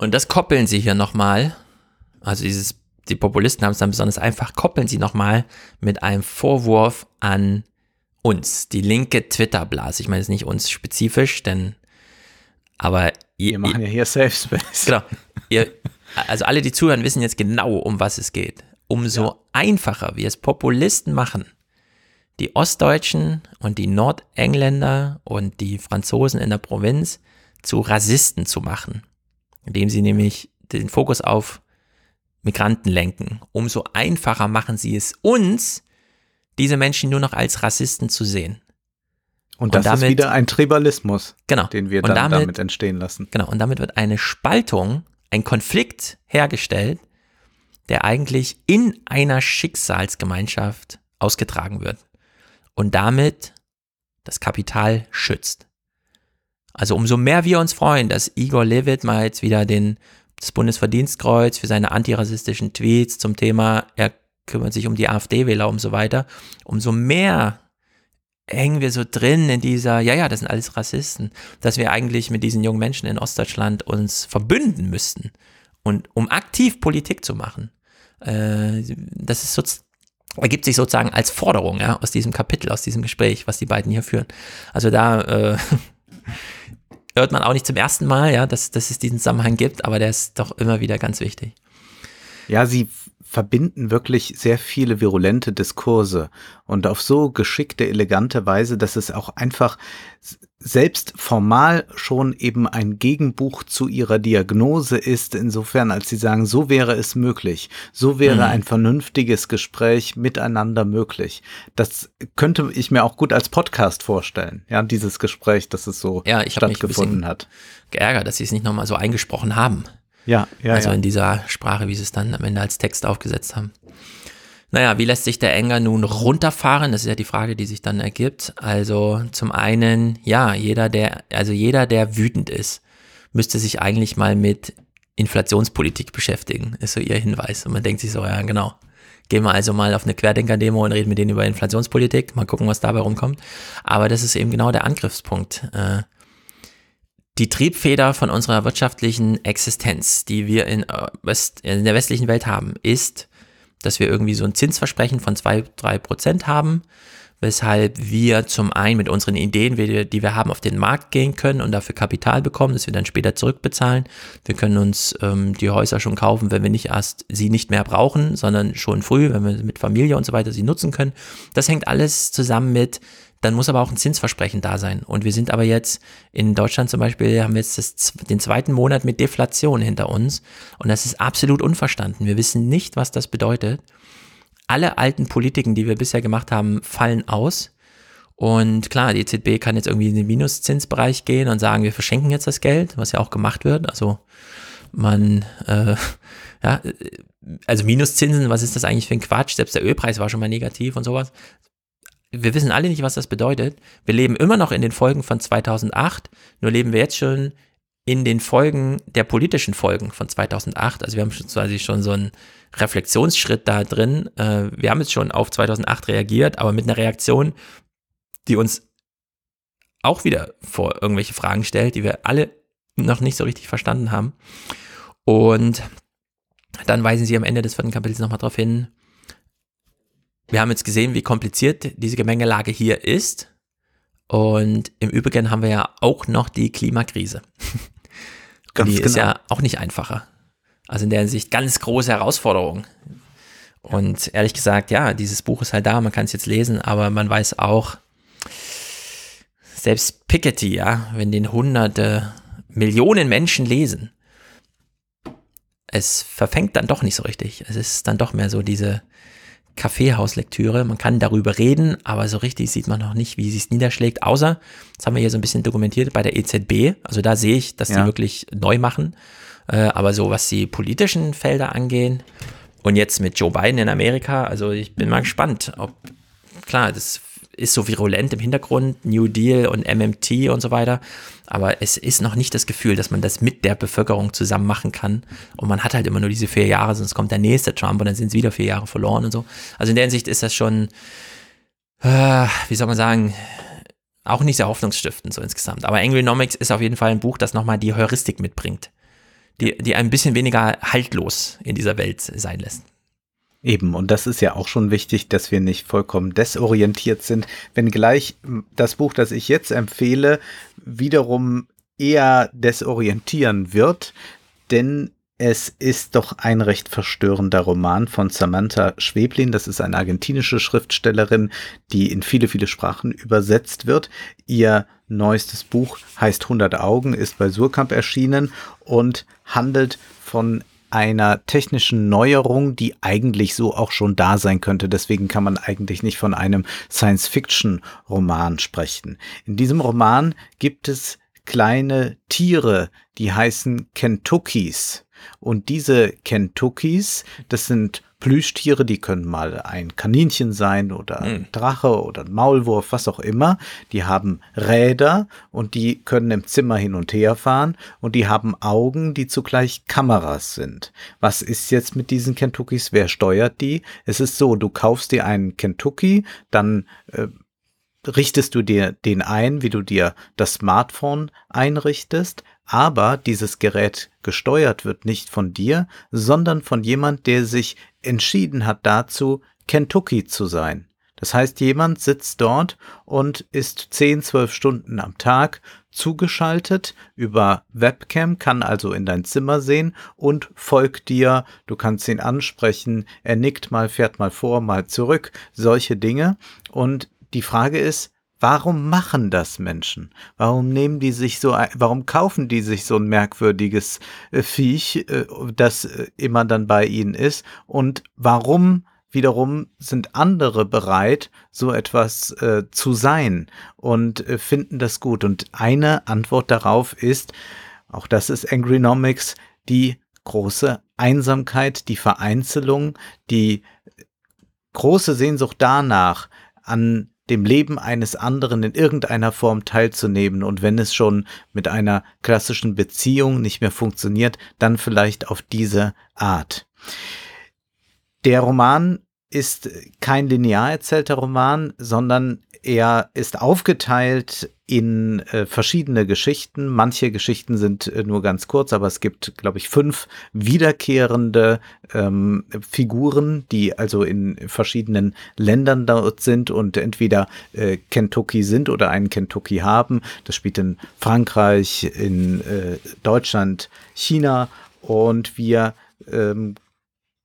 Und das koppeln sie hier nochmal. Also dieses, die Populisten haben es dann besonders einfach, koppeln sie nochmal mit einem Vorwurf an uns, die linke Twitter-Blase. Ich meine, es ist nicht uns spezifisch, denn, aber ihr, Wir machen ja hier Safe Space. Genau. Ihr, also alle, die zuhören, wissen jetzt genau, um was es geht. Umso ja. einfacher wir es Populisten machen, die Ostdeutschen und die Nordengländer und die Franzosen in der Provinz zu Rassisten zu machen indem sie nämlich den Fokus auf Migranten lenken. Umso einfacher machen sie es uns, diese Menschen nur noch als Rassisten zu sehen. Und, das damit, ist wieder ein Tribalismus, genau, den wir dann damit, damit entstehen lassen. Genau, und damit wird eine Spaltung, ein Konflikt hergestellt, der eigentlich in einer Schicksalsgemeinschaft ausgetragen wird und damit das Kapital schützt. Also umso mehr wir uns freuen, dass Igor Levit mal jetzt wieder den, das Bundesverdienstkreuz für seine antirassistischen Tweets zum Thema, er kümmert sich um die AfD-Wähler und so weiter, umso mehr hängen wir so drin in dieser, ja, ja, das sind alles Rassisten, dass wir eigentlich mit diesen jungen Menschen in Ostdeutschland uns verbünden müssten und um aktiv Politik zu machen. Äh, das ist so, ergibt sich sozusagen als Forderung ja, aus diesem Kapitel, aus diesem Gespräch, was die beiden hier führen. Also da äh, hört man auch nicht zum ersten Mal, ja, dass, dass es diesen Zusammenhang gibt, aber der ist doch immer wieder ganz wichtig. Ja, sie verbinden wirklich sehr viele virulente Diskurse und auf so geschickte, elegante Weise, dass es auch einfach selbst formal schon eben ein Gegenbuch zu ihrer Diagnose ist, insofern als sie sagen, so wäre es möglich, so wäre mhm. ein vernünftiges Gespräch miteinander möglich. Das könnte ich mir auch gut als Podcast vorstellen, ja, dieses Gespräch, dass es so ja, ich stattgefunden mich hat. Geärgert, dass sie es nicht nochmal so eingesprochen haben. Ja, ja. Also ja. in dieser Sprache, wie sie es dann am Ende als Text aufgesetzt haben. Naja, wie lässt sich der Enger nun runterfahren? Das ist ja die Frage, die sich dann ergibt. Also zum einen, ja, jeder, der, also jeder, der wütend ist, müsste sich eigentlich mal mit Inflationspolitik beschäftigen, ist so ihr Hinweis. Und man denkt sich so, ja, genau. Gehen wir also mal auf eine Querdenker-Demo und reden mit denen über Inflationspolitik, mal gucken, was dabei rumkommt. Aber das ist eben genau der Angriffspunkt. Äh, die Triebfeder von unserer wirtschaftlichen Existenz, die wir in, äh, West, in der westlichen Welt haben, ist dass wir irgendwie so ein Zinsversprechen von zwei, drei Prozent haben, weshalb wir zum einen mit unseren Ideen, die wir haben, auf den Markt gehen können und dafür Kapital bekommen, das wir dann später zurückbezahlen. Wir können uns ähm, die Häuser schon kaufen, wenn wir nicht erst sie nicht mehr brauchen, sondern schon früh, wenn wir mit Familie und so weiter sie nutzen können. Das hängt alles zusammen mit, dann muss aber auch ein Zinsversprechen da sein. Und wir sind aber jetzt in Deutschland zum Beispiel, haben wir jetzt das, den zweiten Monat mit Deflation hinter uns. Und das ist absolut unverstanden. Wir wissen nicht, was das bedeutet alle alten Politiken, die wir bisher gemacht haben, fallen aus. Und klar, die EZB kann jetzt irgendwie in den Minuszinsbereich gehen und sagen, wir verschenken jetzt das Geld, was ja auch gemacht wird. Also man, äh, ja, also Minuszinsen, was ist das eigentlich für ein Quatsch? Selbst der Ölpreis war schon mal negativ und sowas. Wir wissen alle nicht, was das bedeutet. Wir leben immer noch in den Folgen von 2008, nur leben wir jetzt schon in den Folgen der politischen Folgen von 2008. Also wir haben quasi schon so einen Reflexionsschritt da drin. Äh, wir haben jetzt schon auf 2008 reagiert, aber mit einer Reaktion, die uns auch wieder vor irgendwelche Fragen stellt, die wir alle noch nicht so richtig verstanden haben. Und dann weisen sie am Ende des vierten Kapitels nochmal darauf hin, wir haben jetzt gesehen, wie kompliziert diese Gemengelage hier ist. Und im Übrigen haben wir ja auch noch die Klimakrise. Ganz die genau. ist ja auch nicht einfacher. Also in der Hinsicht ganz große Herausforderung. Und ehrlich gesagt, ja, dieses Buch ist halt da, man kann es jetzt lesen, aber man weiß auch, selbst Piketty, ja, wenn den hunderte, Millionen Menschen lesen, es verfängt dann doch nicht so richtig. Es ist dann doch mehr so diese Kaffeehauslektüre. Man kann darüber reden, aber so richtig sieht man noch nicht, wie sie es niederschlägt. Außer, das haben wir hier so ein bisschen dokumentiert bei der EZB. Also da sehe ich, dass ja. die wirklich neu machen. Äh, aber so, was die politischen Felder angehen und jetzt mit Joe Biden in Amerika, also ich bin mal gespannt, ob, klar, das ist so virulent im Hintergrund, New Deal und MMT und so weiter. Aber es ist noch nicht das Gefühl, dass man das mit der Bevölkerung zusammen machen kann. Und man hat halt immer nur diese vier Jahre, sonst kommt der nächste Trump und dann sind es wieder vier Jahre verloren und so. Also in der Hinsicht ist das schon, äh, wie soll man sagen, auch nicht sehr hoffnungsstiftend so insgesamt. Aber Angrynomics ist auf jeden Fall ein Buch, das nochmal die Heuristik mitbringt. Die, die ein bisschen weniger haltlos in dieser Welt sein lässt. Eben, und das ist ja auch schon wichtig, dass wir nicht vollkommen desorientiert sind, wenngleich das Buch, das ich jetzt empfehle, wiederum eher desorientieren wird, denn es ist doch ein recht verstörender Roman von Samantha Schweblin. Das ist eine argentinische Schriftstellerin, die in viele, viele Sprachen übersetzt wird. Ihr neuestes Buch heißt 100 Augen, ist bei Surkamp erschienen und handelt von einer technischen Neuerung, die eigentlich so auch schon da sein könnte. Deswegen kann man eigentlich nicht von einem Science-Fiction-Roman sprechen. In diesem Roman gibt es kleine Tiere, die heißen Kentuckys. Und diese Kentuckys, das sind Plüschtiere, die können mal ein Kaninchen sein oder ein hm. Drache oder ein Maulwurf, was auch immer. Die haben Räder und die können im Zimmer hin und her fahren und die haben Augen, die zugleich Kameras sind. Was ist jetzt mit diesen Kentuckys? Wer steuert die? Es ist so, du kaufst dir einen Kentucky, dann äh, richtest du dir den ein, wie du dir das Smartphone einrichtest, aber dieses Gerät gesteuert wird nicht von dir, sondern von jemand, der sich entschieden hat dazu, Kentucky zu sein. Das heißt, jemand sitzt dort und ist 10, 12 Stunden am Tag zugeschaltet über Webcam, kann also in dein Zimmer sehen und folgt dir. Du kannst ihn ansprechen. Er nickt mal, fährt mal vor, mal zurück. Solche Dinge. Und die Frage ist, Warum machen das Menschen? Warum nehmen die sich so, warum kaufen die sich so ein merkwürdiges äh, Viech, äh, das äh, immer dann bei ihnen ist? Und warum wiederum sind andere bereit, so etwas äh, zu sein und äh, finden das gut? Und eine Antwort darauf ist, auch das ist Angrynomics, die große Einsamkeit, die Vereinzelung, die große Sehnsucht danach, an dem Leben eines anderen in irgendeiner Form teilzunehmen und wenn es schon mit einer klassischen Beziehung nicht mehr funktioniert, dann vielleicht auf diese Art. Der Roman ist kein linear erzählter Roman, sondern er ist aufgeteilt in äh, verschiedene Geschichten. Manche Geschichten sind äh, nur ganz kurz, aber es gibt, glaube ich, fünf wiederkehrende ähm, Figuren, die also in verschiedenen Ländern dort sind und entweder äh, Kentucky sind oder einen Kentucky haben. Das spielt in Frankreich, in äh, Deutschland, China und wir ähm,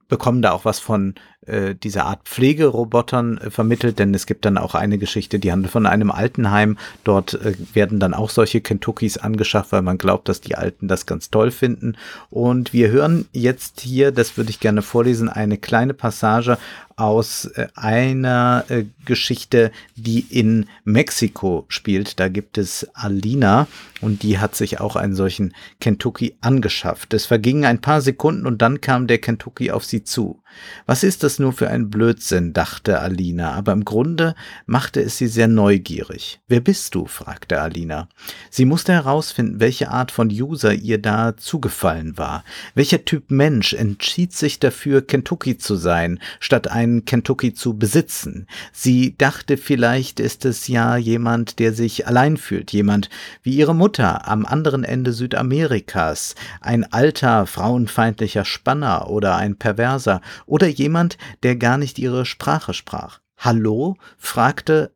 bekommen da auch was von äh, dieser Art Pflegerobotern äh, vermittelt, denn es gibt dann auch eine Geschichte, die handelt von einem Altenheim. Dort äh, werden dann auch solche Kentuckys angeschafft, weil man glaubt, dass die Alten das ganz toll finden. Und wir hören jetzt hier, das würde ich gerne vorlesen, eine kleine Passage aus äh, einer äh, Geschichte, die in Mexiko spielt. Da gibt es Alina und die hat sich auch einen solchen Kentucky angeschafft. Es vergingen ein paar Sekunden und dann kam der Kentucky auf sie zu. Was ist das nur für ein Blödsinn, dachte Alina, aber im Grunde machte es sie sehr neugierig. Wer bist du? fragte Alina. Sie musste herausfinden, welche Art von User ihr da zugefallen war. Welcher Typ Mensch entschied sich dafür, Kentucky zu sein, statt einen Kentucky zu besitzen. Sie dachte, vielleicht ist es ja jemand, der sich allein fühlt, jemand wie ihre Mutter am anderen Ende Südamerikas, ein alter, frauenfeindlicher Spanner oder ein Perverser oder jemand, der gar nicht ihre Sprache sprach. Hallo? fragte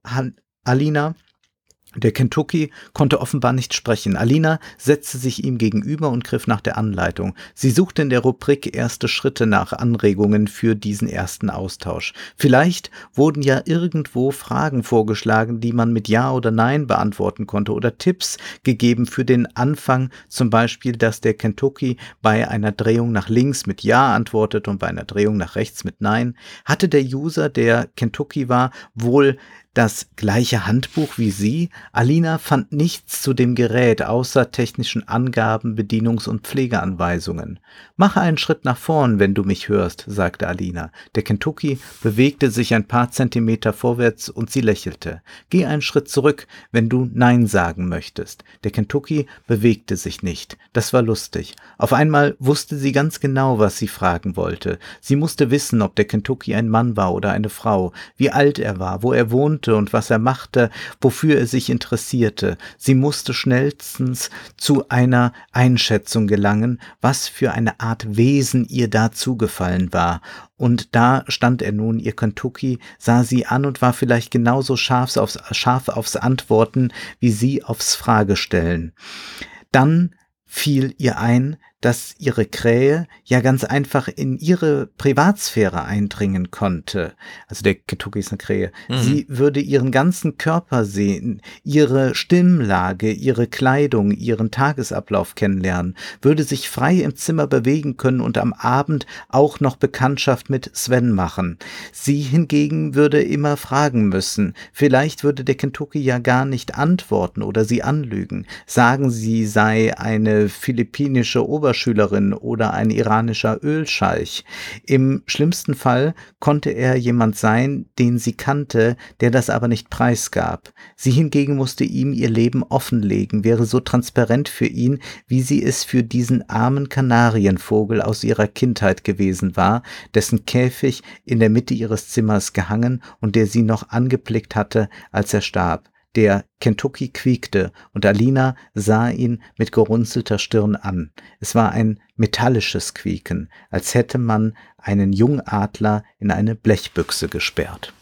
Alina. Der Kentucky konnte offenbar nicht sprechen. Alina setzte sich ihm gegenüber und griff nach der Anleitung. Sie suchte in der Rubrik erste Schritte nach Anregungen für diesen ersten Austausch. Vielleicht wurden ja irgendwo Fragen vorgeschlagen, die man mit Ja oder Nein beantworten konnte oder Tipps gegeben für den Anfang, zum Beispiel, dass der Kentucky bei einer Drehung nach links mit Ja antwortet und bei einer Drehung nach rechts mit Nein. Hatte der User, der Kentucky war, wohl das gleiche Handbuch wie Sie? Alina fand nichts zu dem Gerät außer technischen Angaben, Bedienungs- und Pflegeanweisungen. Mache einen Schritt nach vorn, wenn du mich hörst, sagte Alina. Der Kentucky bewegte sich ein paar Zentimeter vorwärts und sie lächelte. Geh einen Schritt zurück, wenn du Nein sagen möchtest. Der Kentucky bewegte sich nicht. Das war lustig. Auf einmal wusste sie ganz genau, was sie fragen wollte. Sie musste wissen, ob der Kentucky ein Mann war oder eine Frau, wie alt er war, wo er wohnte, konnte und was er machte, wofür er sich interessierte. Sie musste schnellstens zu einer Einschätzung gelangen, was für eine Art Wesen ihr da zugefallen war. Und da stand er nun, ihr Kentucky, sah sie an und war vielleicht genauso scharf aufs, scharf aufs Antworten wie sie aufs Fragestellen. Dann fiel ihr ein, dass ihre Krähe ja ganz einfach in ihre Privatsphäre eindringen konnte. Also der Kentucky ist eine Krähe. Mhm. Sie würde ihren ganzen Körper sehen, ihre Stimmlage, ihre Kleidung, ihren Tagesablauf kennenlernen, würde sich frei im Zimmer bewegen können und am Abend auch noch Bekanntschaft mit Sven machen. Sie hingegen würde immer fragen müssen. Vielleicht würde der Kentucky ja gar nicht antworten oder sie anlügen. Sagen, sie sei eine philippinische Ober Oberschülerin oder ein iranischer Ölscheich. Im schlimmsten Fall konnte er jemand sein, den sie kannte, der das aber nicht preisgab. Sie hingegen musste ihm ihr Leben offenlegen, wäre so transparent für ihn, wie sie es für diesen armen Kanarienvogel aus ihrer Kindheit gewesen war, dessen Käfig in der Mitte ihres Zimmers gehangen und der sie noch angeblickt hatte, als er starb. Der Kentucky quiekte, und Alina sah ihn mit gerunzelter Stirn an. Es war ein metallisches Quieken, als hätte man einen Jungadler in eine Blechbüchse gesperrt.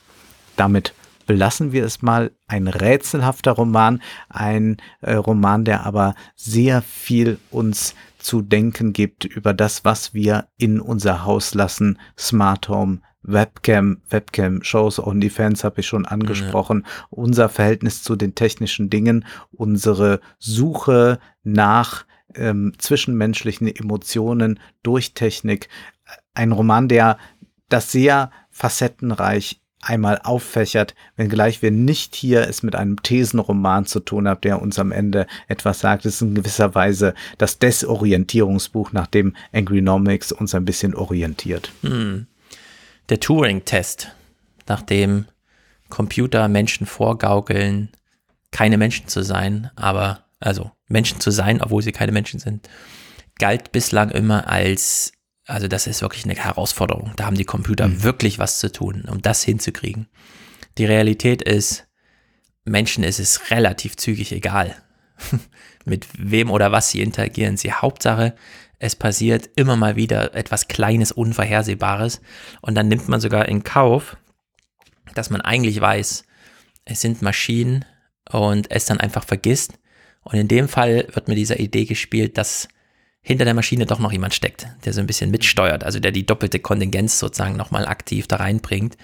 Damit belassen wir es mal. Ein rätselhafter Roman, ein äh, Roman, der aber sehr viel uns zu denken gibt über das, was wir in unser Haus lassen. Smart Home, Webcam, Webcam-Shows, OnlyFans habe ich schon angesprochen, ja. unser Verhältnis zu den technischen Dingen, unsere Suche nach ähm, zwischenmenschlichen Emotionen durch Technik. Ein Roman, der das sehr facettenreich einmal auffächert, wenngleich wir nicht hier es mit einem Thesenroman zu tun haben, der uns am Ende etwas sagt. Es ist in gewisser Weise das Desorientierungsbuch, nach dem Angry Nomics uns ein bisschen orientiert. Hm der Turing-Test, nachdem Computer Menschen vorgaukeln, keine Menschen zu sein, aber also Menschen zu sein, obwohl sie keine Menschen sind, galt bislang immer als also das ist wirklich eine Herausforderung. Da haben die Computer mhm. wirklich was zu tun, um das hinzukriegen. Die Realität ist, Menschen ist es relativ zügig egal, mit wem oder was sie interagieren. Sie Hauptsache, es passiert immer mal wieder etwas Kleines, Unvorhersehbares. Und dann nimmt man sogar in Kauf, dass man eigentlich weiß, es sind Maschinen und es dann einfach vergisst. Und in dem Fall wird mit dieser Idee gespielt, dass hinter der Maschine doch noch jemand steckt, der so ein bisschen mitsteuert, also der die doppelte Kontingenz sozusagen nochmal aktiv da reinbringt.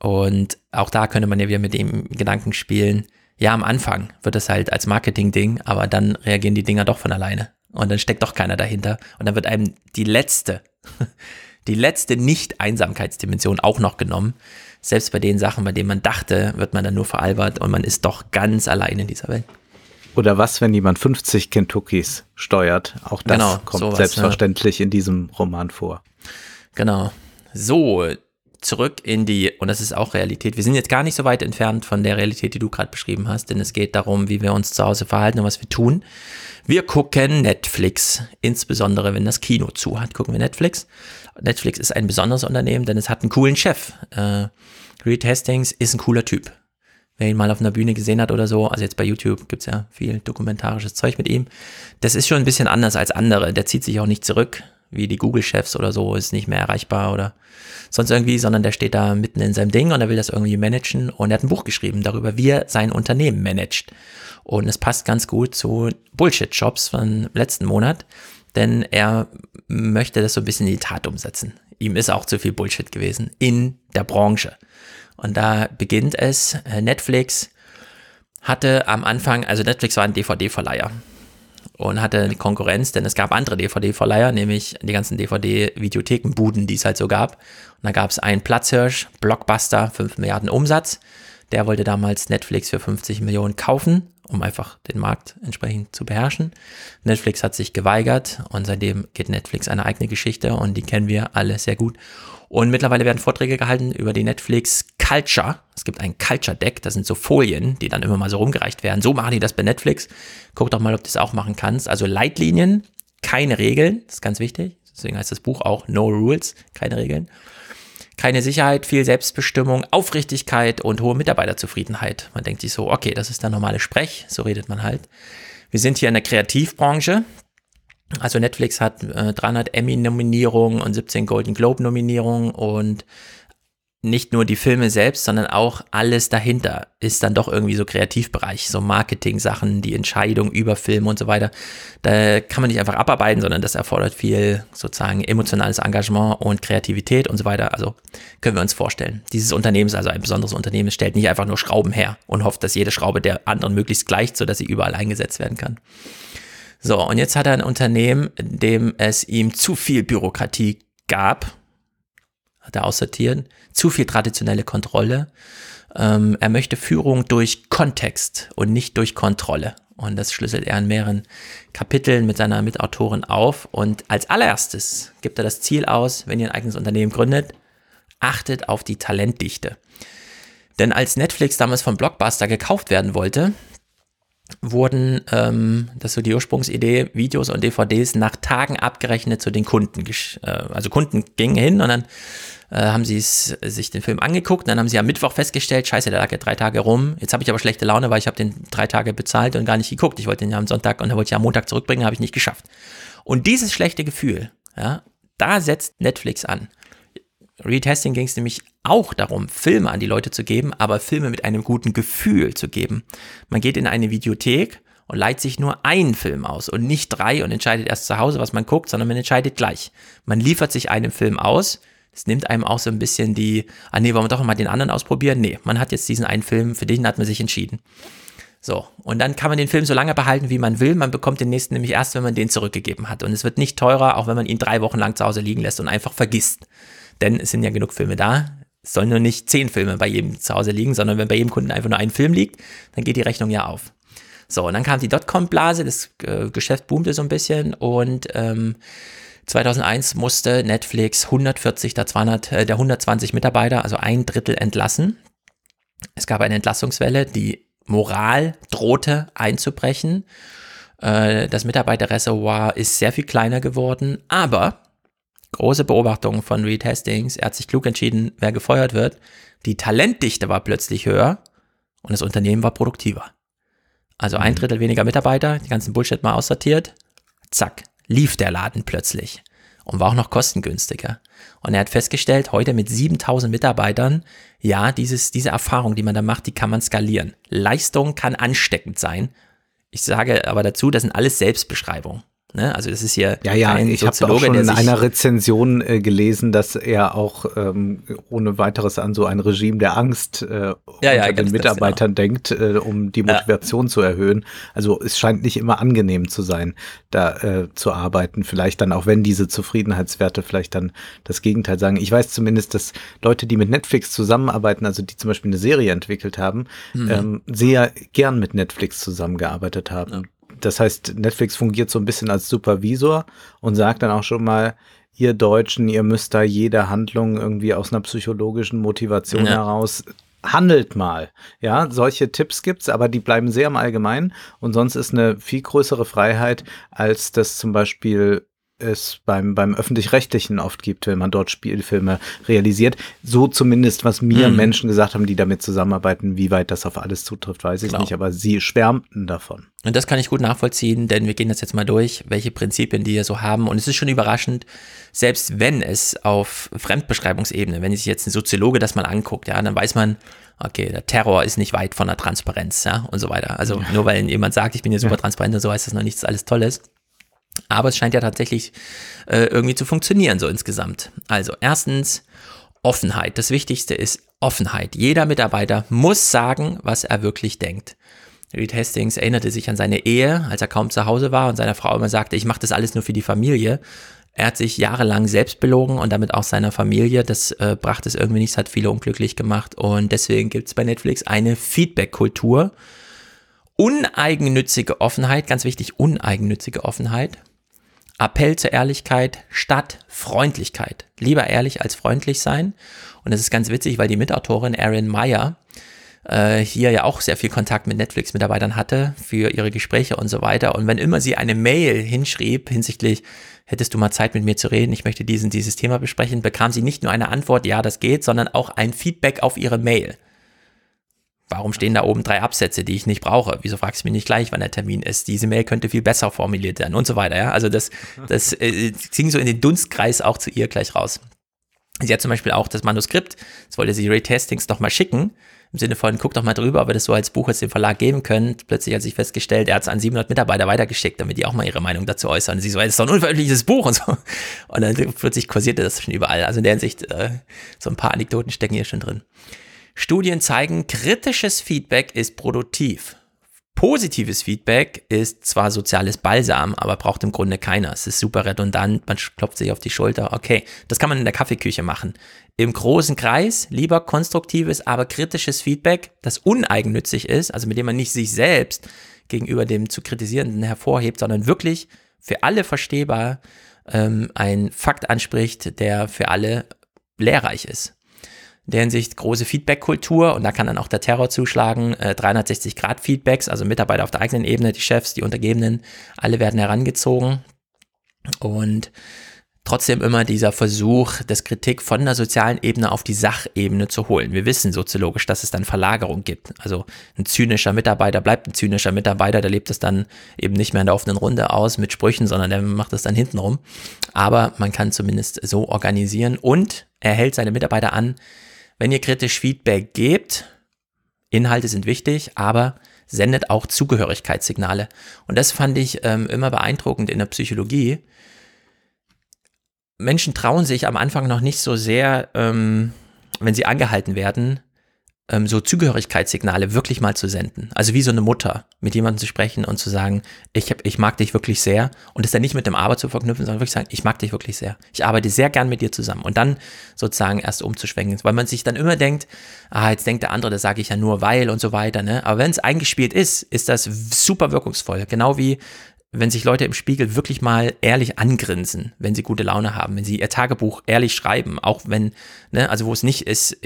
Und auch da könnte man ja wieder mit dem Gedanken spielen, ja, am Anfang wird es halt als Marketing-Ding, aber dann reagieren die Dinger doch von alleine. Und dann steckt doch keiner dahinter. Und dann wird einem die letzte, die letzte Nicht-Einsamkeitsdimension auch noch genommen. Selbst bei den Sachen, bei denen man dachte, wird man dann nur veralbert und man ist doch ganz allein in dieser Welt. Oder was, wenn jemand 50 Kentuckys steuert? Auch das genau, kommt sowas, selbstverständlich ja. in diesem Roman vor. Genau. So, zurück in die, und das ist auch Realität. Wir sind jetzt gar nicht so weit entfernt von der Realität, die du gerade beschrieben hast, denn es geht darum, wie wir uns zu Hause verhalten und was wir tun. Wir gucken Netflix, insbesondere wenn das Kino zu hat, gucken wir Netflix. Netflix ist ein besonderes Unternehmen, denn es hat einen coolen Chef. Äh, Reed Hastings ist ein cooler Typ. Wer ihn mal auf einer Bühne gesehen hat oder so, also jetzt bei YouTube gibt's ja viel dokumentarisches Zeug mit ihm. Das ist schon ein bisschen anders als andere. Der zieht sich auch nicht zurück, wie die Google-Chefs oder so, ist nicht mehr erreichbar oder sonst irgendwie, sondern der steht da mitten in seinem Ding und er will das irgendwie managen und er hat ein Buch geschrieben darüber, wie er sein Unternehmen managt. Und es passt ganz gut zu Bullshit-Jobs von letzten Monat, denn er möchte das so ein bisschen in die Tat umsetzen. Ihm ist auch zu viel Bullshit gewesen in der Branche. Und da beginnt es. Äh, Netflix hatte am Anfang, also Netflix war ein DVD-Verleiher und hatte eine Konkurrenz, denn es gab andere DVD-Verleiher, nämlich die ganzen DVD-Videothekenbuden, die es halt so gab. Und da gab es einen Platzhirsch, Blockbuster, 5 Milliarden Umsatz. Der wollte damals Netflix für 50 Millionen kaufen, um einfach den Markt entsprechend zu beherrschen. Netflix hat sich geweigert und seitdem geht Netflix eine eigene Geschichte und die kennen wir alle sehr gut. Und mittlerweile werden Vorträge gehalten über die Netflix Culture. Es gibt ein Culture Deck, das sind so Folien, die dann immer mal so rumgereicht werden. So machen die das bei Netflix. Guck doch mal, ob du das auch machen kannst. Also Leitlinien, keine Regeln, das ist ganz wichtig. Deswegen heißt das Buch auch No Rules, keine Regeln. Keine Sicherheit, viel Selbstbestimmung, Aufrichtigkeit und hohe Mitarbeiterzufriedenheit. Man denkt sich so, okay, das ist der normale Sprech, so redet man halt. Wir sind hier in der Kreativbranche. Also Netflix hat äh, 300 Emmy-Nominierungen und 17 Golden Globe-Nominierungen und nicht nur die Filme selbst, sondern auch alles dahinter ist dann doch irgendwie so Kreativbereich, so Marketing-Sachen, die Entscheidung über Filme und so weiter. Da kann man nicht einfach abarbeiten, sondern das erfordert viel sozusagen emotionales Engagement und Kreativität und so weiter. Also können wir uns vorstellen. Dieses Unternehmen ist also ein besonderes Unternehmen. Es stellt nicht einfach nur Schrauben her und hofft, dass jede Schraube der anderen möglichst gleicht, sodass sie überall eingesetzt werden kann. So, und jetzt hat er ein Unternehmen, dem es ihm zu viel Bürokratie gab, hat er aussortiert, zu viel traditionelle Kontrolle. Ähm, er möchte Führung durch Kontext und nicht durch Kontrolle. Und das schlüsselt er in mehreren Kapiteln mit seiner Mitautorin auf. Und als allererstes gibt er das Ziel aus, wenn ihr ein eigenes Unternehmen gründet, achtet auf die Talentdichte. Denn als Netflix damals von Blockbuster gekauft werden wollte, wurden, ähm, das ist so die Ursprungsidee, Videos und DVDs nach Tagen abgerechnet zu den Kunden. Äh, also Kunden gingen hin und dann äh, haben sie sich den Film angeguckt, dann haben sie am Mittwoch festgestellt, scheiße, der lag ja drei Tage rum. Jetzt habe ich aber schlechte Laune, weil ich habe den drei Tage bezahlt und gar nicht geguckt. Ich wollte den ja am Sonntag und dann wollte ich ja am Montag zurückbringen, habe ich nicht geschafft. Und dieses schlechte Gefühl, ja, da setzt Netflix an. Retesting ging es nämlich auch darum, Filme an die Leute zu geben, aber Filme mit einem guten Gefühl zu geben. Man geht in eine Videothek und leiht sich nur einen Film aus und nicht drei und entscheidet erst zu Hause, was man guckt, sondern man entscheidet gleich. Man liefert sich einen Film aus. Das nimmt einem auch so ein bisschen die, ah nee, wollen wir doch mal den anderen ausprobieren? Nee, man hat jetzt diesen einen Film, für den hat man sich entschieden. So, und dann kann man den Film so lange behalten, wie man will. Man bekommt den nächsten nämlich erst, wenn man den zurückgegeben hat. Und es wird nicht teurer, auch wenn man ihn drei Wochen lang zu Hause liegen lässt und einfach vergisst. Denn es sind ja genug Filme da. Es sollen nur nicht zehn Filme bei jedem zu Hause liegen, sondern wenn bei jedem Kunden einfach nur ein Film liegt, dann geht die Rechnung ja auf. So, und dann kam die Dotcom-Blase, das äh, Geschäft boomte so ein bisschen und ähm, 2001 musste Netflix 140 der, 200, äh, der 120 Mitarbeiter, also ein Drittel entlassen. Es gab eine Entlassungswelle, die Moral drohte einzubrechen. Äh, das Mitarbeiterreservoir ist sehr viel kleiner geworden, aber große Beobachtung von Reed Hastings. Er hat sich klug entschieden, wer gefeuert wird. Die Talentdichte war plötzlich höher und das Unternehmen war produktiver. Also ein mhm. Drittel weniger Mitarbeiter, die ganzen Bullshit mal aussortiert. Zack, lief der Laden plötzlich und war auch noch kostengünstiger. Und er hat festgestellt, heute mit 7000 Mitarbeitern, ja, dieses, diese Erfahrung, die man da macht, die kann man skalieren. Leistung kann ansteckend sein. Ich sage aber dazu, das sind alles Selbstbeschreibungen. Ne? Also das ist hier ja, ja, ein ich habe auch schon in einer Rezension äh, gelesen, dass er auch ähm, ohne weiteres an so ein Regime der Angst äh, ja, ja, den Mitarbeitern das, genau. denkt, äh, um die Motivation ja. zu erhöhen. Also es scheint nicht immer angenehm zu sein, da äh, zu arbeiten. Vielleicht dann auch, wenn diese Zufriedenheitswerte vielleicht dann das Gegenteil sagen. Ich weiß zumindest, dass Leute, die mit Netflix zusammenarbeiten, also die zum Beispiel eine Serie entwickelt haben, mhm. ähm, sehr gern mit Netflix zusammengearbeitet haben das heißt, Netflix fungiert so ein bisschen als Supervisor und sagt dann auch schon mal, ihr Deutschen, ihr müsst da jede Handlung irgendwie aus einer psychologischen Motivation ja. heraus handelt mal. Ja, solche Tipps gibt's, aber die bleiben sehr im Allgemeinen und sonst ist eine viel größere Freiheit, als das zum Beispiel es beim, beim öffentlich-rechtlichen oft gibt, wenn man dort Spielfilme realisiert. So zumindest, was mir mhm. Menschen gesagt haben, die damit zusammenarbeiten, wie weit das auf alles zutrifft, weiß ich genau. nicht, aber sie schwärmten davon. Und das kann ich gut nachvollziehen, denn wir gehen das jetzt mal durch, welche Prinzipien die hier so haben. Und es ist schon überraschend, selbst wenn es auf Fremdbeschreibungsebene, wenn sich jetzt ein Soziologe das mal anguckt, ja, dann weiß man, okay, der Terror ist nicht weit von der Transparenz, ja, und so weiter. Also ja. nur weil jemand sagt, ich bin hier super ja. transparent und so heißt das noch nichts alles Tolles. Aber es scheint ja tatsächlich äh, irgendwie zu funktionieren, so insgesamt. Also erstens Offenheit. Das Wichtigste ist Offenheit. Jeder Mitarbeiter muss sagen, was er wirklich denkt. Reed Hastings erinnerte sich an seine Ehe, als er kaum zu Hause war und seiner Frau immer sagte, ich mache das alles nur für die Familie. Er hat sich jahrelang selbst belogen und damit auch seiner Familie. Das äh, brachte es irgendwie nichts, hat viele unglücklich gemacht. Und deswegen gibt es bei Netflix eine Feedback-Kultur, Uneigennützige Offenheit, ganz wichtig, uneigennützige Offenheit. Appell zur Ehrlichkeit statt Freundlichkeit. Lieber ehrlich als freundlich sein. Und das ist ganz witzig, weil die Mitautorin Erin Meyer äh, hier ja auch sehr viel Kontakt mit Netflix-Mitarbeitern hatte für ihre Gespräche und so weiter. Und wenn immer sie eine Mail hinschrieb hinsichtlich, hättest du mal Zeit mit mir zu reden, ich möchte diesen, dieses Thema besprechen, bekam sie nicht nur eine Antwort, ja, das geht, sondern auch ein Feedback auf ihre Mail. Warum stehen da oben drei Absätze, die ich nicht brauche? Wieso fragst du mich nicht gleich, wann der Termin ist? Diese Mail könnte viel besser formuliert werden und so weiter. Ja? Also das, das äh, ging so in den Dunstkreis auch zu ihr gleich raus. Sie hat zum Beispiel auch das Manuskript, das wollte sie Retestings doch mal schicken, im Sinne von, guck doch mal drüber, ob wir das so als Buch jetzt dem Verlag geben können. Plötzlich hat sich festgestellt, er hat es an 700 Mitarbeiter weitergeschickt, damit die auch mal ihre Meinung dazu äußern. Und sie so, das ist doch ein unveröffentlichtes Buch und so. Und dann plötzlich kursierte das schon überall. Also in der Hinsicht, äh, so ein paar Anekdoten stecken hier schon drin. Studien zeigen, kritisches Feedback ist produktiv. Positives Feedback ist zwar soziales Balsam, aber braucht im Grunde keiner. Es ist super redundant, man klopft sich auf die Schulter. Okay, das kann man in der Kaffeeküche machen. Im großen Kreis lieber konstruktives, aber kritisches Feedback, das uneigennützig ist, also mit dem man nicht sich selbst gegenüber dem zu kritisierenden hervorhebt, sondern wirklich für alle verstehbar ähm, ein Fakt anspricht, der für alle lehrreich ist. In der Hinsicht große Feedback-Kultur und da kann dann auch der Terror zuschlagen. Äh, 360-Grad-Feedbacks, also Mitarbeiter auf der eigenen Ebene, die Chefs, die Untergebenen, alle werden herangezogen. Und trotzdem immer dieser Versuch, das Kritik von der sozialen Ebene auf die Sachebene zu holen. Wir wissen soziologisch, dass es dann Verlagerung gibt. Also ein zynischer Mitarbeiter bleibt ein zynischer Mitarbeiter, der lebt es dann eben nicht mehr in der offenen Runde aus mit Sprüchen, sondern der macht es dann hintenrum. Aber man kann zumindest so organisieren und er hält seine Mitarbeiter an, wenn ihr kritisch Feedback gebt, Inhalte sind wichtig, aber sendet auch Zugehörigkeitssignale. Und das fand ich ähm, immer beeindruckend in der Psychologie. Menschen trauen sich am Anfang noch nicht so sehr, ähm, wenn sie angehalten werden, ähm, so Zugehörigkeitssignale wirklich mal zu senden. Also wie so eine Mutter, mit jemandem zu sprechen und zu sagen, ich, hab, ich mag dich wirklich sehr und es dann nicht mit dem Aber zu verknüpfen, sondern wirklich sagen, ich mag dich wirklich sehr. Ich arbeite sehr gern mit dir zusammen und dann sozusagen erst umzuschwenken, weil man sich dann immer denkt, ah, jetzt denkt der andere, das sage ich ja nur weil und so weiter. Ne? Aber wenn es eingespielt ist, ist das super wirkungsvoll. Genau wie wenn sich Leute im Spiegel wirklich mal ehrlich angrinsen, wenn sie gute Laune haben, wenn sie ihr Tagebuch ehrlich schreiben, auch wenn, ne, also wo es nicht ist,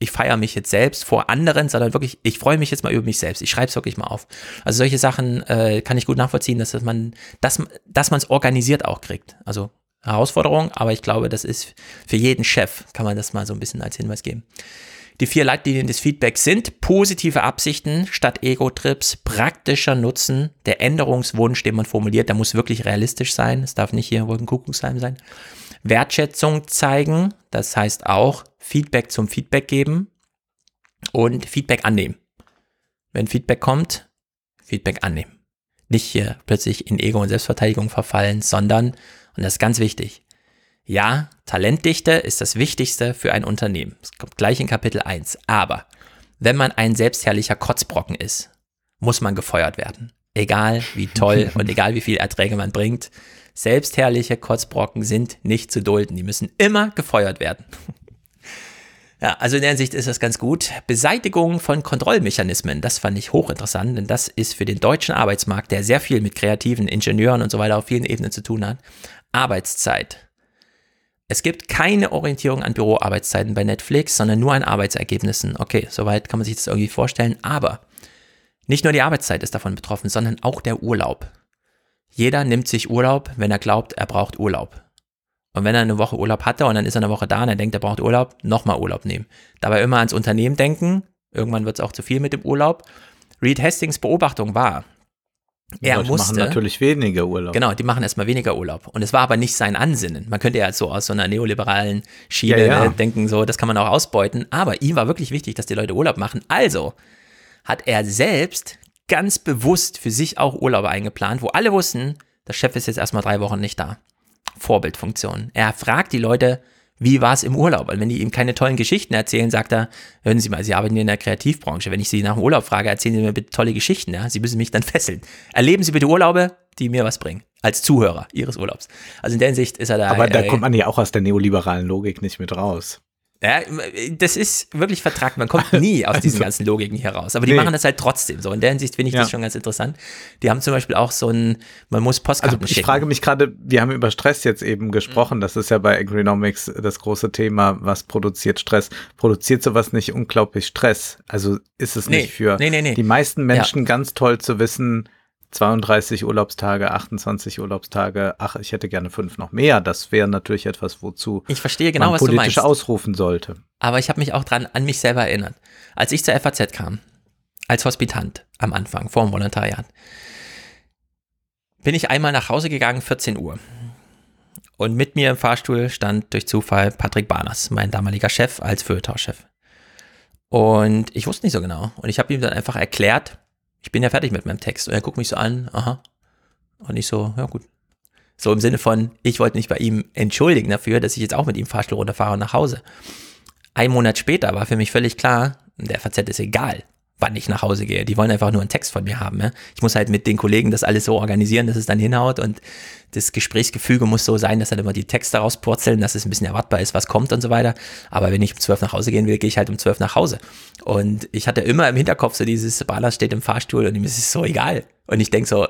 ich feiere mich jetzt selbst vor anderen, sondern wirklich, ich freue mich jetzt mal über mich selbst. Ich schreibe es wirklich mal auf. Also solche Sachen äh, kann ich gut nachvollziehen, dass, dass man, dass, dass man es organisiert auch kriegt. Also Herausforderung, aber ich glaube, das ist für jeden Chef, kann man das mal so ein bisschen als Hinweis geben. Die vier Leitlinien des Feedbacks sind positive Absichten statt Ego-Trips, praktischer Nutzen, der Änderungswunsch, den man formuliert, der muss wirklich realistisch sein, es darf nicht hier Wolkenkuckucksheim sein. Wertschätzung zeigen, das heißt auch Feedback zum Feedback geben und Feedback annehmen. Wenn Feedback kommt, Feedback annehmen. Nicht hier plötzlich in Ego und Selbstverteidigung verfallen, sondern, und das ist ganz wichtig, ja, Talentdichte ist das Wichtigste für ein Unternehmen. Das kommt gleich in Kapitel 1. Aber wenn man ein selbstherrlicher Kotzbrocken ist, muss man gefeuert werden. Egal wie toll und egal wie viel Erträge man bringt. Selbstherrliche Kotzbrocken sind nicht zu dulden. Die müssen immer gefeuert werden. Ja, also in der Hinsicht ist das ganz gut. Beseitigung von Kontrollmechanismen, das fand ich hochinteressant, denn das ist für den deutschen Arbeitsmarkt, der sehr viel mit kreativen Ingenieuren und so weiter auf vielen Ebenen zu tun hat, Arbeitszeit. Es gibt keine Orientierung an Büroarbeitszeiten bei Netflix, sondern nur an Arbeitsergebnissen. Okay, soweit kann man sich das irgendwie vorstellen. Aber nicht nur die Arbeitszeit ist davon betroffen, sondern auch der Urlaub. Jeder nimmt sich Urlaub, wenn er glaubt, er braucht Urlaub. Und wenn er eine Woche Urlaub hatte und dann ist er eine Woche da und er denkt, er braucht Urlaub, nochmal Urlaub nehmen. Dabei immer ans Unternehmen denken. Irgendwann wird es auch zu viel mit dem Urlaub. Reed Hastings Beobachtung war, er Leute musste. machen natürlich weniger Urlaub. Genau, die machen erstmal weniger Urlaub. Und es war aber nicht sein Ansinnen. Man könnte ja so aus so einer neoliberalen Schiene ja, ja. Ne, denken, so, das kann man auch ausbeuten. Aber ihm war wirklich wichtig, dass die Leute Urlaub machen. Also hat er selbst ganz bewusst für sich auch Urlaube eingeplant, wo alle wussten, der Chef ist jetzt erstmal drei Wochen nicht da. Vorbildfunktion. Er fragt die Leute, wie war es im Urlaub? Weil wenn die ihm keine tollen Geschichten erzählen, sagt er, hören Sie mal, Sie arbeiten in der Kreativbranche. Wenn ich Sie nach dem Urlaub frage, erzählen Sie mir bitte tolle Geschichten. Ja? Sie müssen mich dann fesseln. Erleben Sie bitte Urlaube, die mir was bringen. Als Zuhörer Ihres Urlaubs. Also in der Hinsicht ist er da. Aber da äh, kommt man ja auch aus der neoliberalen Logik nicht mit raus. Ja, das ist wirklich vertragt. Man kommt nie aus diesen also, ganzen Logiken hier raus. Aber die nee. machen das halt trotzdem so. In der Hinsicht finde ich ja. das schon ganz interessant. Die haben zum Beispiel auch so ein, man muss Postkarten Also ich schicken. frage mich gerade, wir haben über Stress jetzt eben gesprochen. Mhm. Das ist ja bei Agronomics das große Thema. Was produziert Stress? Produziert sowas nicht unglaublich Stress? Also ist es nee. nicht für nee, die meisten Menschen ja. ganz toll zu wissen, 32 Urlaubstage, 28 Urlaubstage, ach, ich hätte gerne fünf noch mehr. Das wäre natürlich etwas, wozu ich verstehe genau, man was politisch du meinst. ausrufen sollte. Aber ich habe mich auch dran an mich selber erinnert. Als ich zur FAZ kam, als Hospitant am Anfang, vor dem Volontariat, bin ich einmal nach Hause gegangen, 14 Uhr. Und mit mir im Fahrstuhl stand durch Zufall Patrick Barners, mein damaliger Chef als Feuilleton-Chef. Und ich wusste nicht so genau. Und ich habe ihm dann einfach erklärt, ich bin ja fertig mit meinem Text. Und er guckt mich so an, aha. Und ich so, ja gut. So im Sinne von, ich wollte mich bei ihm entschuldigen dafür, dass ich jetzt auch mit ihm Fahrstuhl runterfahre und nach Hause. Ein Monat später war für mich völlig klar, der FAZ ist egal wann ich nach Hause gehe. Die wollen einfach nur einen Text von mir haben. Ja? Ich muss halt mit den Kollegen das alles so organisieren, dass es dann hinhaut und das Gesprächsgefüge muss so sein, dass halt immer die Texte rauspurzeln, dass es ein bisschen erwartbar ist, was kommt und so weiter. Aber wenn ich um zwölf nach Hause gehen will, gehe ich halt um zwölf nach Hause. Und ich hatte immer im Hinterkopf so dieses, Balas steht im Fahrstuhl und ihm ist es so egal. Und ich denke so,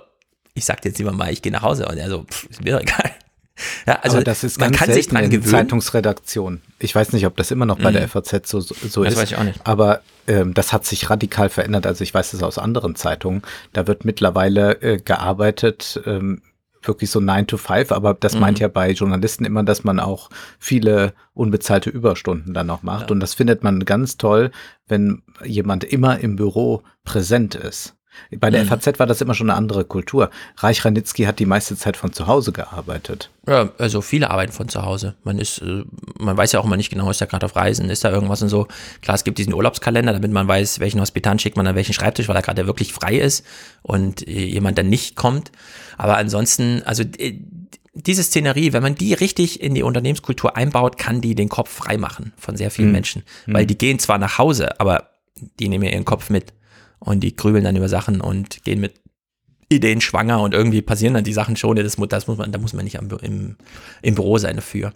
ich sag jetzt lieber mal, ich gehe nach Hause. Und er so, pff, ist mir egal. Ja, also Aber das ist man kann sich dran gewöhnen. Zeitungsredaktion. Ich weiß nicht, ob das immer noch bei mhm. der FAZ so, so das ist. Das weiß ich auch nicht. Aber ähm, das hat sich radikal verändert. Also ich weiß es aus anderen Zeitungen. Da wird mittlerweile äh, gearbeitet, ähm, wirklich so 9 to 5, aber das mhm. meint ja bei Journalisten immer, dass man auch viele unbezahlte Überstunden dann noch macht. Ja. Und das findet man ganz toll, wenn jemand immer im Büro präsent ist. Bei der mhm. FAZ war das immer schon eine andere Kultur. Reich Ranitzky hat die meiste Zeit von zu Hause gearbeitet. Ja, also viele arbeiten von zu Hause. Man ist, äh, man weiß ja auch immer nicht genau, ist er gerade auf Reisen, ist da irgendwas und so. Klar, es gibt diesen Urlaubskalender, damit man weiß, welchen Hospitant schickt man an welchen Schreibtisch, weil er gerade wirklich frei ist und jemand dann nicht kommt. Aber ansonsten, also äh, diese Szenerie, wenn man die richtig in die Unternehmenskultur einbaut, kann die den Kopf frei machen von sehr vielen mhm. Menschen. Weil mhm. die gehen zwar nach Hause, aber die nehmen ja ihren Kopf mit und die grübeln dann über Sachen und gehen mit Ideen schwanger und irgendwie passieren dann die Sachen schon. Das, das muss man, da muss man nicht am, im, im Büro sein dafür.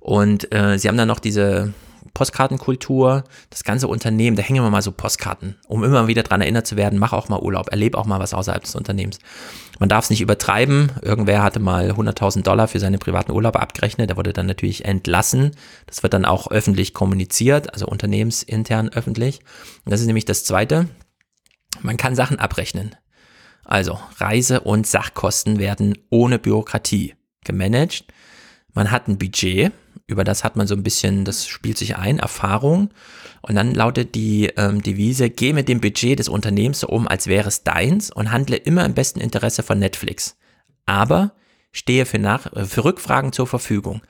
Und äh, sie haben dann noch diese Postkartenkultur, das ganze Unternehmen, da hängen wir mal so Postkarten, um immer wieder dran erinnert zu werden, mach auch mal Urlaub, erlebe auch mal was außerhalb des Unternehmens. Man darf es nicht übertreiben. Irgendwer hatte mal 100.000 Dollar für seine privaten Urlaube abgerechnet, der wurde dann natürlich entlassen. Das wird dann auch öffentlich kommuniziert, also unternehmensintern öffentlich. Und das ist nämlich das Zweite. Man kann Sachen abrechnen. Also Reise- und Sachkosten werden ohne Bürokratie gemanagt. Man hat ein Budget, über das hat man so ein bisschen, das spielt sich ein, Erfahrung. Und dann lautet die ähm, Devise, geh mit dem Budget des Unternehmens so um, als wäre es deins und handle immer im besten Interesse von Netflix. Aber stehe für, nach, für Rückfragen zur Verfügung.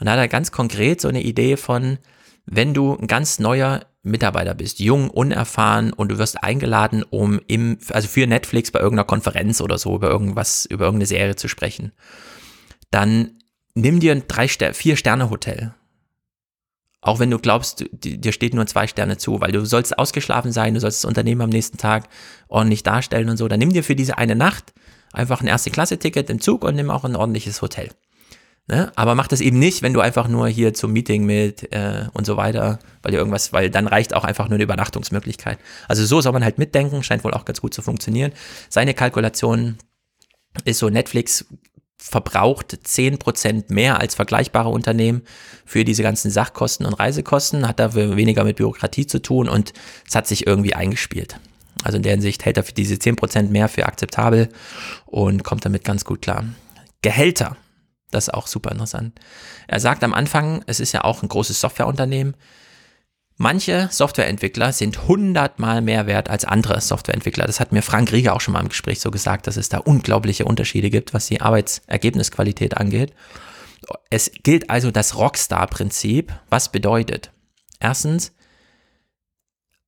Und da hat er ganz konkret so eine Idee von, wenn du ein ganz neuer Mitarbeiter bist, jung, unerfahren und du wirst eingeladen, um im, also für Netflix bei irgendeiner Konferenz oder so über irgendwas, über irgendeine Serie zu sprechen, dann nimm dir ein drei vier Sterne Hotel. Auch wenn du glaubst, dir steht nur zwei Sterne zu, weil du sollst ausgeschlafen sein, du sollst das Unternehmen am nächsten Tag ordentlich darstellen und so. Dann nimm dir für diese eine Nacht einfach ein Erste-Klasse-Ticket im Zug und nimm auch ein ordentliches Hotel. Ne? Aber mach das eben nicht, wenn du einfach nur hier zum Meeting mit äh, und so weiter, weil dir irgendwas, weil dann reicht auch einfach nur eine Übernachtungsmöglichkeit. Also so soll man halt mitdenken, scheint wohl auch ganz gut zu funktionieren. Seine Kalkulation ist so, Netflix verbraucht 10% mehr als vergleichbare Unternehmen für diese ganzen Sachkosten und Reisekosten, hat dafür weniger mit Bürokratie zu tun und es hat sich irgendwie eingespielt. Also in der Hinsicht hält er für diese 10% mehr für akzeptabel und kommt damit ganz gut klar. Gehälter, das ist auch super interessant. Er sagt am Anfang, es ist ja auch ein großes Softwareunternehmen, Manche Softwareentwickler sind hundertmal mehr wert als andere Softwareentwickler. Das hat mir Frank Rieger auch schon mal im Gespräch so gesagt, dass es da unglaubliche Unterschiede gibt, was die Arbeitsergebnisqualität angeht. Es gilt also das Rockstar-Prinzip, was bedeutet, erstens,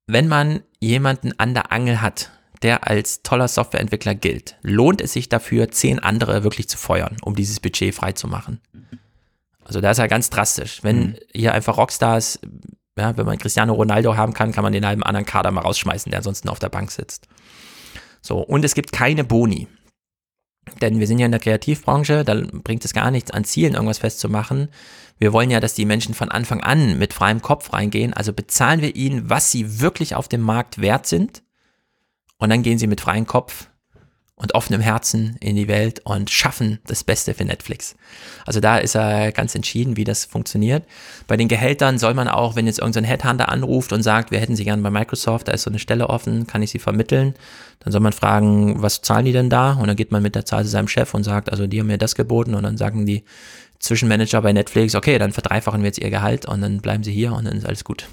wenn man jemanden an der Angel hat, der als toller Softwareentwickler gilt, lohnt es sich dafür, zehn andere wirklich zu feuern, um dieses Budget freizumachen. Also da ist er ganz drastisch. Wenn mhm. hier einfach Rockstars ja, wenn man Cristiano Ronaldo haben kann, kann man den halben anderen Kader mal rausschmeißen, der ansonsten auf der Bank sitzt. So, und es gibt keine Boni. Denn wir sind ja in der Kreativbranche, da bringt es gar nichts an Zielen, irgendwas festzumachen. Wir wollen ja, dass die Menschen von Anfang an mit freiem Kopf reingehen. Also bezahlen wir ihnen, was sie wirklich auf dem Markt wert sind. Und dann gehen sie mit freiem Kopf und offenem Herzen in die Welt und schaffen das Beste für Netflix. Also da ist er ganz entschieden, wie das funktioniert. Bei den Gehältern soll man auch, wenn jetzt irgendein Headhunter anruft und sagt, wir hätten sie gerne bei Microsoft, da ist so eine Stelle offen, kann ich sie vermitteln, dann soll man fragen, was zahlen die denn da? Und dann geht man mit der Zahl zu seinem Chef und sagt, also die haben mir das geboten und dann sagen die Zwischenmanager bei Netflix, okay, dann verdreifachen wir jetzt ihr Gehalt und dann bleiben sie hier und dann ist alles gut.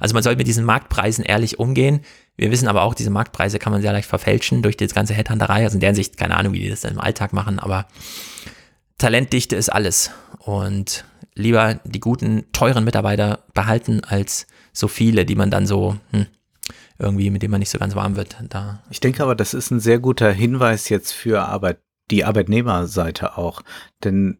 Also man soll mit diesen Marktpreisen ehrlich umgehen. Wir wissen aber auch, diese Marktpreise kann man sehr leicht verfälschen durch die ganze Headhunterei. Also in der Hinsicht, keine Ahnung, wie die das dann im Alltag machen, aber Talentdichte ist alles. Und lieber die guten, teuren Mitarbeiter behalten, als so viele, die man dann so hm, irgendwie, mit denen man nicht so ganz warm wird. Da. Ich denke aber, das ist ein sehr guter Hinweis jetzt für Arbeit, die Arbeitnehmerseite auch. Denn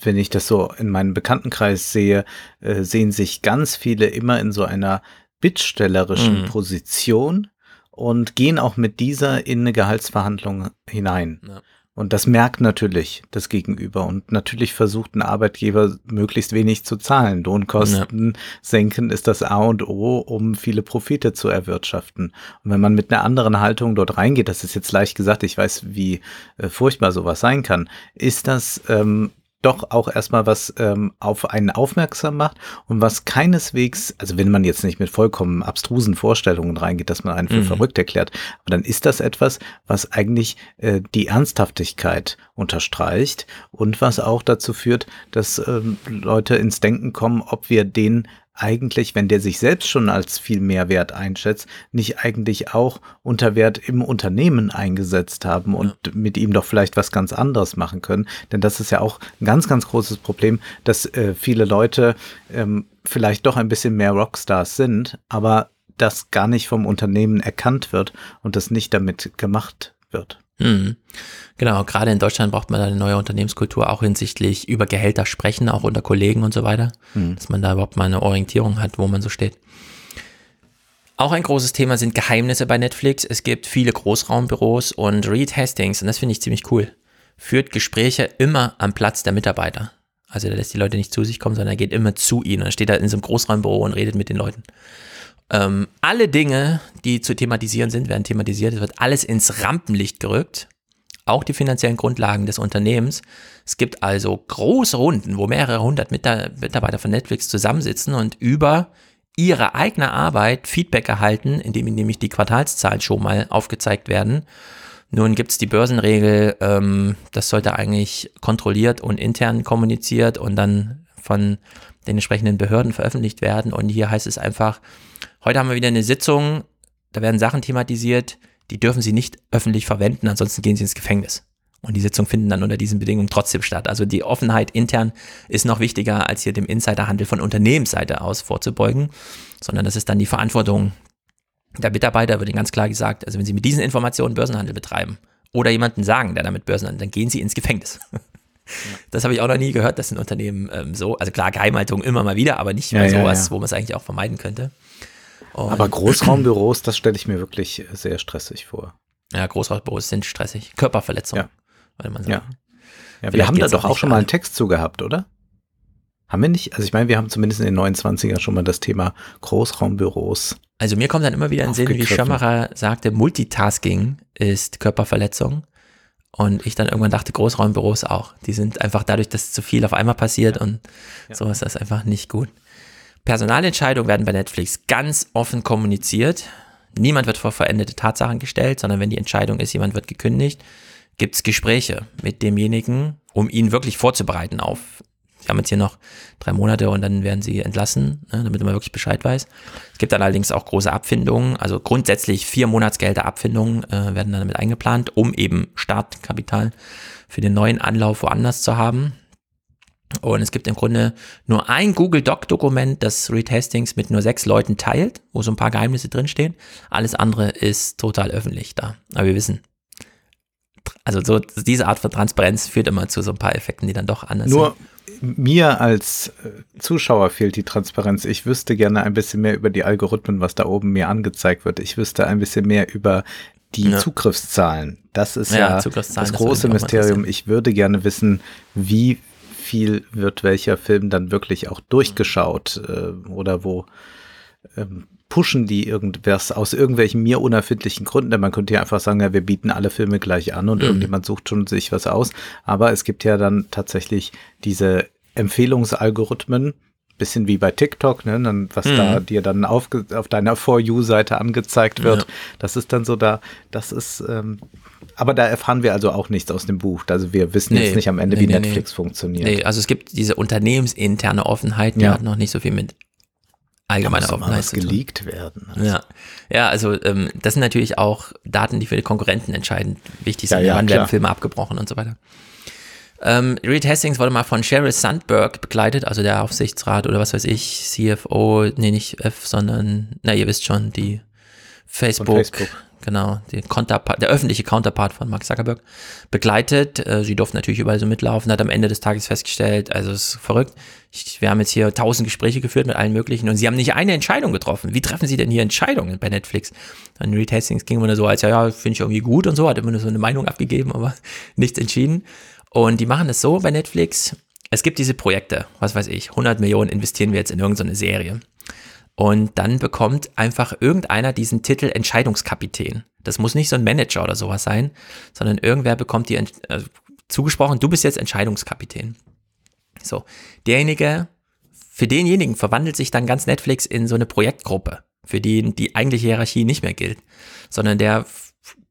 wenn ich das so in meinem Bekanntenkreis sehe, äh, sehen sich ganz viele immer in so einer bittstellerischen mhm. Position und gehen auch mit dieser in eine Gehaltsverhandlung hinein. Ja. Und das merkt natürlich das Gegenüber. Und natürlich versucht ein Arbeitgeber möglichst wenig zu zahlen. Lohnkosten ja. senken ist das A und O, um viele Profite zu erwirtschaften. Und wenn man mit einer anderen Haltung dort reingeht, das ist jetzt leicht gesagt, ich weiß, wie äh, furchtbar sowas sein kann, ist das ähm, doch auch erstmal was ähm, auf einen aufmerksam macht und was keineswegs, also wenn man jetzt nicht mit vollkommen abstrusen Vorstellungen reingeht, dass man einen für mhm. verrückt erklärt, aber dann ist das etwas, was eigentlich äh, die Ernsthaftigkeit unterstreicht und was auch dazu führt, dass ähm, Leute ins Denken kommen, ob wir den eigentlich, wenn der sich selbst schon als viel mehr Wert einschätzt, nicht eigentlich auch unter Wert im Unternehmen eingesetzt haben und ja. mit ihm doch vielleicht was ganz anderes machen können. Denn das ist ja auch ein ganz, ganz großes Problem, dass äh, viele Leute ähm, vielleicht doch ein bisschen mehr Rockstars sind, aber das gar nicht vom Unternehmen erkannt wird und das nicht damit gemacht wird. Mhm. Genau, gerade in Deutschland braucht man eine neue Unternehmenskultur, auch hinsichtlich über Gehälter sprechen, auch unter Kollegen und so weiter, mhm. dass man da überhaupt mal eine Orientierung hat, wo man so steht. Auch ein großes Thema sind Geheimnisse bei Netflix. Es gibt viele Großraumbüros und Reed Hastings, und das finde ich ziemlich cool, führt Gespräche immer am Platz der Mitarbeiter. Also der lässt die Leute nicht zu sich kommen, sondern er geht immer zu ihnen. Er steht da in so einem Großraumbüro und redet mit den Leuten. Ähm, alle Dinge, die zu thematisieren sind, werden thematisiert. Es wird alles ins Rampenlicht gerückt. Auch die finanziellen Grundlagen des Unternehmens. Es gibt also große Runden, wo mehrere hundert Mitarbeiter von Netflix zusammensitzen und über ihre eigene Arbeit Feedback erhalten, indem nämlich die Quartalszahlen schon mal aufgezeigt werden. Nun gibt es die Börsenregel, ähm, das sollte eigentlich kontrolliert und intern kommuniziert und dann von den entsprechenden Behörden veröffentlicht werden. Und hier heißt es einfach, heute haben wir wieder eine Sitzung, da werden Sachen thematisiert, die dürfen Sie nicht öffentlich verwenden, ansonsten gehen Sie ins Gefängnis. Und die Sitzungen finden dann unter diesen Bedingungen trotzdem statt. Also die Offenheit intern ist noch wichtiger, als hier dem Insiderhandel von Unternehmensseite aus vorzubeugen, sondern das ist dann die Verantwortung der Mitarbeiter, wird Ihnen ganz klar gesagt, also wenn Sie mit diesen Informationen Börsenhandel betreiben oder jemanden sagen, der damit Börsenhandel, dann gehen Sie ins Gefängnis. Ja. Das habe ich auch noch nie gehört, dass ein Unternehmen ähm, so, also klar, Geheimhaltung immer mal wieder, aber nicht mehr ja, sowas, ja, wo man es eigentlich auch vermeiden könnte. Und aber Großraumbüros, das stelle ich mir wirklich sehr stressig vor. Ja, Großraumbüros sind stressig. Körperverletzung. Ja würde man sagen. Ja. ja wir haben da doch auch schon mal einen Text zu gehabt, oder? Haben wir nicht? Also ich meine, wir haben zumindest in den 29er schon mal das Thema Großraumbüros. Also mir kommt dann immer wieder in den Sinn, wie Schömmerer sagte, Multitasking ist Körperverletzung. Und ich dann irgendwann dachte, Großraumbüros auch. Die sind einfach dadurch, dass zu viel auf einmal passiert ja. und ja. so ist einfach nicht gut. Personalentscheidungen werden bei Netflix ganz offen kommuniziert. Niemand wird vor veränderte Tatsachen gestellt, sondern wenn die Entscheidung ist, jemand wird gekündigt, gibt es Gespräche mit demjenigen, um ihn wirklich vorzubereiten auf, Sie haben jetzt hier noch drei Monate und dann werden sie entlassen, ne, damit man wirklich Bescheid weiß. Es gibt dann allerdings auch große Abfindungen, also grundsätzlich vier Monatsgelder Abfindungen äh, werden dann damit eingeplant, um eben Startkapital für den neuen Anlauf woanders zu haben. Und es gibt im Grunde nur ein Google Doc-Dokument, das Reed Hastings mit nur sechs Leuten teilt, wo so ein paar Geheimnisse drinstehen. Alles andere ist total öffentlich da. Aber wir wissen, also so diese Art von Transparenz führt immer zu so ein paar Effekten, die dann doch anders Nur sind. mir als äh, Zuschauer fehlt die Transparenz. Ich wüsste gerne ein bisschen mehr über die Algorithmen, was da oben mir angezeigt wird. Ich wüsste ein bisschen mehr über die ja. Zugriffszahlen. Das ist ja, ja das große das Mysterium. Ich würde gerne wissen, wie viel wird welcher Film dann wirklich auch durchgeschaut äh, oder wo ähm, pushen die irgendwas aus irgendwelchen mir unerfindlichen Gründen, denn man könnte ja einfach sagen, ja, wir bieten alle Filme gleich an und mhm. irgendjemand sucht schon sich was aus. Aber es gibt ja dann tatsächlich diese Empfehlungsalgorithmen, bisschen wie bei TikTok, ne, dann, was mhm. da dir dann auf, auf deiner For You-Seite angezeigt wird. Ja. Das ist dann so da, das ist, ähm, aber da erfahren wir also auch nichts aus dem Buch. Also wir wissen nee, jetzt nicht am Ende, nee, wie nee, Netflix funktioniert. Nee, also es gibt diese unternehmensinterne Offenheit, die ja. hat noch nicht so viel mit allgemeine da Offenheit geleakt werden. Also. Ja, ja, also ähm, das sind natürlich auch Daten, die für die Konkurrenten entscheidend wichtig sind. Ja, ja, Wann werden Filme abgebrochen und so weiter. Ähm, Reed Hastings wurde mal von Sheryl Sandberg begleitet, also der Aufsichtsrat oder was weiß ich, CFO, nee, nicht F, sondern, na, ihr wisst schon, die Facebook, Facebook. Genau, der öffentliche Counterpart von Mark Zuckerberg, begleitet. Äh, sie durften natürlich überall so mitlaufen, hat am Ende des Tages festgestellt, also es ist verrückt. Ich, wir haben jetzt hier tausend Gespräche geführt mit allen möglichen und sie haben nicht eine Entscheidung getroffen. Wie treffen sie denn hier Entscheidungen bei Netflix? Dann Reed ging immer so, als ja, ja, finde ich irgendwie gut und so, hat immer nur so eine Meinung abgegeben, aber nichts entschieden. Und die machen das so bei Netflix. Es gibt diese Projekte, was weiß ich, 100 Millionen investieren wir jetzt in irgendeine Serie. Und dann bekommt einfach irgendeiner diesen Titel Entscheidungskapitän. Das muss nicht so ein Manager oder sowas sein, sondern irgendwer bekommt die äh, zugesprochen, du bist jetzt Entscheidungskapitän. So, derjenige, für denjenigen verwandelt sich dann ganz Netflix in so eine Projektgruppe, für die die eigentliche Hierarchie nicht mehr gilt, sondern der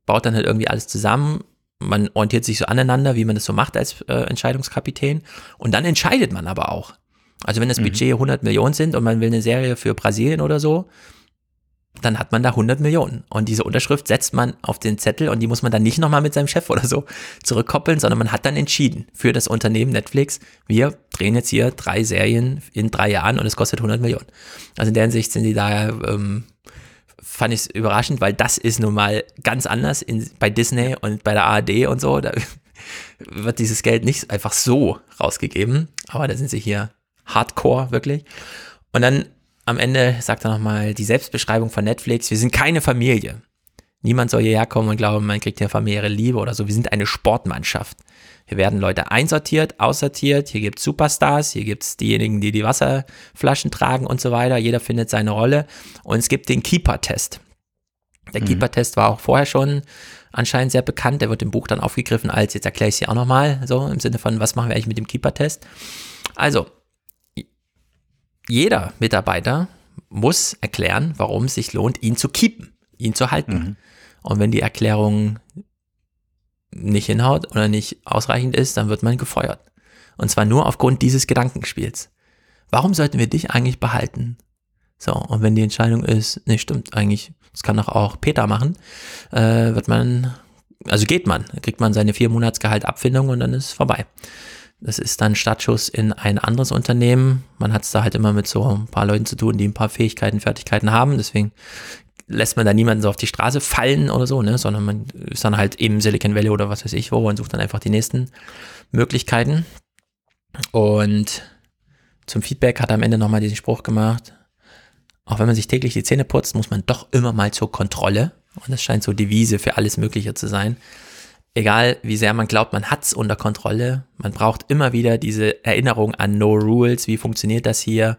baut dann halt irgendwie alles zusammen, man orientiert sich so aneinander, wie man das so macht als äh, Entscheidungskapitän und dann entscheidet man aber auch. Also wenn das mhm. Budget 100 Millionen sind und man will eine Serie für Brasilien oder so, dann hat man da 100 Millionen. Und diese Unterschrift setzt man auf den Zettel und die muss man dann nicht nochmal mit seinem Chef oder so zurückkoppeln, sondern man hat dann entschieden für das Unternehmen Netflix, wir drehen jetzt hier drei Serien in drei Jahren und es kostet 100 Millionen. Also in der Hinsicht sind die da, ähm, fand ich es überraschend, weil das ist nun mal ganz anders in, bei Disney und bei der ARD und so. Da wird dieses Geld nicht einfach so rausgegeben, aber da sind sie hier hardcore wirklich. Und dann am Ende sagt er nochmal die Selbstbeschreibung von Netflix, wir sind keine Familie. Niemand soll hierher kommen und glauben, man kriegt hier familiäre Liebe oder so. Wir sind eine Sportmannschaft. Hier werden Leute einsortiert, aussortiert, hier gibt es Superstars, hier gibt es diejenigen, die die Wasserflaschen tragen und so weiter. Jeder findet seine Rolle. Und es gibt den Keeper-Test. Der mhm. Keeper-Test war auch vorher schon anscheinend sehr bekannt. Der wird im Buch dann aufgegriffen als, jetzt erkläre ich es hier auch nochmal, so im Sinne von, was machen wir eigentlich mit dem Keeper-Test. Also, jeder Mitarbeiter muss erklären, warum es sich lohnt, ihn zu keepen, ihn zu halten. Mhm. Und wenn die Erklärung nicht hinhaut oder nicht ausreichend ist, dann wird man gefeuert. Und zwar nur aufgrund dieses Gedankenspiels. Warum sollten wir dich eigentlich behalten? So, und wenn die Entscheidung ist, nee, stimmt, eigentlich, das kann doch auch Peter machen, äh, wird man, also geht man, kriegt man seine vier Monatsgehalt Abfindung und dann ist vorbei. Das ist dann Startschuss in ein anderes Unternehmen. Man hat es da halt immer mit so ein paar Leuten zu tun, die ein paar Fähigkeiten, Fertigkeiten haben. Deswegen lässt man da niemanden so auf die Straße fallen oder so, ne? sondern man ist dann halt im Silicon Valley oder was weiß ich wo und sucht dann einfach die nächsten Möglichkeiten. Und zum Feedback hat er am Ende nochmal diesen Spruch gemacht, auch wenn man sich täglich die Zähne putzt, muss man doch immer mal zur Kontrolle. Und das scheint so Devise für alles Mögliche zu sein. Egal wie sehr man glaubt, man hat's unter Kontrolle, man braucht immer wieder diese Erinnerung an No Rules, wie funktioniert das hier,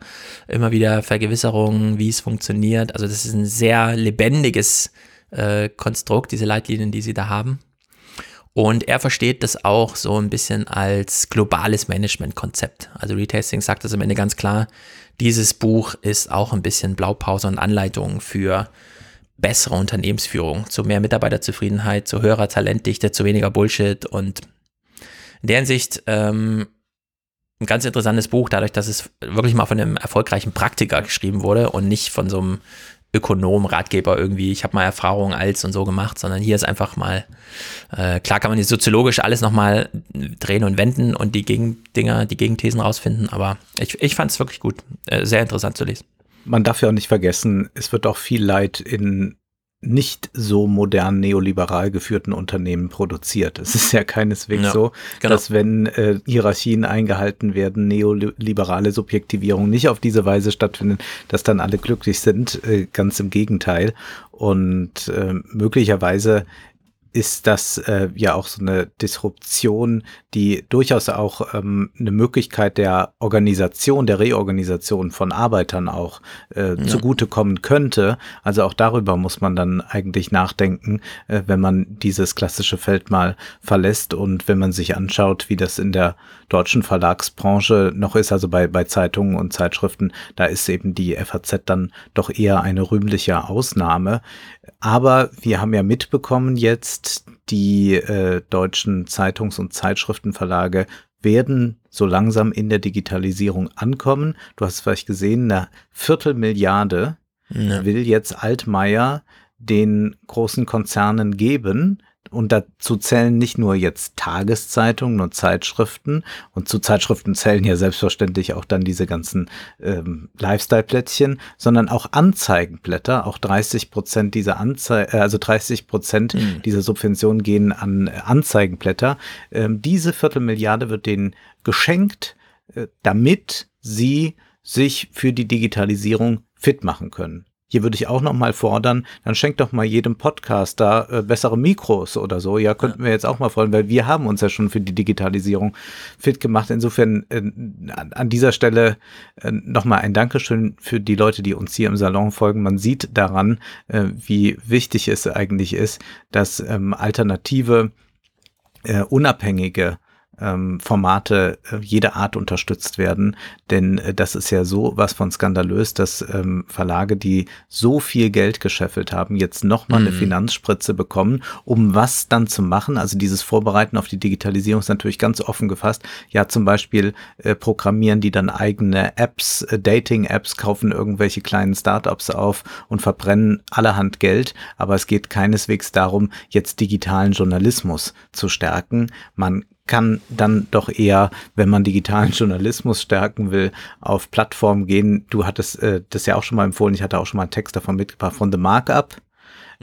immer wieder Vergewisserungen, wie es funktioniert. Also das ist ein sehr lebendiges äh, Konstrukt, diese Leitlinien, die sie da haben. Und er versteht das auch so ein bisschen als globales Management-Konzept. Also Retasting sagt das am Ende ganz klar, dieses Buch ist auch ein bisschen Blaupause und Anleitung für bessere Unternehmensführung, zu mehr Mitarbeiterzufriedenheit, zu höherer Talentdichte, zu weniger Bullshit und in der Hinsicht ähm, ein ganz interessantes Buch, dadurch, dass es wirklich mal von einem erfolgreichen Praktiker geschrieben wurde und nicht von so einem Ökonom, Ratgeber irgendwie, ich habe mal Erfahrungen als und so gemacht, sondern hier ist einfach mal, äh, klar kann man die soziologisch alles nochmal drehen und wenden und die Gegendinger, die Gegenthesen rausfinden, aber ich, ich fand es wirklich gut, äh, sehr interessant zu lesen. Man darf ja auch nicht vergessen, es wird auch viel Leid in nicht so modern neoliberal geführten Unternehmen produziert. Es ist ja keineswegs ja, so, genau. dass wenn äh, Hierarchien eingehalten werden, neoliberale Subjektivierung nicht auf diese Weise stattfindet, dass dann alle glücklich sind. Äh, ganz im Gegenteil. Und äh, möglicherweise ist das äh, ja auch so eine Disruption, die durchaus auch ähm, eine Möglichkeit der Organisation, der Reorganisation von Arbeitern auch äh, ja. zugutekommen könnte. Also auch darüber muss man dann eigentlich nachdenken, äh, wenn man dieses klassische Feld mal verlässt und wenn man sich anschaut, wie das in der deutschen Verlagsbranche noch ist, also bei, bei Zeitungen und Zeitschriften, da ist eben die FAZ dann doch eher eine rühmliche Ausnahme. Aber wir haben ja mitbekommen jetzt, die äh, deutschen Zeitungs- und Zeitschriftenverlage werden so langsam in der Digitalisierung ankommen. Du hast es vielleicht gesehen, eine Viertelmilliarde ja. will jetzt Altmaier den großen Konzernen geben, und dazu zählen nicht nur jetzt Tageszeitungen und Zeitschriften. Und zu Zeitschriften zählen ja selbstverständlich auch dann diese ganzen ähm, Lifestyle-Plättchen, sondern auch Anzeigenblätter. Auch 30 Prozent dieser Anzeigen, äh, also 30 Prozent mhm. dieser Subventionen gehen an Anzeigenblätter. Ähm, diese Viertelmilliarde wird denen geschenkt, äh, damit sie sich für die Digitalisierung fit machen können. Hier würde ich auch noch mal fordern, dann schenkt doch mal jedem Podcaster äh, bessere Mikros oder so. Ja, könnten ja. wir jetzt auch mal freuen, weil wir haben uns ja schon für die Digitalisierung fit gemacht. Insofern äh, an dieser Stelle äh, noch mal ein Dankeschön für die Leute, die uns hier im Salon folgen. Man sieht daran, äh, wie wichtig es eigentlich ist, dass ähm, alternative, äh, unabhängige ähm, Formate äh, jeder Art unterstützt werden. Denn äh, das ist ja so was von skandalös, dass ähm, Verlage, die so viel Geld gescheffelt haben, jetzt nochmal mhm. eine Finanzspritze bekommen, um was dann zu machen. Also dieses Vorbereiten auf die Digitalisierung ist natürlich ganz offen gefasst. Ja, zum Beispiel äh, programmieren die dann eigene Apps, äh, Dating-Apps, kaufen irgendwelche kleinen Startups auf und verbrennen allerhand Geld. Aber es geht keineswegs darum, jetzt digitalen Journalismus zu stärken. Man kann dann doch eher, wenn man digitalen Journalismus stärken will, auf Plattformen gehen. Du hattest äh, das ja auch schon mal empfohlen, ich hatte auch schon mal einen Text davon mitgebracht von The Markup.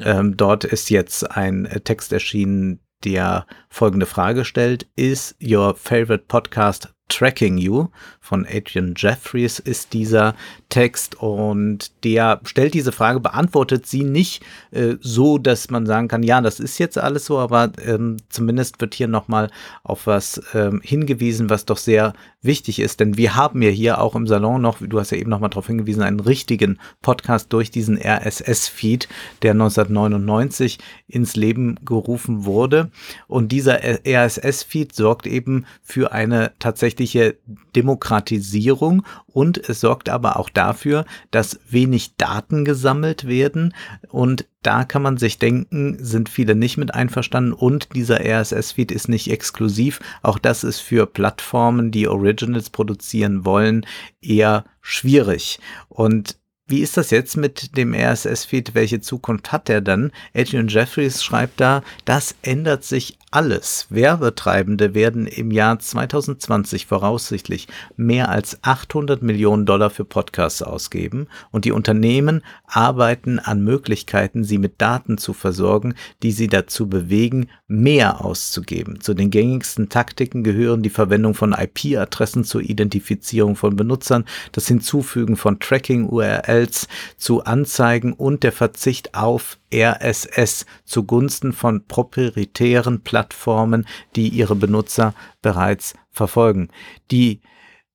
Ähm, dort ist jetzt ein äh, Text erschienen, der folgende Frage stellt. Is your favorite podcast Tracking You von Adrian Jeffries ist dieser Text und der stellt diese Frage, beantwortet sie nicht äh, so, dass man sagen kann, ja, das ist jetzt alles so, aber ähm, zumindest wird hier nochmal auf was ähm, hingewiesen, was doch sehr wichtig ist, denn wir haben ja hier auch im Salon noch, du hast ja eben nochmal darauf hingewiesen, einen richtigen Podcast durch diesen RSS-Feed, der 1999 ins Leben gerufen wurde. Und dieser RSS-Feed sorgt eben für eine tatsächliche Demokratie Automatisierung und es sorgt aber auch dafür, dass wenig Daten gesammelt werden und da kann man sich denken, sind viele nicht mit einverstanden und dieser RSS-Feed ist nicht exklusiv. Auch das ist für Plattformen, die Originals produzieren wollen, eher schwierig. Und wie ist das jetzt mit dem RSS-Feed? Welche Zukunft hat der dann? Adrian Jeffries schreibt da, das ändert sich alles. Werbetreibende werden im Jahr 2020 voraussichtlich mehr als 800 Millionen Dollar für Podcasts ausgeben und die Unternehmen arbeiten an Möglichkeiten, sie mit Daten zu versorgen, die sie dazu bewegen, mehr auszugeben. Zu den gängigsten Taktiken gehören die Verwendung von IP-Adressen zur Identifizierung von Benutzern, das Hinzufügen von Tracking-URLs zu Anzeigen und der Verzicht auf RSS zugunsten von proprietären Plattformen, die ihre Benutzer bereits verfolgen. Die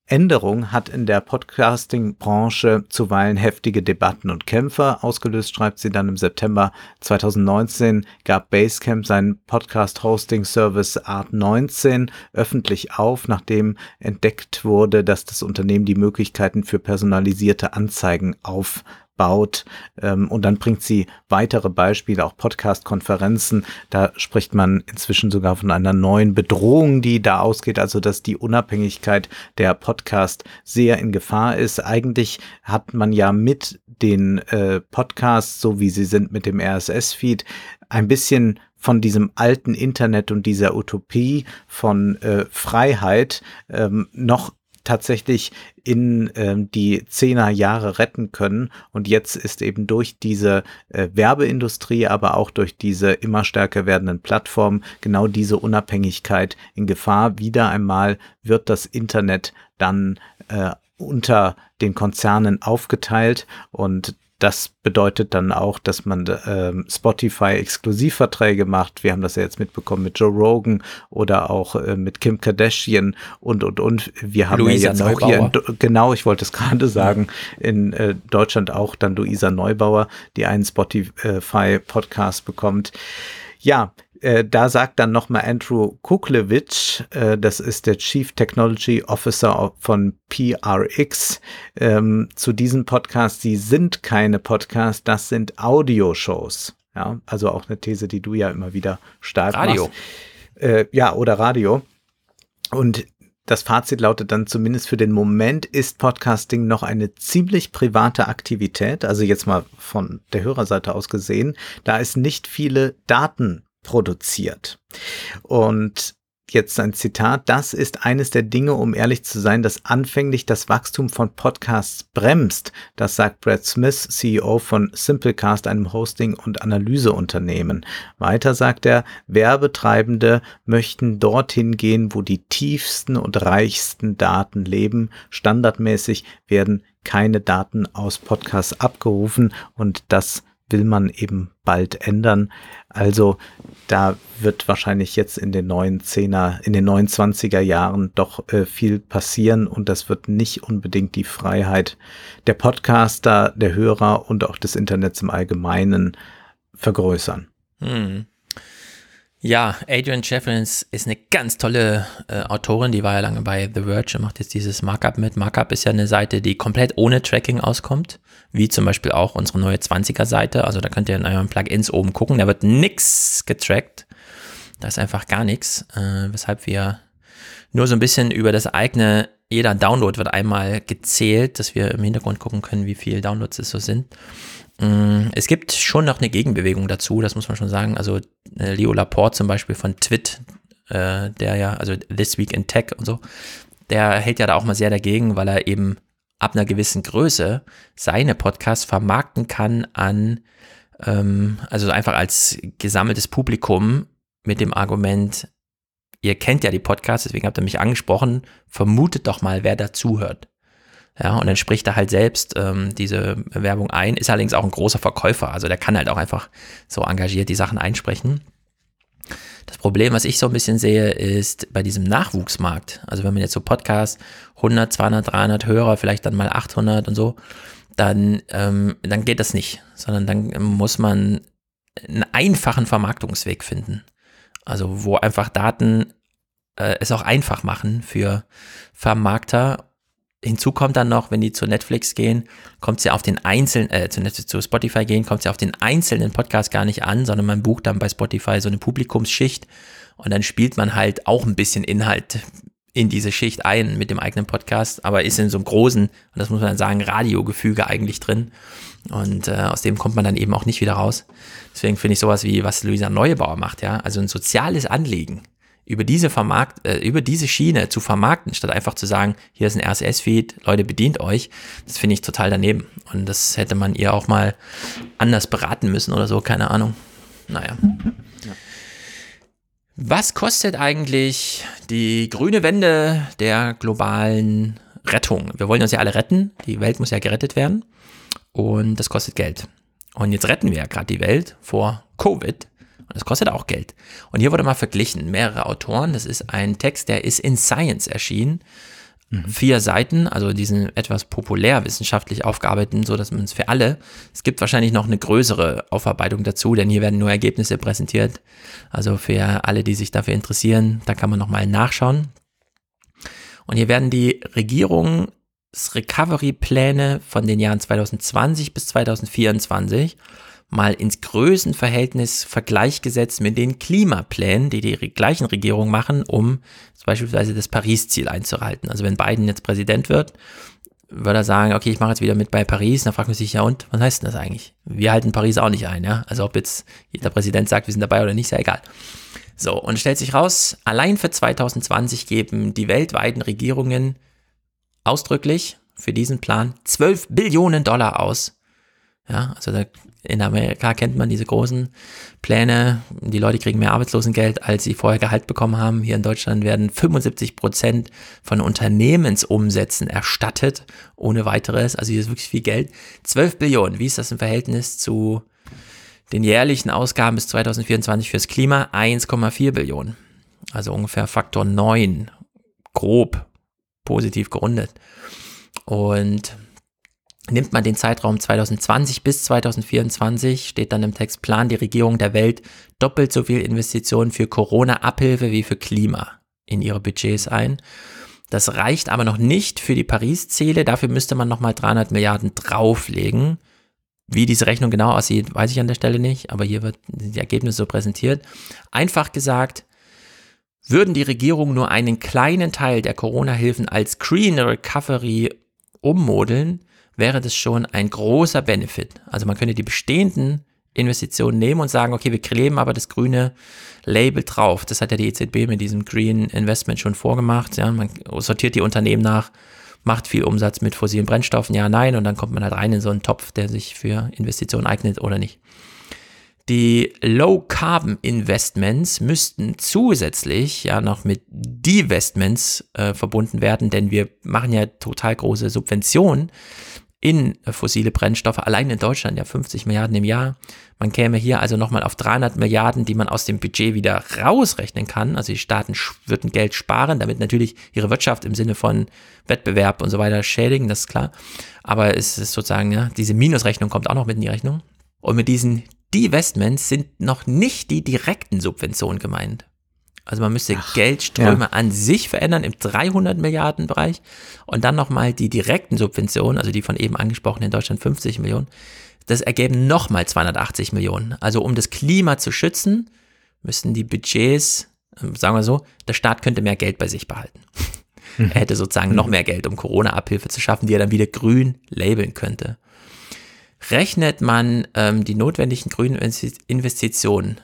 Änderung hat in der Podcasting-Branche zuweilen heftige Debatten und Kämpfe ausgelöst, schreibt sie dann im September 2019, gab Basecamp seinen Podcast-Hosting-Service Art 19 öffentlich auf, nachdem entdeckt wurde, dass das Unternehmen die Möglichkeiten für personalisierte Anzeigen auf baut. Ähm, und dann bringt sie weitere Beispiele, auch Podcast-Konferenzen. Da spricht man inzwischen sogar von einer neuen Bedrohung, die da ausgeht, also dass die Unabhängigkeit der Podcast sehr in Gefahr ist. Eigentlich hat man ja mit den äh, Podcasts, so wie sie sind mit dem RSS-Feed, ein bisschen von diesem alten Internet und dieser Utopie von äh, Freiheit ähm, noch tatsächlich in ähm, die Zehner Jahre retten können. Und jetzt ist eben durch diese äh, Werbeindustrie, aber auch durch diese immer stärker werdenden Plattformen genau diese Unabhängigkeit in Gefahr. Wieder einmal wird das Internet dann äh, unter den Konzernen aufgeteilt und das bedeutet dann auch, dass man ähm, Spotify Exklusivverträge macht. Wir haben das ja jetzt mitbekommen mit Joe Rogan oder auch äh, mit Kim Kardashian und und und. Wir haben Luisa ja jetzt Neubauer. auch hier, in, genau, ich wollte es gerade sagen, in äh, Deutschland auch dann Luisa Neubauer, die einen Spotify Podcast bekommt. Ja, äh, da sagt dann nochmal Andrew Kuklewitsch, äh, das ist der Chief Technology Officer von PRX, ähm, zu diesem Podcast, sie sind keine Podcasts, das sind Audioshows. Ja, also auch eine These, die du ja immer wieder stark Radio. machst. Äh, ja, oder Radio. Und das Fazit lautet dann zumindest für den Moment ist Podcasting noch eine ziemlich private Aktivität. Also jetzt mal von der Hörerseite aus gesehen. Da ist nicht viele Daten produziert. Und jetzt ein Zitat, das ist eines der Dinge, um ehrlich zu sein, das anfänglich das Wachstum von Podcasts bremst. Das sagt Brad Smith, CEO von Simplecast, einem Hosting- und Analyseunternehmen. Weiter sagt er, Werbetreibende möchten dorthin gehen, wo die tiefsten und reichsten Daten leben. Standardmäßig werden keine Daten aus Podcasts abgerufen und das will man eben bald ändern. Also da wird wahrscheinlich jetzt in den neuen Zehner, in den neuen Zwanziger Jahren doch äh, viel passieren und das wird nicht unbedingt die Freiheit der Podcaster, der Hörer und auch des Internets im Allgemeinen vergrößern. Hm. Ja, Adrian Jeffrins ist eine ganz tolle äh, Autorin, die war ja lange bei The Verge und macht jetzt dieses Markup mit. Markup ist ja eine Seite, die komplett ohne Tracking auskommt, wie zum Beispiel auch unsere neue 20er-Seite. Also da könnt ihr in euren Plugins oben gucken, da wird nichts getrackt. Da ist einfach gar nichts, äh, weshalb wir nur so ein bisschen über das eigene, jeder Download wird einmal gezählt, dass wir im Hintergrund gucken können, wie viele Downloads es so sind. Mm, es gibt schon noch eine Gegenbewegung dazu, das muss man schon sagen. Also äh, Leo Laporte zum Beispiel von Twit, äh, der ja, also This Week in Tech und so, der hält ja da auch mal sehr dagegen, weil er eben ab einer gewissen Größe seine Podcasts vermarkten kann an, ähm, also einfach als gesammeltes Publikum mit dem Argument, ihr kennt ja die Podcasts, deswegen habt ihr mich angesprochen, vermutet doch mal, wer dazuhört. Ja, und dann spricht er halt selbst ähm, diese Werbung ein, ist allerdings auch ein großer Verkäufer, also der kann halt auch einfach so engagiert die Sachen einsprechen. Das Problem, was ich so ein bisschen sehe, ist bei diesem Nachwuchsmarkt. Also wenn man jetzt so Podcast 100, 200, 300 Hörer, vielleicht dann mal 800 und so, dann, ähm, dann geht das nicht, sondern dann muss man einen einfachen Vermarktungsweg finden. Also wo einfach Daten äh, es auch einfach machen für Vermarkter hinzu kommt dann noch, wenn die zu Netflix gehen, kommt ja auf den einzelnen, äh, zu, zu Spotify gehen, kommt ja auf den einzelnen Podcast gar nicht an, sondern man bucht dann bei Spotify so eine Publikumsschicht und dann spielt man halt auch ein bisschen Inhalt in diese Schicht ein mit dem eigenen Podcast, aber ist in so einem großen, und das muss man dann sagen, Radiogefüge eigentlich drin. Und äh, aus dem kommt man dann eben auch nicht wieder raus. Deswegen finde ich sowas wie, was Luisa Neubauer macht, ja, also ein soziales Anliegen über diese Vermarkt, äh, über diese Schiene zu vermarkten, statt einfach zu sagen, hier ist ein RSS-Feed, Leute, bedient euch, das finde ich total daneben. Und das hätte man ihr auch mal anders beraten müssen oder so, keine Ahnung. Naja. Ja. Was kostet eigentlich die grüne Wende der globalen Rettung? Wir wollen uns ja alle retten, die Welt muss ja gerettet werden und das kostet Geld. Und jetzt retten wir ja gerade die Welt vor Covid das kostet auch Geld. Und hier wurde mal verglichen, mehrere Autoren. Das ist ein Text, der ist in Science erschienen. Mhm. Vier Seiten, also diesen etwas populärwissenschaftlich aufgearbeiteten, so dass man es für alle. Es gibt wahrscheinlich noch eine größere Aufarbeitung dazu, denn hier werden nur Ergebnisse präsentiert. Also für alle, die sich dafür interessieren, da kann man nochmal nachschauen. Und hier werden die Regierungs-Recovery-Pläne von den Jahren 2020 bis 2024 mal ins Größenverhältnis Vergleich gesetzt mit den Klimaplänen, die die gleichen Regierungen machen, um beispielsweise das Paris-Ziel einzuhalten. Also wenn Biden jetzt Präsident wird, würde er sagen, okay, ich mache jetzt wieder mit bei Paris, dann fragt man sich, ja und, was heißt denn das eigentlich? Wir halten Paris auch nicht ein, ja? Also ob jetzt jeder Präsident sagt, wir sind dabei oder nicht, ist ja egal. So, und stellt sich raus, allein für 2020 geben die weltweiten Regierungen ausdrücklich für diesen Plan 12 Billionen Dollar aus. Ja, also da in Amerika kennt man diese großen Pläne. Die Leute kriegen mehr Arbeitslosengeld, als sie vorher Gehalt bekommen haben. Hier in Deutschland werden 75 Prozent von Unternehmensumsätzen erstattet, ohne weiteres. Also hier ist wirklich viel Geld. 12 Billionen. Wie ist das im Verhältnis zu den jährlichen Ausgaben bis 2024 fürs Klima? 1,4 Billionen. Also ungefähr Faktor 9. Grob positiv gerundet. Und Nimmt man den Zeitraum 2020 bis 2024, steht dann im Text, plant die Regierung der Welt doppelt so viel Investitionen für Corona-Abhilfe wie für Klima in ihre Budgets ein. Das reicht aber noch nicht für die Paris-Ziele. Dafür müsste man nochmal 300 Milliarden drauflegen. Wie diese Rechnung genau aussieht, weiß ich an der Stelle nicht, aber hier wird die Ergebnisse so präsentiert. Einfach gesagt, würden die Regierungen nur einen kleinen Teil der Corona-Hilfen als Green Recovery ummodeln, wäre das schon ein großer Benefit. Also man könnte die bestehenden Investitionen nehmen und sagen, okay, wir kleben aber das grüne Label drauf. Das hat ja die EZB mit diesem Green Investment schon vorgemacht. Ja, man sortiert die Unternehmen nach, macht viel Umsatz mit fossilen Brennstoffen, ja, nein, und dann kommt man halt rein in so einen Topf, der sich für Investitionen eignet oder nicht. Die Low-Carbon-Investments müssten zusätzlich ja noch mit Divestments äh, verbunden werden, denn wir machen ja total große Subventionen in fossile Brennstoffe, allein in Deutschland ja 50 Milliarden im Jahr. Man käme hier also nochmal auf 300 Milliarden, die man aus dem Budget wieder rausrechnen kann. Also die Staaten würden Geld sparen, damit natürlich ihre Wirtschaft im Sinne von Wettbewerb und so weiter schädigen, das ist klar. Aber es ist sozusagen, ja, diese Minusrechnung kommt auch noch mit in die Rechnung. Und mit diesen Divestments sind noch nicht die direkten Subventionen gemeint. Also man müsste Ach, Geldströme ja. an sich verändern im 300 Milliarden Bereich und dann nochmal die direkten Subventionen, also die von eben angesprochenen in Deutschland 50 Millionen, das ergeben nochmal 280 Millionen. Also um das Klima zu schützen, müssten die Budgets, ähm, sagen wir so, der Staat könnte mehr Geld bei sich behalten. Hm. Er hätte sozusagen noch mehr Geld, um Corona-Abhilfe zu schaffen, die er dann wieder grün labeln könnte. Rechnet man ähm, die notwendigen grünen Investitionen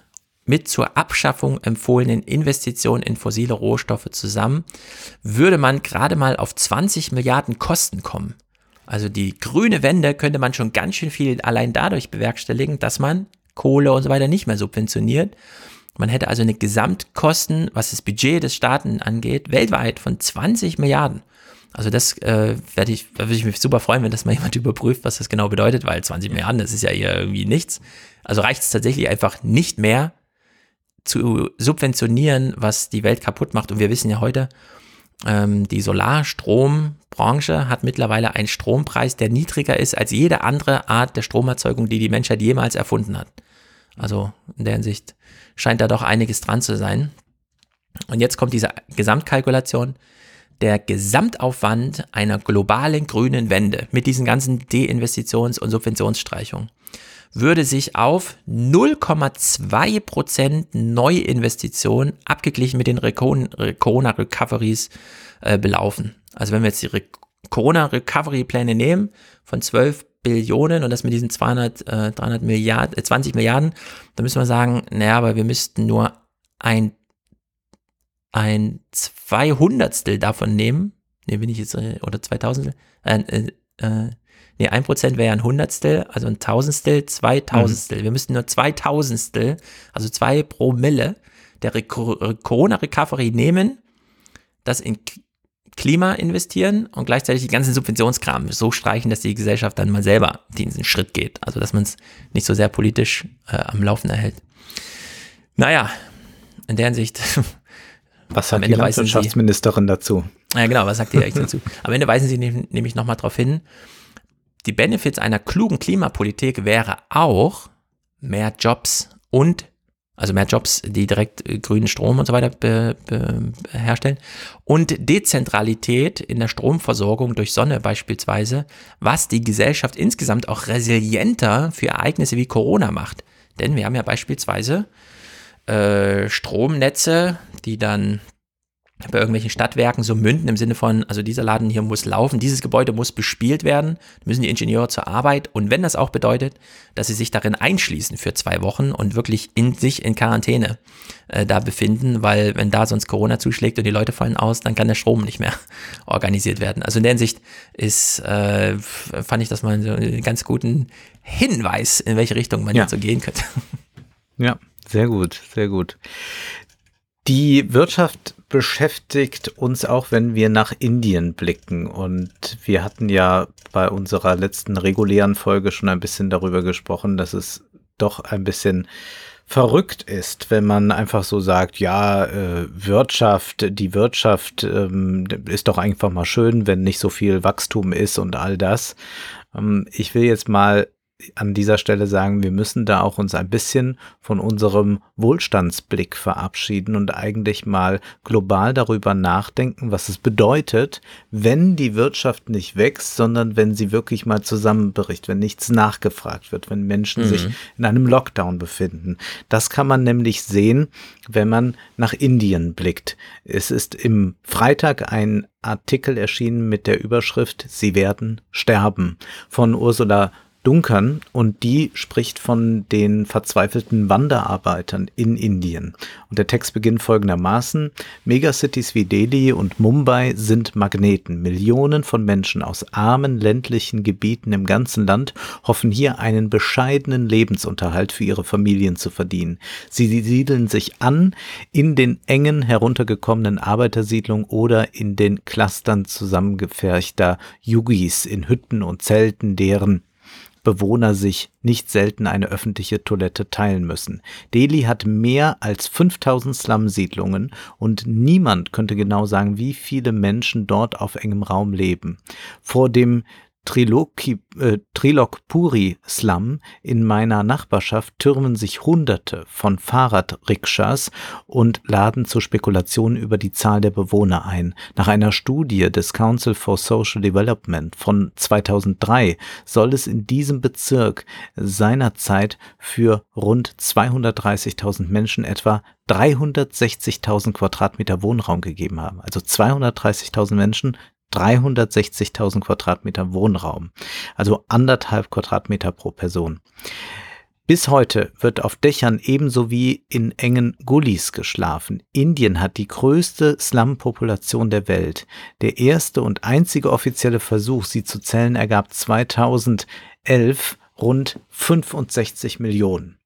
mit zur Abschaffung empfohlenen Investitionen in fossile Rohstoffe zusammen, würde man gerade mal auf 20 Milliarden Kosten kommen. Also die grüne Wende könnte man schon ganz schön viel allein dadurch bewerkstelligen, dass man Kohle und so weiter nicht mehr subventioniert. Man hätte also eine Gesamtkosten, was das Budget des Staaten angeht, weltweit von 20 Milliarden. Also das äh, werde ich, würde ich mich super freuen, wenn das mal jemand überprüft, was das genau bedeutet, weil 20 Milliarden, das ist ja irgendwie nichts. Also reicht es tatsächlich einfach nicht mehr, zu subventionieren, was die Welt kaputt macht. Und wir wissen ja heute, ähm, die Solarstrombranche hat mittlerweile einen Strompreis, der niedriger ist als jede andere Art der Stromerzeugung, die die Menschheit jemals erfunden hat. Also in der Hinsicht scheint da doch einiges dran zu sein. Und jetzt kommt diese Gesamtkalkulation. der Gesamtaufwand einer globalen grünen Wende mit diesen ganzen Deinvestitions- und Subventionsstreichungen würde sich auf 0,2% Neuinvestitionen abgeglichen mit den Corona-Recoveries äh, belaufen. Also wenn wir jetzt die Corona-Recovery-Pläne nehmen von 12 Billionen und das mit diesen 200, äh, 300 Milliarden, äh, 20 Milliarden, dann müssen wir sagen, naja, aber wir müssten nur ein, ein Zweihundertstel davon nehmen. Ne, bin ich jetzt, äh, oder 2000, äh, äh, äh Nee, ein Prozent wäre ja ein Hundertstel, also ein Tausendstel, zwei Tausendstel. Mhm. Wir müssten nur zwei Tausendstel, also zwei Promille der Corona-Recovery nehmen, das in Klima investieren und gleichzeitig die ganzen Subventionskram so streichen, dass die Gesellschaft dann mal selber diesen Schritt geht. Also dass man es nicht so sehr politisch äh, am Laufen erhält. Naja, in der Hinsicht. Was sagt die Landwirtschaftsministerin dazu? Ja, genau, was sagt die eigentlich dazu? Am Ende weisen sie nämlich nochmal darauf hin, die Benefits einer klugen Klimapolitik wäre auch mehr Jobs und also mehr Jobs, die direkt äh, grünen Strom und so weiter be, be, herstellen. Und Dezentralität in der Stromversorgung durch Sonne beispielsweise, was die Gesellschaft insgesamt auch resilienter für Ereignisse wie Corona macht. Denn wir haben ja beispielsweise äh, Stromnetze, die dann bei irgendwelchen Stadtwerken so münden im Sinne von, also dieser Laden hier muss laufen, dieses Gebäude muss bespielt werden, müssen die Ingenieure zur Arbeit und wenn das auch bedeutet, dass sie sich darin einschließen für zwei Wochen und wirklich in sich in Quarantäne äh, da befinden, weil wenn da sonst Corona zuschlägt und die Leute fallen aus, dann kann der Strom nicht mehr organisiert werden. Also in der Hinsicht ist, äh, fand ich das mal so einen ganz guten Hinweis, in welche Richtung man ja. jetzt so gehen könnte. Ja, sehr gut, sehr gut. Die Wirtschaft beschäftigt uns auch, wenn wir nach Indien blicken. Und wir hatten ja bei unserer letzten regulären Folge schon ein bisschen darüber gesprochen, dass es doch ein bisschen verrückt ist, wenn man einfach so sagt, ja, äh, Wirtschaft, die Wirtschaft ähm, ist doch einfach mal schön, wenn nicht so viel Wachstum ist und all das. Ähm, ich will jetzt mal an dieser Stelle sagen, wir müssen da auch uns ein bisschen von unserem Wohlstandsblick verabschieden und eigentlich mal global darüber nachdenken, was es bedeutet, wenn die Wirtschaft nicht wächst, sondern wenn sie wirklich mal zusammenbricht, wenn nichts nachgefragt wird, wenn Menschen mhm. sich in einem Lockdown befinden. Das kann man nämlich sehen, wenn man nach Indien blickt. Es ist im Freitag ein Artikel erschienen mit der Überschrift Sie werden sterben von Ursula Duncan und die spricht von den verzweifelten Wanderarbeitern in Indien. Und der Text beginnt folgendermaßen. Megacities wie Delhi und Mumbai sind Magneten. Millionen von Menschen aus armen ländlichen Gebieten im ganzen Land hoffen hier einen bescheidenen Lebensunterhalt für ihre Familien zu verdienen. Sie siedeln sich an in den engen heruntergekommenen Arbeitersiedlungen oder in den Clustern zusammengepferchter Yugis in Hütten und Zelten, deren Bewohner sich nicht selten eine öffentliche Toilette teilen müssen. Delhi hat mehr als 5000 Slum-Siedlungen und niemand könnte genau sagen, wie viele Menschen dort auf engem Raum leben. Vor dem Triloki, äh, Trilokpuri-Slum in meiner Nachbarschaft türmen sich Hunderte von Fahrradrikschas und laden zur Spekulation über die Zahl der Bewohner ein. Nach einer Studie des Council for Social Development von 2003 soll es in diesem Bezirk seinerzeit für rund 230.000 Menschen etwa 360.000 Quadratmeter Wohnraum gegeben haben. Also 230.000 Menschen 360.000 Quadratmeter Wohnraum, also anderthalb Quadratmeter pro Person. Bis heute wird auf Dächern ebenso wie in engen Gullis geschlafen. Indien hat die größte Slum-Population der Welt. Der erste und einzige offizielle Versuch, sie zu zählen, ergab 2011 rund 65 Millionen.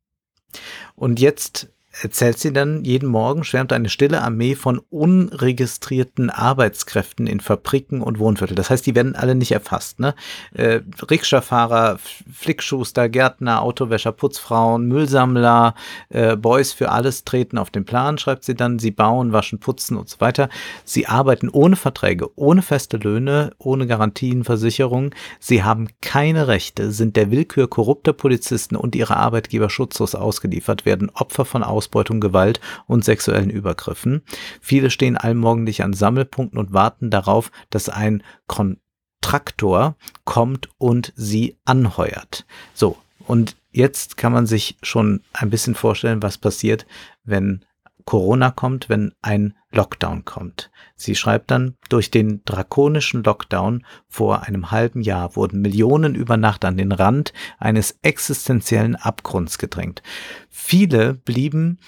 Und jetzt erzählt sie dann, jeden Morgen schwärmt eine stille Armee von unregistrierten Arbeitskräften in Fabriken und Wohnviertel. Das heißt, die werden alle nicht erfasst. Ne? Äh, Rikscha-Fahrer, Flickschuster, Gärtner, Autowäscher, Putzfrauen, Müllsammler, äh, Boys für alles treten auf den Plan, schreibt sie dann. Sie bauen, waschen, putzen und so weiter. Sie arbeiten ohne Verträge, ohne feste Löhne, ohne Garantien, Versicherungen. Sie haben keine Rechte, sind der Willkür korrupter Polizisten und ihrer Arbeitgeber schutzlos ausgeliefert, werden Opfer von Aus Ausbeutung, Gewalt und sexuellen Übergriffen. Viele stehen allmorgendlich an Sammelpunkten und warten darauf, dass ein Kontraktor kommt und sie anheuert. So, und jetzt kann man sich schon ein bisschen vorstellen, was passiert, wenn Corona kommt, wenn ein Lockdown kommt. Sie schreibt dann, durch den drakonischen Lockdown vor einem halben Jahr wurden Millionen über Nacht an den Rand eines existenziellen Abgrunds gedrängt. Viele blieben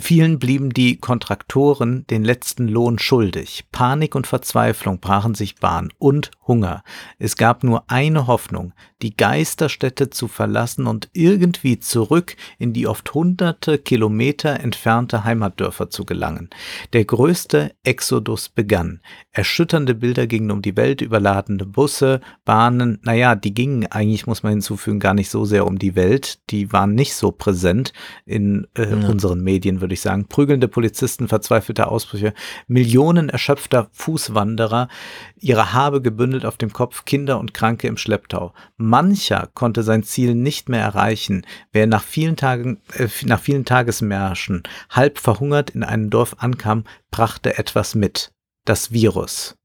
Vielen blieben die Kontraktoren den letzten Lohn schuldig. Panik und Verzweiflung brachen sich Bahn und Hunger. Es gab nur eine Hoffnung, die Geisterstätte zu verlassen und irgendwie zurück in die oft hunderte Kilometer entfernte Heimatdörfer zu gelangen. Der größte Exodus begann. Erschütternde Bilder gingen um die Welt, überladene Busse, Bahnen, naja, die gingen eigentlich, muss man hinzufügen, gar nicht so sehr um die Welt. Die waren nicht so präsent in äh, ja. unseren Medien, würde ich sagen. Prügelnde Polizisten, verzweifelte Ausbrüche, Millionen erschöpfter Fußwanderer, ihre Habe gebündelt auf dem Kopf, Kinder und Kranke im Schlepptau. Mancher konnte sein Ziel nicht mehr erreichen. Wer nach vielen Tagen, äh, nach vielen Tagesmärschen halb verhungert in einem Dorf ankam, brachte etwas mit. Das Virus.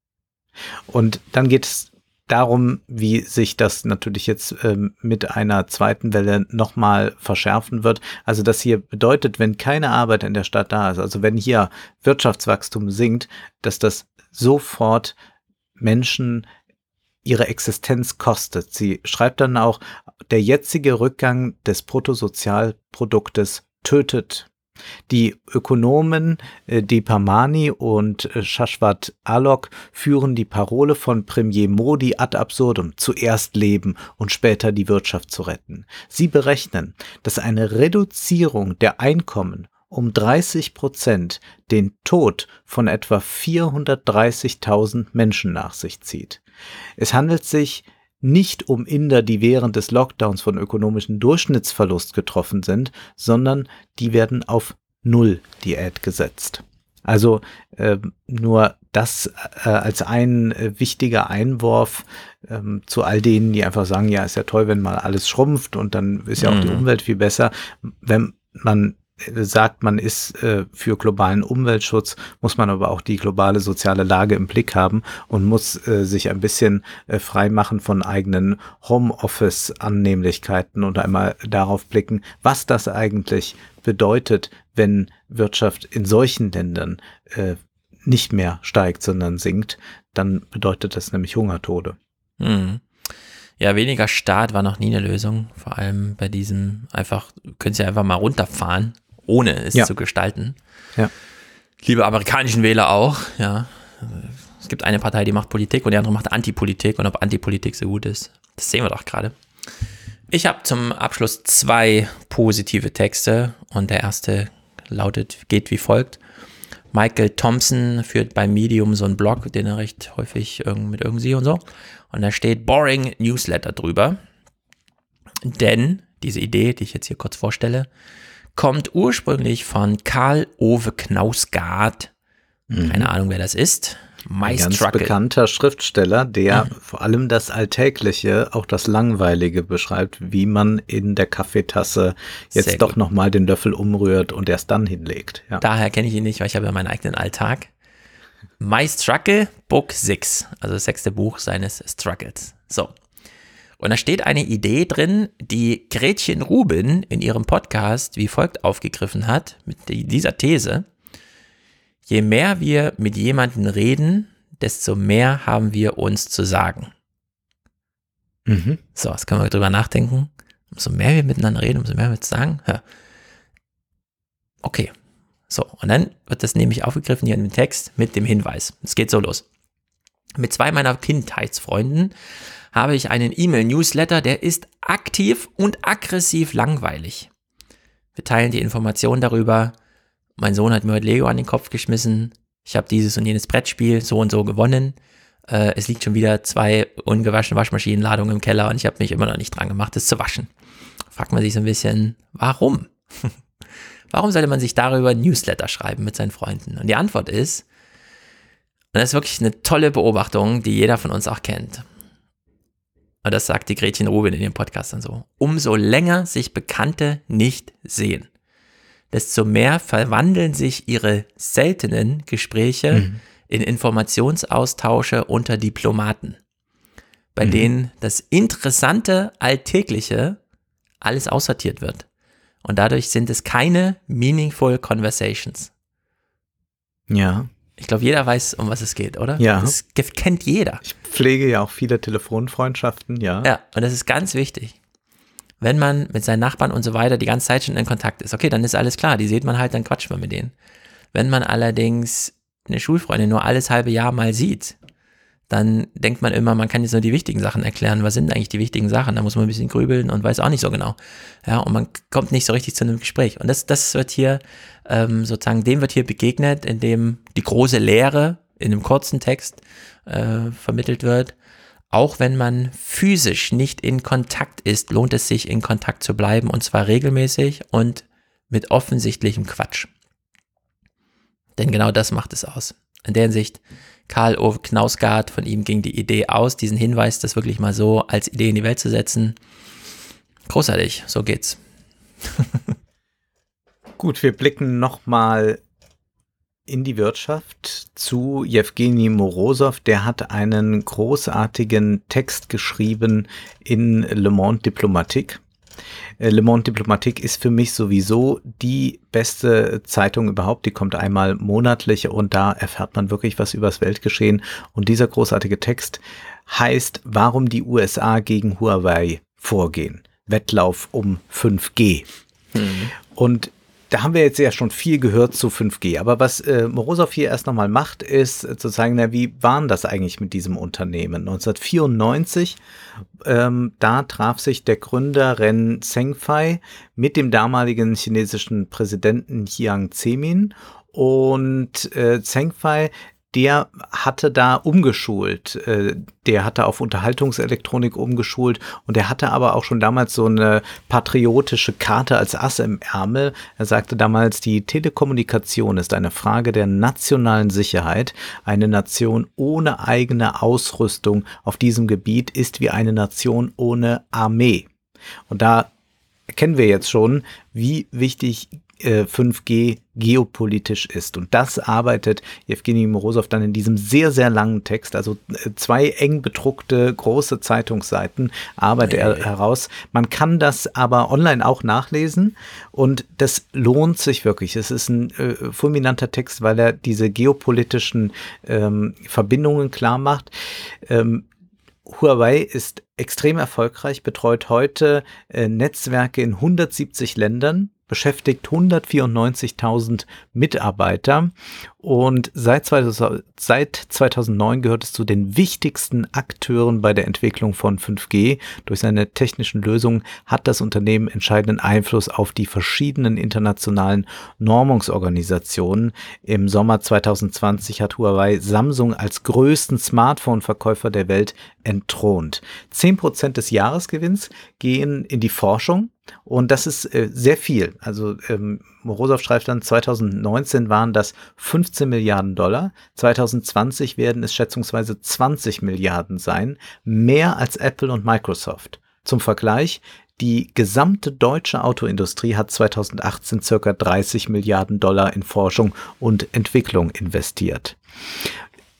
Und dann geht es darum, wie sich das natürlich jetzt ähm, mit einer zweiten Welle nochmal verschärfen wird. Also das hier bedeutet, wenn keine Arbeit in der Stadt da ist, also wenn hier Wirtschaftswachstum sinkt, dass das sofort Menschen ihre Existenz kostet. Sie schreibt dann auch, der jetzige Rückgang des Bruttosozialproduktes tötet die Ökonomen äh, Depamani und äh, Shashwat Alok führen die Parole von Premier Modi ad absurdum, zuerst leben und später die Wirtschaft zu retten. Sie berechnen, dass eine Reduzierung der Einkommen um 30 Prozent den Tod von etwa 430.000 Menschen nach sich zieht. Es handelt sich nicht um Inder, die während des Lockdowns von ökonomischen Durchschnittsverlust getroffen sind, sondern die werden auf Null Diät gesetzt. Also äh, nur das äh, als ein äh, wichtiger Einwurf ähm, zu all denen, die einfach sagen, ja, ist ja toll, wenn mal alles schrumpft und dann ist ja auch mhm. die Umwelt viel besser. Wenn man sagt, man ist äh, für globalen Umweltschutz, muss man aber auch die globale soziale Lage im Blick haben und muss äh, sich ein bisschen äh, frei machen von eigenen Homeoffice-Annehmlichkeiten und einmal darauf blicken, was das eigentlich bedeutet, wenn Wirtschaft in solchen Ländern äh, nicht mehr steigt, sondern sinkt, dann bedeutet das nämlich Hungertode. Mhm. Ja, weniger Staat war noch nie eine Lösung. Vor allem bei diesem einfach, können Sie einfach mal runterfahren ohne es ja. zu gestalten. Ja. Liebe amerikanischen Wähler auch, ja. Es gibt eine Partei, die macht Politik und die andere macht Antipolitik und ob Antipolitik so gut ist, das sehen wir doch gerade. Ich habe zum Abschluss zwei positive Texte und der erste lautet, geht wie folgt. Michael Thompson führt bei Medium so einen Blog, den er recht häufig mit irgendwie und so. Und da steht Boring Newsletter drüber. Denn diese Idee, die ich jetzt hier kurz vorstelle, kommt ursprünglich von Karl Ove Knausgard. Mhm. Keine Ahnung, wer das ist. Ein ganz bekannter Schriftsteller, der mhm. vor allem das Alltägliche, auch das Langweilige beschreibt, wie man in der Kaffeetasse jetzt Sehr doch nochmal den Löffel umrührt und erst dann hinlegt. Ja. Daher kenne ich ihn nicht, weil ich habe ja meinen eigenen Alltag. My Struggle, Book 6, also das sechste Buch seines Struggles. So, und da steht eine Idee drin, die Gretchen Rubin in ihrem Podcast wie folgt aufgegriffen hat, mit dieser These. Je mehr wir mit jemandem reden, desto mehr haben wir uns zu sagen. Mhm. So, jetzt können wir drüber nachdenken. Umso mehr wir miteinander reden, umso mehr wir zu sagen. Ja. Okay. So, und dann wird das nämlich aufgegriffen hier in dem Text mit dem Hinweis. Es geht so los. Mit zwei meiner Kindheitsfreunden habe ich einen E-Mail-Newsletter, der ist aktiv und aggressiv langweilig. Wir teilen die Informationen darüber. Mein Sohn hat mir heute Lego an den Kopf geschmissen. Ich habe dieses und jenes Brettspiel so und so gewonnen. Äh, es liegt schon wieder zwei ungewaschene Waschmaschinenladungen im Keller und ich habe mich immer noch nicht dran gemacht, es zu waschen. Fragt man sich so ein bisschen, warum? warum sollte man sich darüber Newsletter schreiben mit seinen Freunden? Und die Antwort ist, und das ist wirklich eine tolle Beobachtung, die jeder von uns auch kennt. Und das sagt die Gretchen Rubin in dem Podcast dann so. Umso länger sich Bekannte nicht sehen, desto mehr verwandeln sich ihre seltenen Gespräche mhm. in Informationsaustausche unter Diplomaten, bei mhm. denen das interessante Alltägliche alles aussortiert wird. Und dadurch sind es keine meaningful conversations. Ja. Ich glaube, jeder weiß, um was es geht, oder? Ja. Das kennt jeder. Ich pflege ja auch viele Telefonfreundschaften, ja. Ja, und das ist ganz wichtig. Wenn man mit seinen Nachbarn und so weiter die ganze Zeit schon in Kontakt ist, okay, dann ist alles klar, die sieht man halt, dann quatscht man mit denen. Wenn man allerdings eine Schulfreundin nur alles halbe Jahr mal sieht, dann denkt man immer, man kann jetzt nur die wichtigen Sachen erklären. Was sind eigentlich die wichtigen Sachen? Da muss man ein bisschen grübeln und weiß auch nicht so genau. Ja, und man kommt nicht so richtig zu einem Gespräch. Und das, das wird hier ähm, sozusagen, dem wird hier begegnet, indem die große Lehre in einem kurzen Text äh, vermittelt wird. Auch wenn man physisch nicht in Kontakt ist, lohnt es sich, in Kontakt zu bleiben und zwar regelmäßig und mit offensichtlichem Quatsch. Denn genau das macht es aus. In der Hinsicht Karl Ove Knausgard, von ihm ging die Idee aus, diesen Hinweis, das wirklich mal so als Idee in die Welt zu setzen. Großartig, so geht's. Gut, wir blicken nochmal in die Wirtschaft zu Jewgeni Morosow. Der hat einen großartigen Text geschrieben in Le Monde Diplomatique. Äh, Le Monde Diplomatique ist für mich sowieso die beste Zeitung überhaupt. Die kommt einmal monatlich und da erfährt man wirklich was übers Weltgeschehen. Und dieser großartige Text heißt, warum die USA gegen Huawei vorgehen. Wettlauf um 5G. Mhm. Und da haben wir jetzt ja schon viel gehört zu 5G. Aber was äh, Morosow hier erst nochmal macht, ist äh, zu zeigen, na, wie waren das eigentlich mit diesem Unternehmen? 1994, ähm, da traf sich der Gründer Ren Zhengfei mit dem damaligen chinesischen Präsidenten Jiang Zemin und äh, Zhengfei, der hatte da umgeschult. Äh, der hatte auf Unterhaltungselektronik umgeschult und der hatte aber auch schon damals so eine patriotische Karte als Ass im Ärmel. Er sagte damals, die Telekommunikation ist eine Frage der nationalen Sicherheit. Eine Nation ohne eigene Ausrüstung auf diesem Gebiet ist wie eine Nation ohne Armee. Und da erkennen wir jetzt schon, wie wichtig 5G äh, geopolitisch ist. Und das arbeitet Evgeny Morosow dann in diesem sehr, sehr langen Text, also äh, zwei eng bedruckte große Zeitungsseiten, arbeitet hey. er heraus. Man kann das aber online auch nachlesen und das lohnt sich wirklich. Es ist ein äh, fulminanter Text, weil er diese geopolitischen ähm, Verbindungen klar macht. Ähm, Huawei ist extrem erfolgreich, betreut heute äh, Netzwerke in 170 Ländern beschäftigt 194.000 Mitarbeiter und seit, 2000, seit 2009 gehört es zu den wichtigsten Akteuren bei der Entwicklung von 5G. Durch seine technischen Lösungen hat das Unternehmen entscheidenden Einfluss auf die verschiedenen internationalen Normungsorganisationen. Im Sommer 2020 hat Huawei Samsung als größten Smartphone-Verkäufer der Welt entthront. Zehn Prozent des Jahresgewinns gehen in die Forschung und das ist äh, sehr viel. Also ähm, Morosow schreibt dann, 2019 waren das 15 Milliarden Dollar, 2020 werden es schätzungsweise 20 Milliarden sein, mehr als Apple und Microsoft. Zum Vergleich, die gesamte deutsche Autoindustrie hat 2018 circa 30 Milliarden Dollar in Forschung und Entwicklung investiert.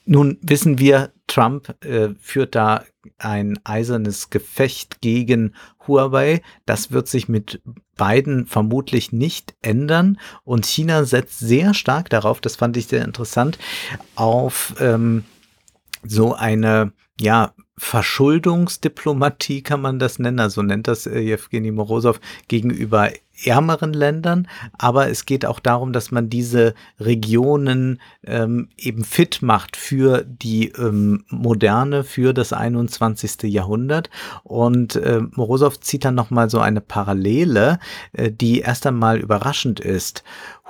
Nun wissen wir, Trump äh, führt da ein eisernes Gefecht gegen Huawei. Das wird sich mit beiden vermutlich nicht ändern. Und China setzt sehr stark darauf, das fand ich sehr interessant, auf ähm, so eine, ja, Verschuldungsdiplomatie kann man das nennen, also nennt das äh, Jewgeni Morosow gegenüber ärmeren Ländern, aber es geht auch darum, dass man diese Regionen ähm, eben fit macht für die ähm, Moderne, für das 21. Jahrhundert. Und äh, Morosow zieht dann nochmal so eine Parallele, äh, die erst einmal überraschend ist.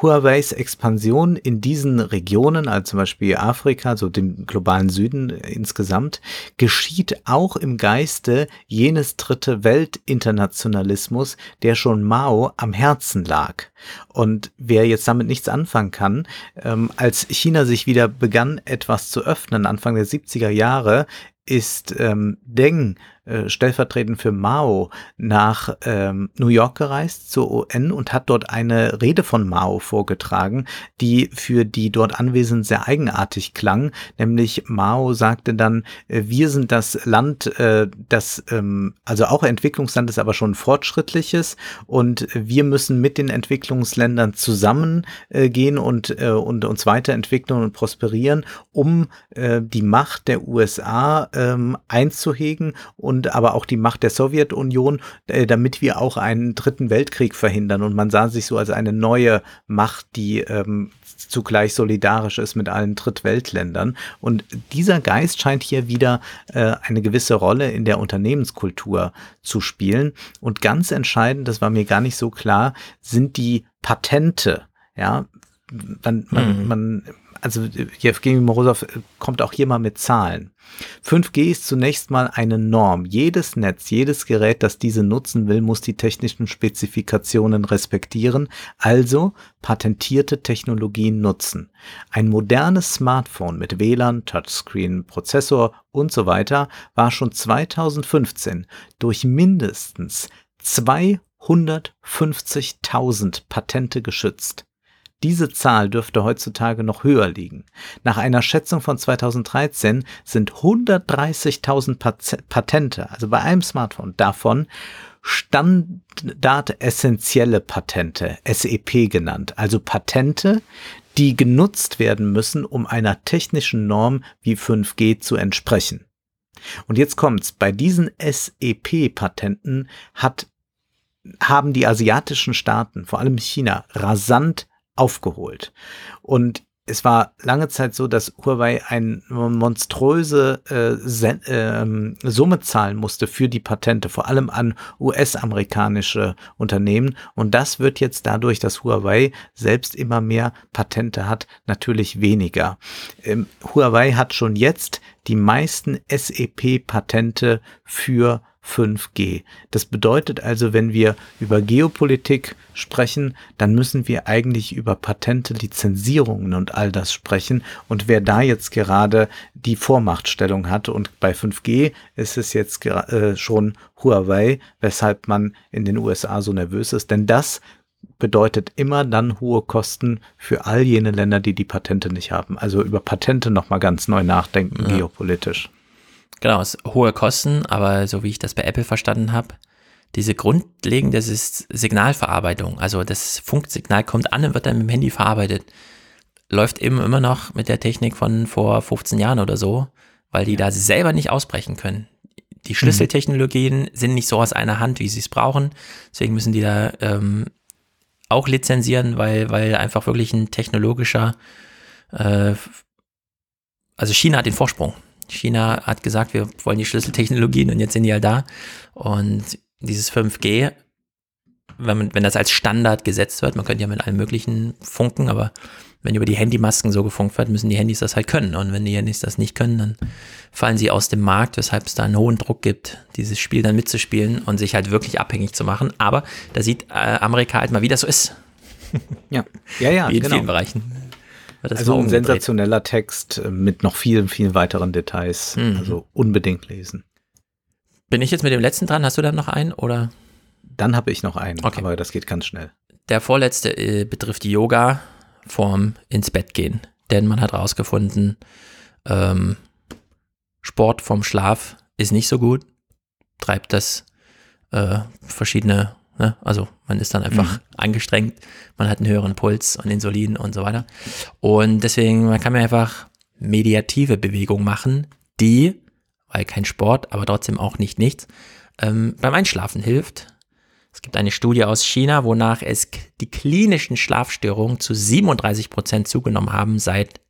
Huaweis Expansion in diesen Regionen, also zum Beispiel Afrika, also dem globalen Süden insgesamt, geschieht auch im Geiste jenes dritte Weltinternationalismus, der schon Mao am Herzen lag. Und wer jetzt damit nichts anfangen kann, ähm, als China sich wieder begann, etwas zu öffnen, Anfang der 70er Jahre, ist ähm, Deng äh, stellvertretend für Mao nach ähm, New York gereist zur UN und hat dort eine Rede von Mao vorgetragen, die für die dort Anwesenden sehr eigenartig klang. Nämlich Mao sagte dann, äh, wir sind das Land, äh, das ähm, also auch Entwicklungsland ist, aber schon fortschrittliches und wir müssen mit den Entwicklungsländern zusammengehen äh, und, äh, und uns weiterentwickeln und prosperieren, um äh, die Macht der USA ähm, einzuhegen und aber auch die Macht der Sowjetunion, äh, damit wir auch einen dritten Weltkrieg verhindern. Und man sah sich so als eine neue Macht, die ähm, zugleich solidarisch ist mit allen Drittweltländern. Und dieser Geist scheint hier wieder äh, eine gewisse Rolle in der Unternehmenskultur zu spielen. Und ganz entscheidend, das war mir gar nicht so klar, sind die Patente. Ja, man, man, mhm. man also Jewgeni Morozov kommt auch hier mal mit Zahlen. 5G ist zunächst mal eine Norm. Jedes Netz, jedes Gerät, das diese nutzen will, muss die technischen Spezifikationen respektieren, also patentierte Technologien nutzen. Ein modernes Smartphone mit WLAN, Touchscreen, Prozessor und so weiter war schon 2015 durch mindestens 250.000 Patente geschützt. Diese Zahl dürfte heutzutage noch höher liegen. Nach einer Schätzung von 2013 sind 130.000 Patente, also bei einem Smartphone, davon standardessentielle Patente, SEP genannt, also Patente, die genutzt werden müssen, um einer technischen Norm wie 5G zu entsprechen. Und jetzt kommt's, bei diesen SEP-Patenten hat haben die asiatischen Staaten, vor allem China, rasant aufgeholt. Und es war lange Zeit so, dass Huawei eine monströse äh, äh, Summe zahlen musste für die Patente, vor allem an US-amerikanische Unternehmen. Und das wird jetzt dadurch, dass Huawei selbst immer mehr Patente hat, natürlich weniger. Ähm, Huawei hat schon jetzt die meisten SEP-Patente für 5G. Das bedeutet also, wenn wir über Geopolitik sprechen, dann müssen wir eigentlich über Patente, Lizenzierungen und all das sprechen. Und wer da jetzt gerade die Vormachtstellung hat und bei 5G ist es jetzt äh, schon Huawei, weshalb man in den USA so nervös ist, denn das bedeutet immer dann hohe Kosten für all jene Länder, die die Patente nicht haben. Also über Patente nochmal ganz neu nachdenken, ja. geopolitisch. Genau, es hohe Kosten, aber so wie ich das bei Apple verstanden habe, diese grundlegende Signalverarbeitung, also das Funksignal kommt an und wird dann mit dem Handy verarbeitet, läuft eben immer noch mit der Technik von vor 15 Jahren oder so, weil die da selber nicht ausbrechen können. Die Schlüsseltechnologien mhm. sind nicht so aus einer Hand, wie sie es brauchen. Deswegen müssen die da ähm, auch lizenzieren, weil, weil einfach wirklich ein technologischer, äh, also China hat den Vorsprung. China hat gesagt, wir wollen die Schlüsseltechnologien und jetzt sind die halt da. Und dieses 5G, wenn, man, wenn das als Standard gesetzt wird, man könnte ja mit allen möglichen funken, aber wenn über die Handymasken so gefunkt wird, müssen die Handys das halt können. Und wenn die Handys das nicht können, dann fallen sie aus dem Markt, weshalb es da einen hohen Druck gibt, dieses Spiel dann mitzuspielen und sich halt wirklich abhängig zu machen. Aber da sieht äh, Amerika halt mal, wie das so ist. Ja, ja, ja. Wie in genau. vielen Bereichen also ein sensationeller Text äh, mit noch vielen, vielen weiteren Details. Mhm. Also unbedingt lesen. Bin ich jetzt mit dem letzten dran? Hast du dann noch einen oder? Dann habe ich noch einen, okay. aber das geht ganz schnell. Der vorletzte äh, betrifft die Yoga vorm ins Bett gehen. Denn man hat herausgefunden, ähm, Sport vom Schlaf ist nicht so gut, treibt das äh, verschiedene Ne? Also man ist dann einfach mhm. angestrengt, man hat einen höheren Puls und Insulin und so weiter. Und deswegen, man kann mir einfach mediative Bewegungen machen, die, weil kein Sport, aber trotzdem auch nicht nichts, ähm, beim Einschlafen hilft. Es gibt eine Studie aus China, wonach es die klinischen Schlafstörungen zu 37 Prozent zugenommen haben, seit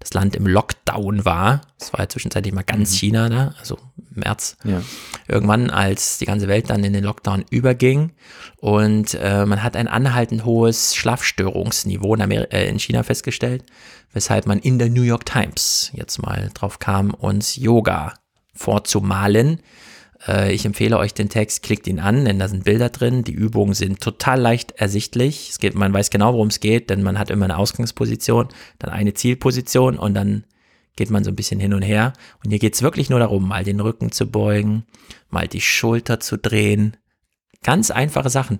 das Land im Lockdown war. Das war ja zwischenzeitlich mal ganz mhm. China da, also März. Ja. Irgendwann, als die ganze Welt dann in den Lockdown überging und äh, man hat ein anhaltend hohes Schlafstörungsniveau in, äh, in China festgestellt, weshalb man in der New York Times jetzt mal drauf kam, uns Yoga vorzumalen ich empfehle euch den Text, klickt ihn an, denn da sind Bilder drin. Die Übungen sind total leicht ersichtlich. Es geht, man weiß genau, worum es geht, denn man hat immer eine Ausgangsposition, dann eine Zielposition und dann geht man so ein bisschen hin und her. Und hier geht es wirklich nur darum, mal den Rücken zu beugen, mal die Schulter zu drehen. Ganz einfache Sachen.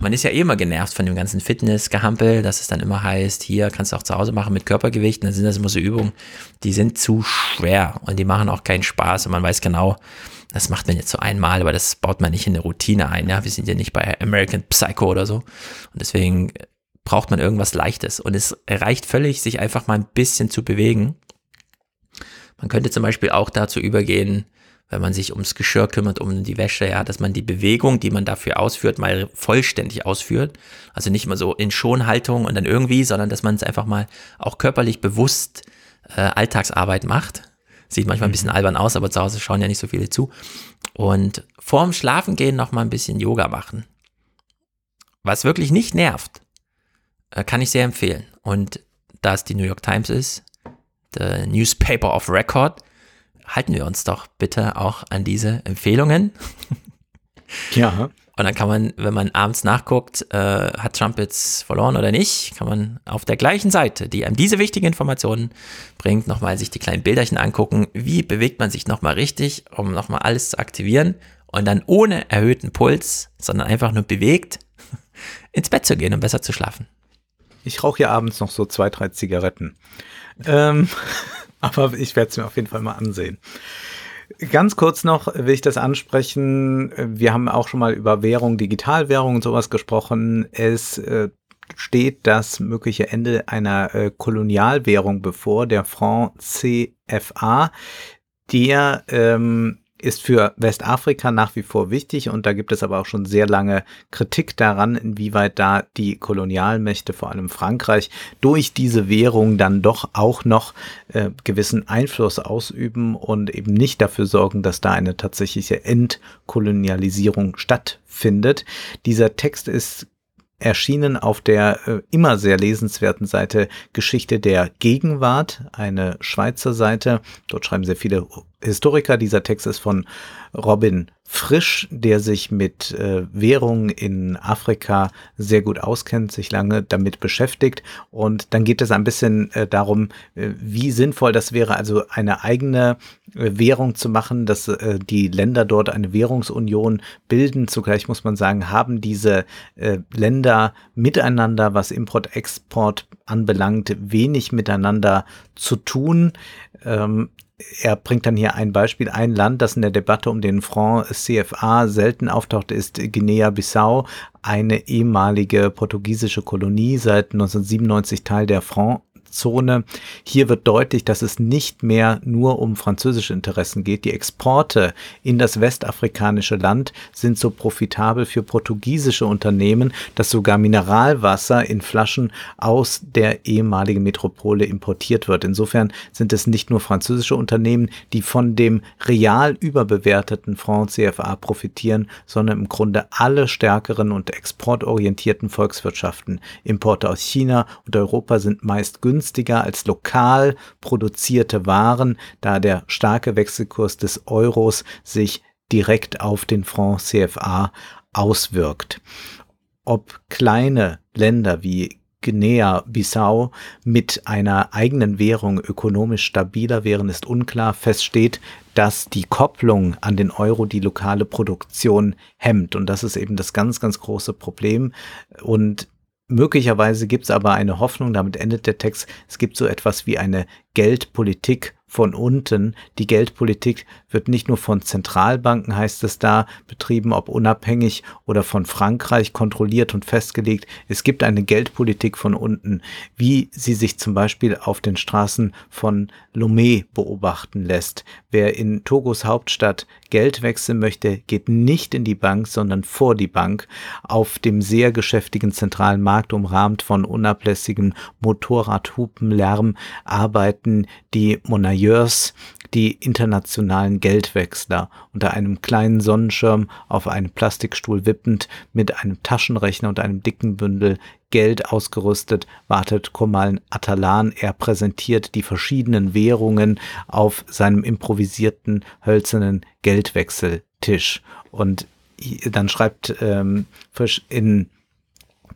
Man ist ja eh immer genervt von dem ganzen Fitnessgehampel, dass es dann immer heißt, hier kannst du auch zu Hause machen mit Körpergewicht. Dann sind das immer so Übungen, die sind zu schwer und die machen auch keinen Spaß. Und man weiß genau, das macht man jetzt so einmal, aber das baut man nicht in eine Routine ein. Ja, wir sind ja nicht bei American Psycho oder so. Und deswegen braucht man irgendwas Leichtes. Und es reicht völlig, sich einfach mal ein bisschen zu bewegen. Man könnte zum Beispiel auch dazu übergehen, wenn man sich ums Geschirr kümmert, um die Wäsche, ja, dass man die Bewegung, die man dafür ausführt, mal vollständig ausführt. Also nicht mal so in Schonhaltung und dann irgendwie, sondern dass man es einfach mal auch körperlich bewusst äh, Alltagsarbeit macht. Sieht manchmal ein bisschen mhm. albern aus, aber zu Hause schauen ja nicht so viele zu. Und vorm Schlafengehen noch mal ein bisschen Yoga machen. Was wirklich nicht nervt, äh, kann ich sehr empfehlen. Und da es die New York Times ist, the Newspaper of Record, halten wir uns doch bitte auch an diese Empfehlungen. Ja. Und dann kann man, wenn man abends nachguckt, äh, hat Trump jetzt verloren oder nicht, kann man auf der gleichen Seite, die einem diese wichtigen Informationen bringt, nochmal sich die kleinen Bilderchen angucken. Wie bewegt man sich nochmal richtig, um nochmal alles zu aktivieren und dann ohne erhöhten Puls, sondern einfach nur bewegt, ins Bett zu gehen, um besser zu schlafen. Ich rauche ja abends noch so zwei, drei Zigaretten. Ähm, aber ich werde es mir auf jeden Fall mal ansehen. Ganz kurz noch will ich das ansprechen. Wir haben auch schon mal über Währung, Digitalwährung und sowas gesprochen. Es äh, steht das mögliche Ende einer äh, Kolonialwährung bevor, der Franc CFA, der ähm, ist für Westafrika nach wie vor wichtig und da gibt es aber auch schon sehr lange Kritik daran, inwieweit da die Kolonialmächte, vor allem Frankreich, durch diese Währung dann doch auch noch äh, gewissen Einfluss ausüben und eben nicht dafür sorgen, dass da eine tatsächliche Entkolonialisierung stattfindet. Dieser Text ist erschienen auf der äh, immer sehr lesenswerten Seite Geschichte der Gegenwart, eine Schweizer Seite. Dort schreiben sehr viele Historiker. Dieser Text ist von Robin Frisch, der sich mit äh, Währungen in Afrika sehr gut auskennt, sich lange damit beschäftigt. Und dann geht es ein bisschen äh, darum, äh, wie sinnvoll das wäre, also eine eigene äh, Währung zu machen, dass äh, die Länder dort eine Währungsunion bilden. Zugleich muss man sagen, haben diese äh, Länder miteinander, was Import-Export anbelangt, wenig miteinander zu tun. Ähm, er bringt dann hier ein Beispiel. Ein Land, das in der Debatte um den Franc CFA selten auftaucht, ist Guinea-Bissau, eine ehemalige portugiesische Kolonie, seit 1997 Teil der Franc Zone. Hier wird deutlich, dass es nicht mehr nur um französische Interessen geht. Die Exporte in das westafrikanische Land sind so profitabel für portugiesische Unternehmen, dass sogar Mineralwasser in Flaschen aus der ehemaligen Metropole importiert wird. Insofern sind es nicht nur französische Unternehmen, die von dem real überbewerteten Franc CFA profitieren, sondern im Grunde alle stärkeren und exportorientierten Volkswirtschaften. Importe aus China und Europa sind meist günstiger günstiger als lokal produzierte Waren, da der starke Wechselkurs des Euros sich direkt auf den Franc CFA auswirkt. Ob kleine Länder wie Guinea-Bissau mit einer eigenen Währung ökonomisch stabiler wären, ist unklar. Fest steht, dass die Kopplung an den Euro die lokale Produktion hemmt. Und das ist eben das ganz, ganz große Problem. Und Möglicherweise gibt es aber eine Hoffnung, damit endet der Text, es gibt so etwas wie eine Geldpolitik von unten. Die Geldpolitik wird nicht nur von Zentralbanken, heißt es da, betrieben, ob unabhängig oder von Frankreich kontrolliert und festgelegt. Es gibt eine Geldpolitik von unten, wie sie sich zum Beispiel auf den Straßen von Lomé beobachten lässt. Wer in Togos Hauptstadt Geld wechseln möchte, geht nicht in die Bank, sondern vor die Bank. Auf dem sehr geschäftigen zentralen Markt, umrahmt von unablässigem Motorradhupenlärm, arbeiten die Monayeurs, die internationalen Geldwechsler, unter einem kleinen Sonnenschirm auf einem Plastikstuhl wippend, mit einem Taschenrechner und einem dicken Bündel Geld ausgerüstet, wartet Komal Atalan. Er präsentiert die verschiedenen Währungen auf seinem improvisierten hölzernen Geldwechseltisch. Und dann schreibt ähm, Fisch in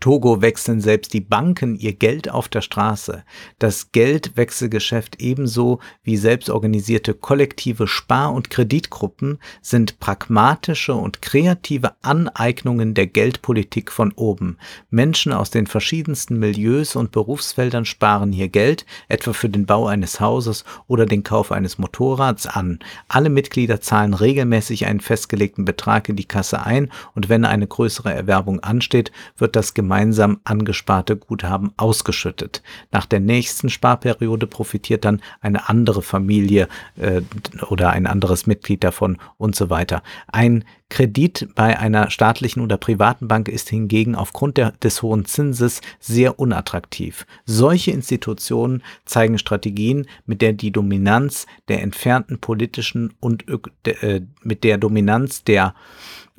Togo wechseln selbst die Banken ihr Geld auf der Straße. Das Geldwechselgeschäft ebenso wie selbstorganisierte kollektive Spar- und Kreditgruppen sind pragmatische und kreative Aneignungen der Geldpolitik von oben. Menschen aus den verschiedensten Milieus und Berufsfeldern sparen hier Geld, etwa für den Bau eines Hauses oder den Kauf eines Motorrads an. Alle Mitglieder zahlen regelmäßig einen festgelegten Betrag in die Kasse ein und wenn eine größere Erwerbung ansteht, wird das gemeinsam angesparte Guthaben ausgeschüttet. Nach der nächsten Sparperiode profitiert dann eine andere Familie äh, oder ein anderes Mitglied davon und so weiter. Ein Kredit bei einer staatlichen oder privaten Bank ist hingegen aufgrund der, des hohen Zinses sehr unattraktiv. Solche Institutionen zeigen Strategien, mit der die Dominanz der entfernten politischen und äh, mit der Dominanz der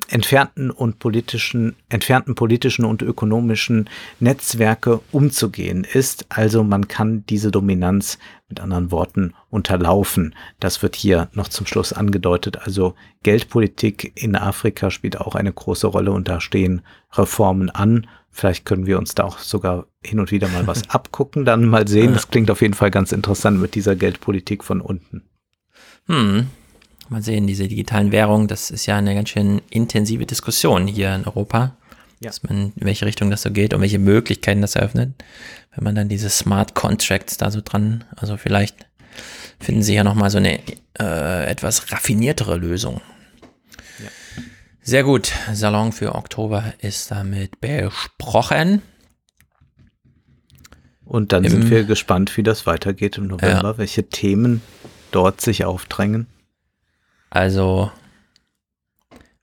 entfernten und politischen, entfernten politischen und ökonomischen Netzwerke umzugehen ist. Also man kann diese Dominanz mit anderen Worten unterlaufen. Das wird hier noch zum Schluss angedeutet. Also Geldpolitik in Afrika spielt auch eine große Rolle und da stehen Reformen an. Vielleicht können wir uns da auch sogar hin und wieder mal was abgucken, dann mal sehen. Das klingt auf jeden Fall ganz interessant mit dieser Geldpolitik von unten. Hm, Mal sehen, diese digitalen Währungen, das ist ja eine ganz schön intensive Diskussion hier in Europa. Ja. Dass man, in welche Richtung das so geht und welche Möglichkeiten das eröffnet. Wenn man dann diese Smart Contracts da so dran, also vielleicht finden sie ja nochmal so eine äh, etwas raffiniertere Lösung. Ja. Sehr gut. Salon für Oktober ist damit besprochen. Und dann Im, sind wir gespannt, wie das weitergeht im November, ja. welche Themen dort sich aufdrängen. Also,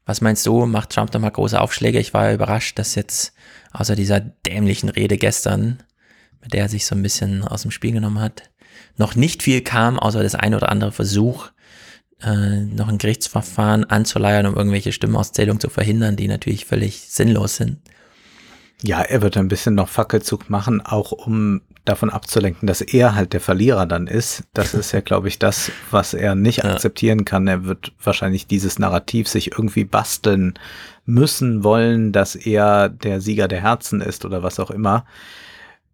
was meinst du? Macht Trump nochmal große Aufschläge? Ich war überrascht, dass jetzt außer dieser dämlichen Rede gestern, mit der er sich so ein bisschen aus dem Spiel genommen hat, noch nicht viel kam, außer das ein oder andere Versuch, äh, noch ein Gerichtsverfahren anzuleiern, um irgendwelche Stimmenauszählungen zu verhindern, die natürlich völlig sinnlos sind. Ja, er wird ein bisschen noch Fackelzug machen, auch um davon abzulenken, dass er halt der Verlierer dann ist. Das ist ja, glaube ich, das, was er nicht ja. akzeptieren kann. Er wird wahrscheinlich dieses Narrativ sich irgendwie basteln müssen wollen, dass er der Sieger der Herzen ist oder was auch immer.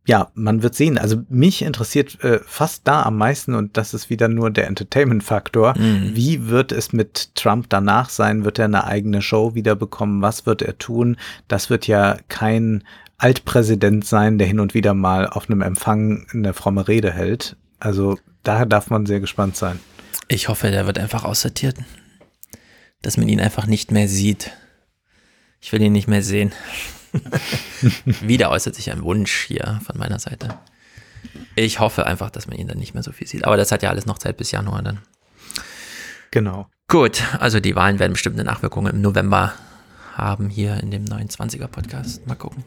Ja, man wird sehen. Also mich interessiert äh, fast da am meisten, und das ist wieder nur der Entertainment-Faktor, mhm. wie wird es mit Trump danach sein? Wird er eine eigene Show wiederbekommen? Was wird er tun? Das wird ja kein Altpräsident sein, der hin und wieder mal auf einem Empfang eine fromme Rede hält. Also daher darf man sehr gespannt sein. Ich hoffe, der wird einfach aussortiert. Dass man ihn einfach nicht mehr sieht. Ich will ihn nicht mehr sehen. Wieder äußert sich ein Wunsch hier von meiner Seite. Ich hoffe einfach, dass man ihn dann nicht mehr so viel sieht. Aber das hat ja alles noch Zeit bis Januar dann. Genau. Gut, also die Wahlen werden bestimmt eine Nachwirkung im November haben hier in dem 29er Podcast. Mal gucken.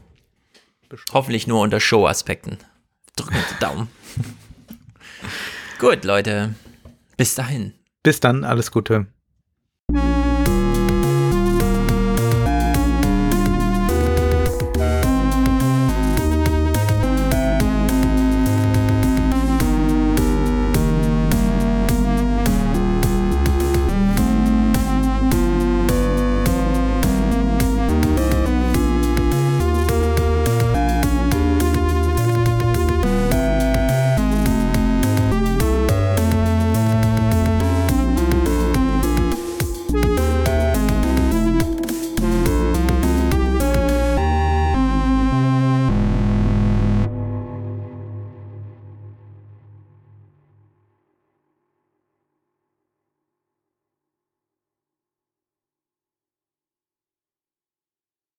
Bestimmt. Hoffentlich nur unter Show-Aspekten. Drücken die Daumen. Gut, Leute. Bis dahin. Bis dann, alles Gute.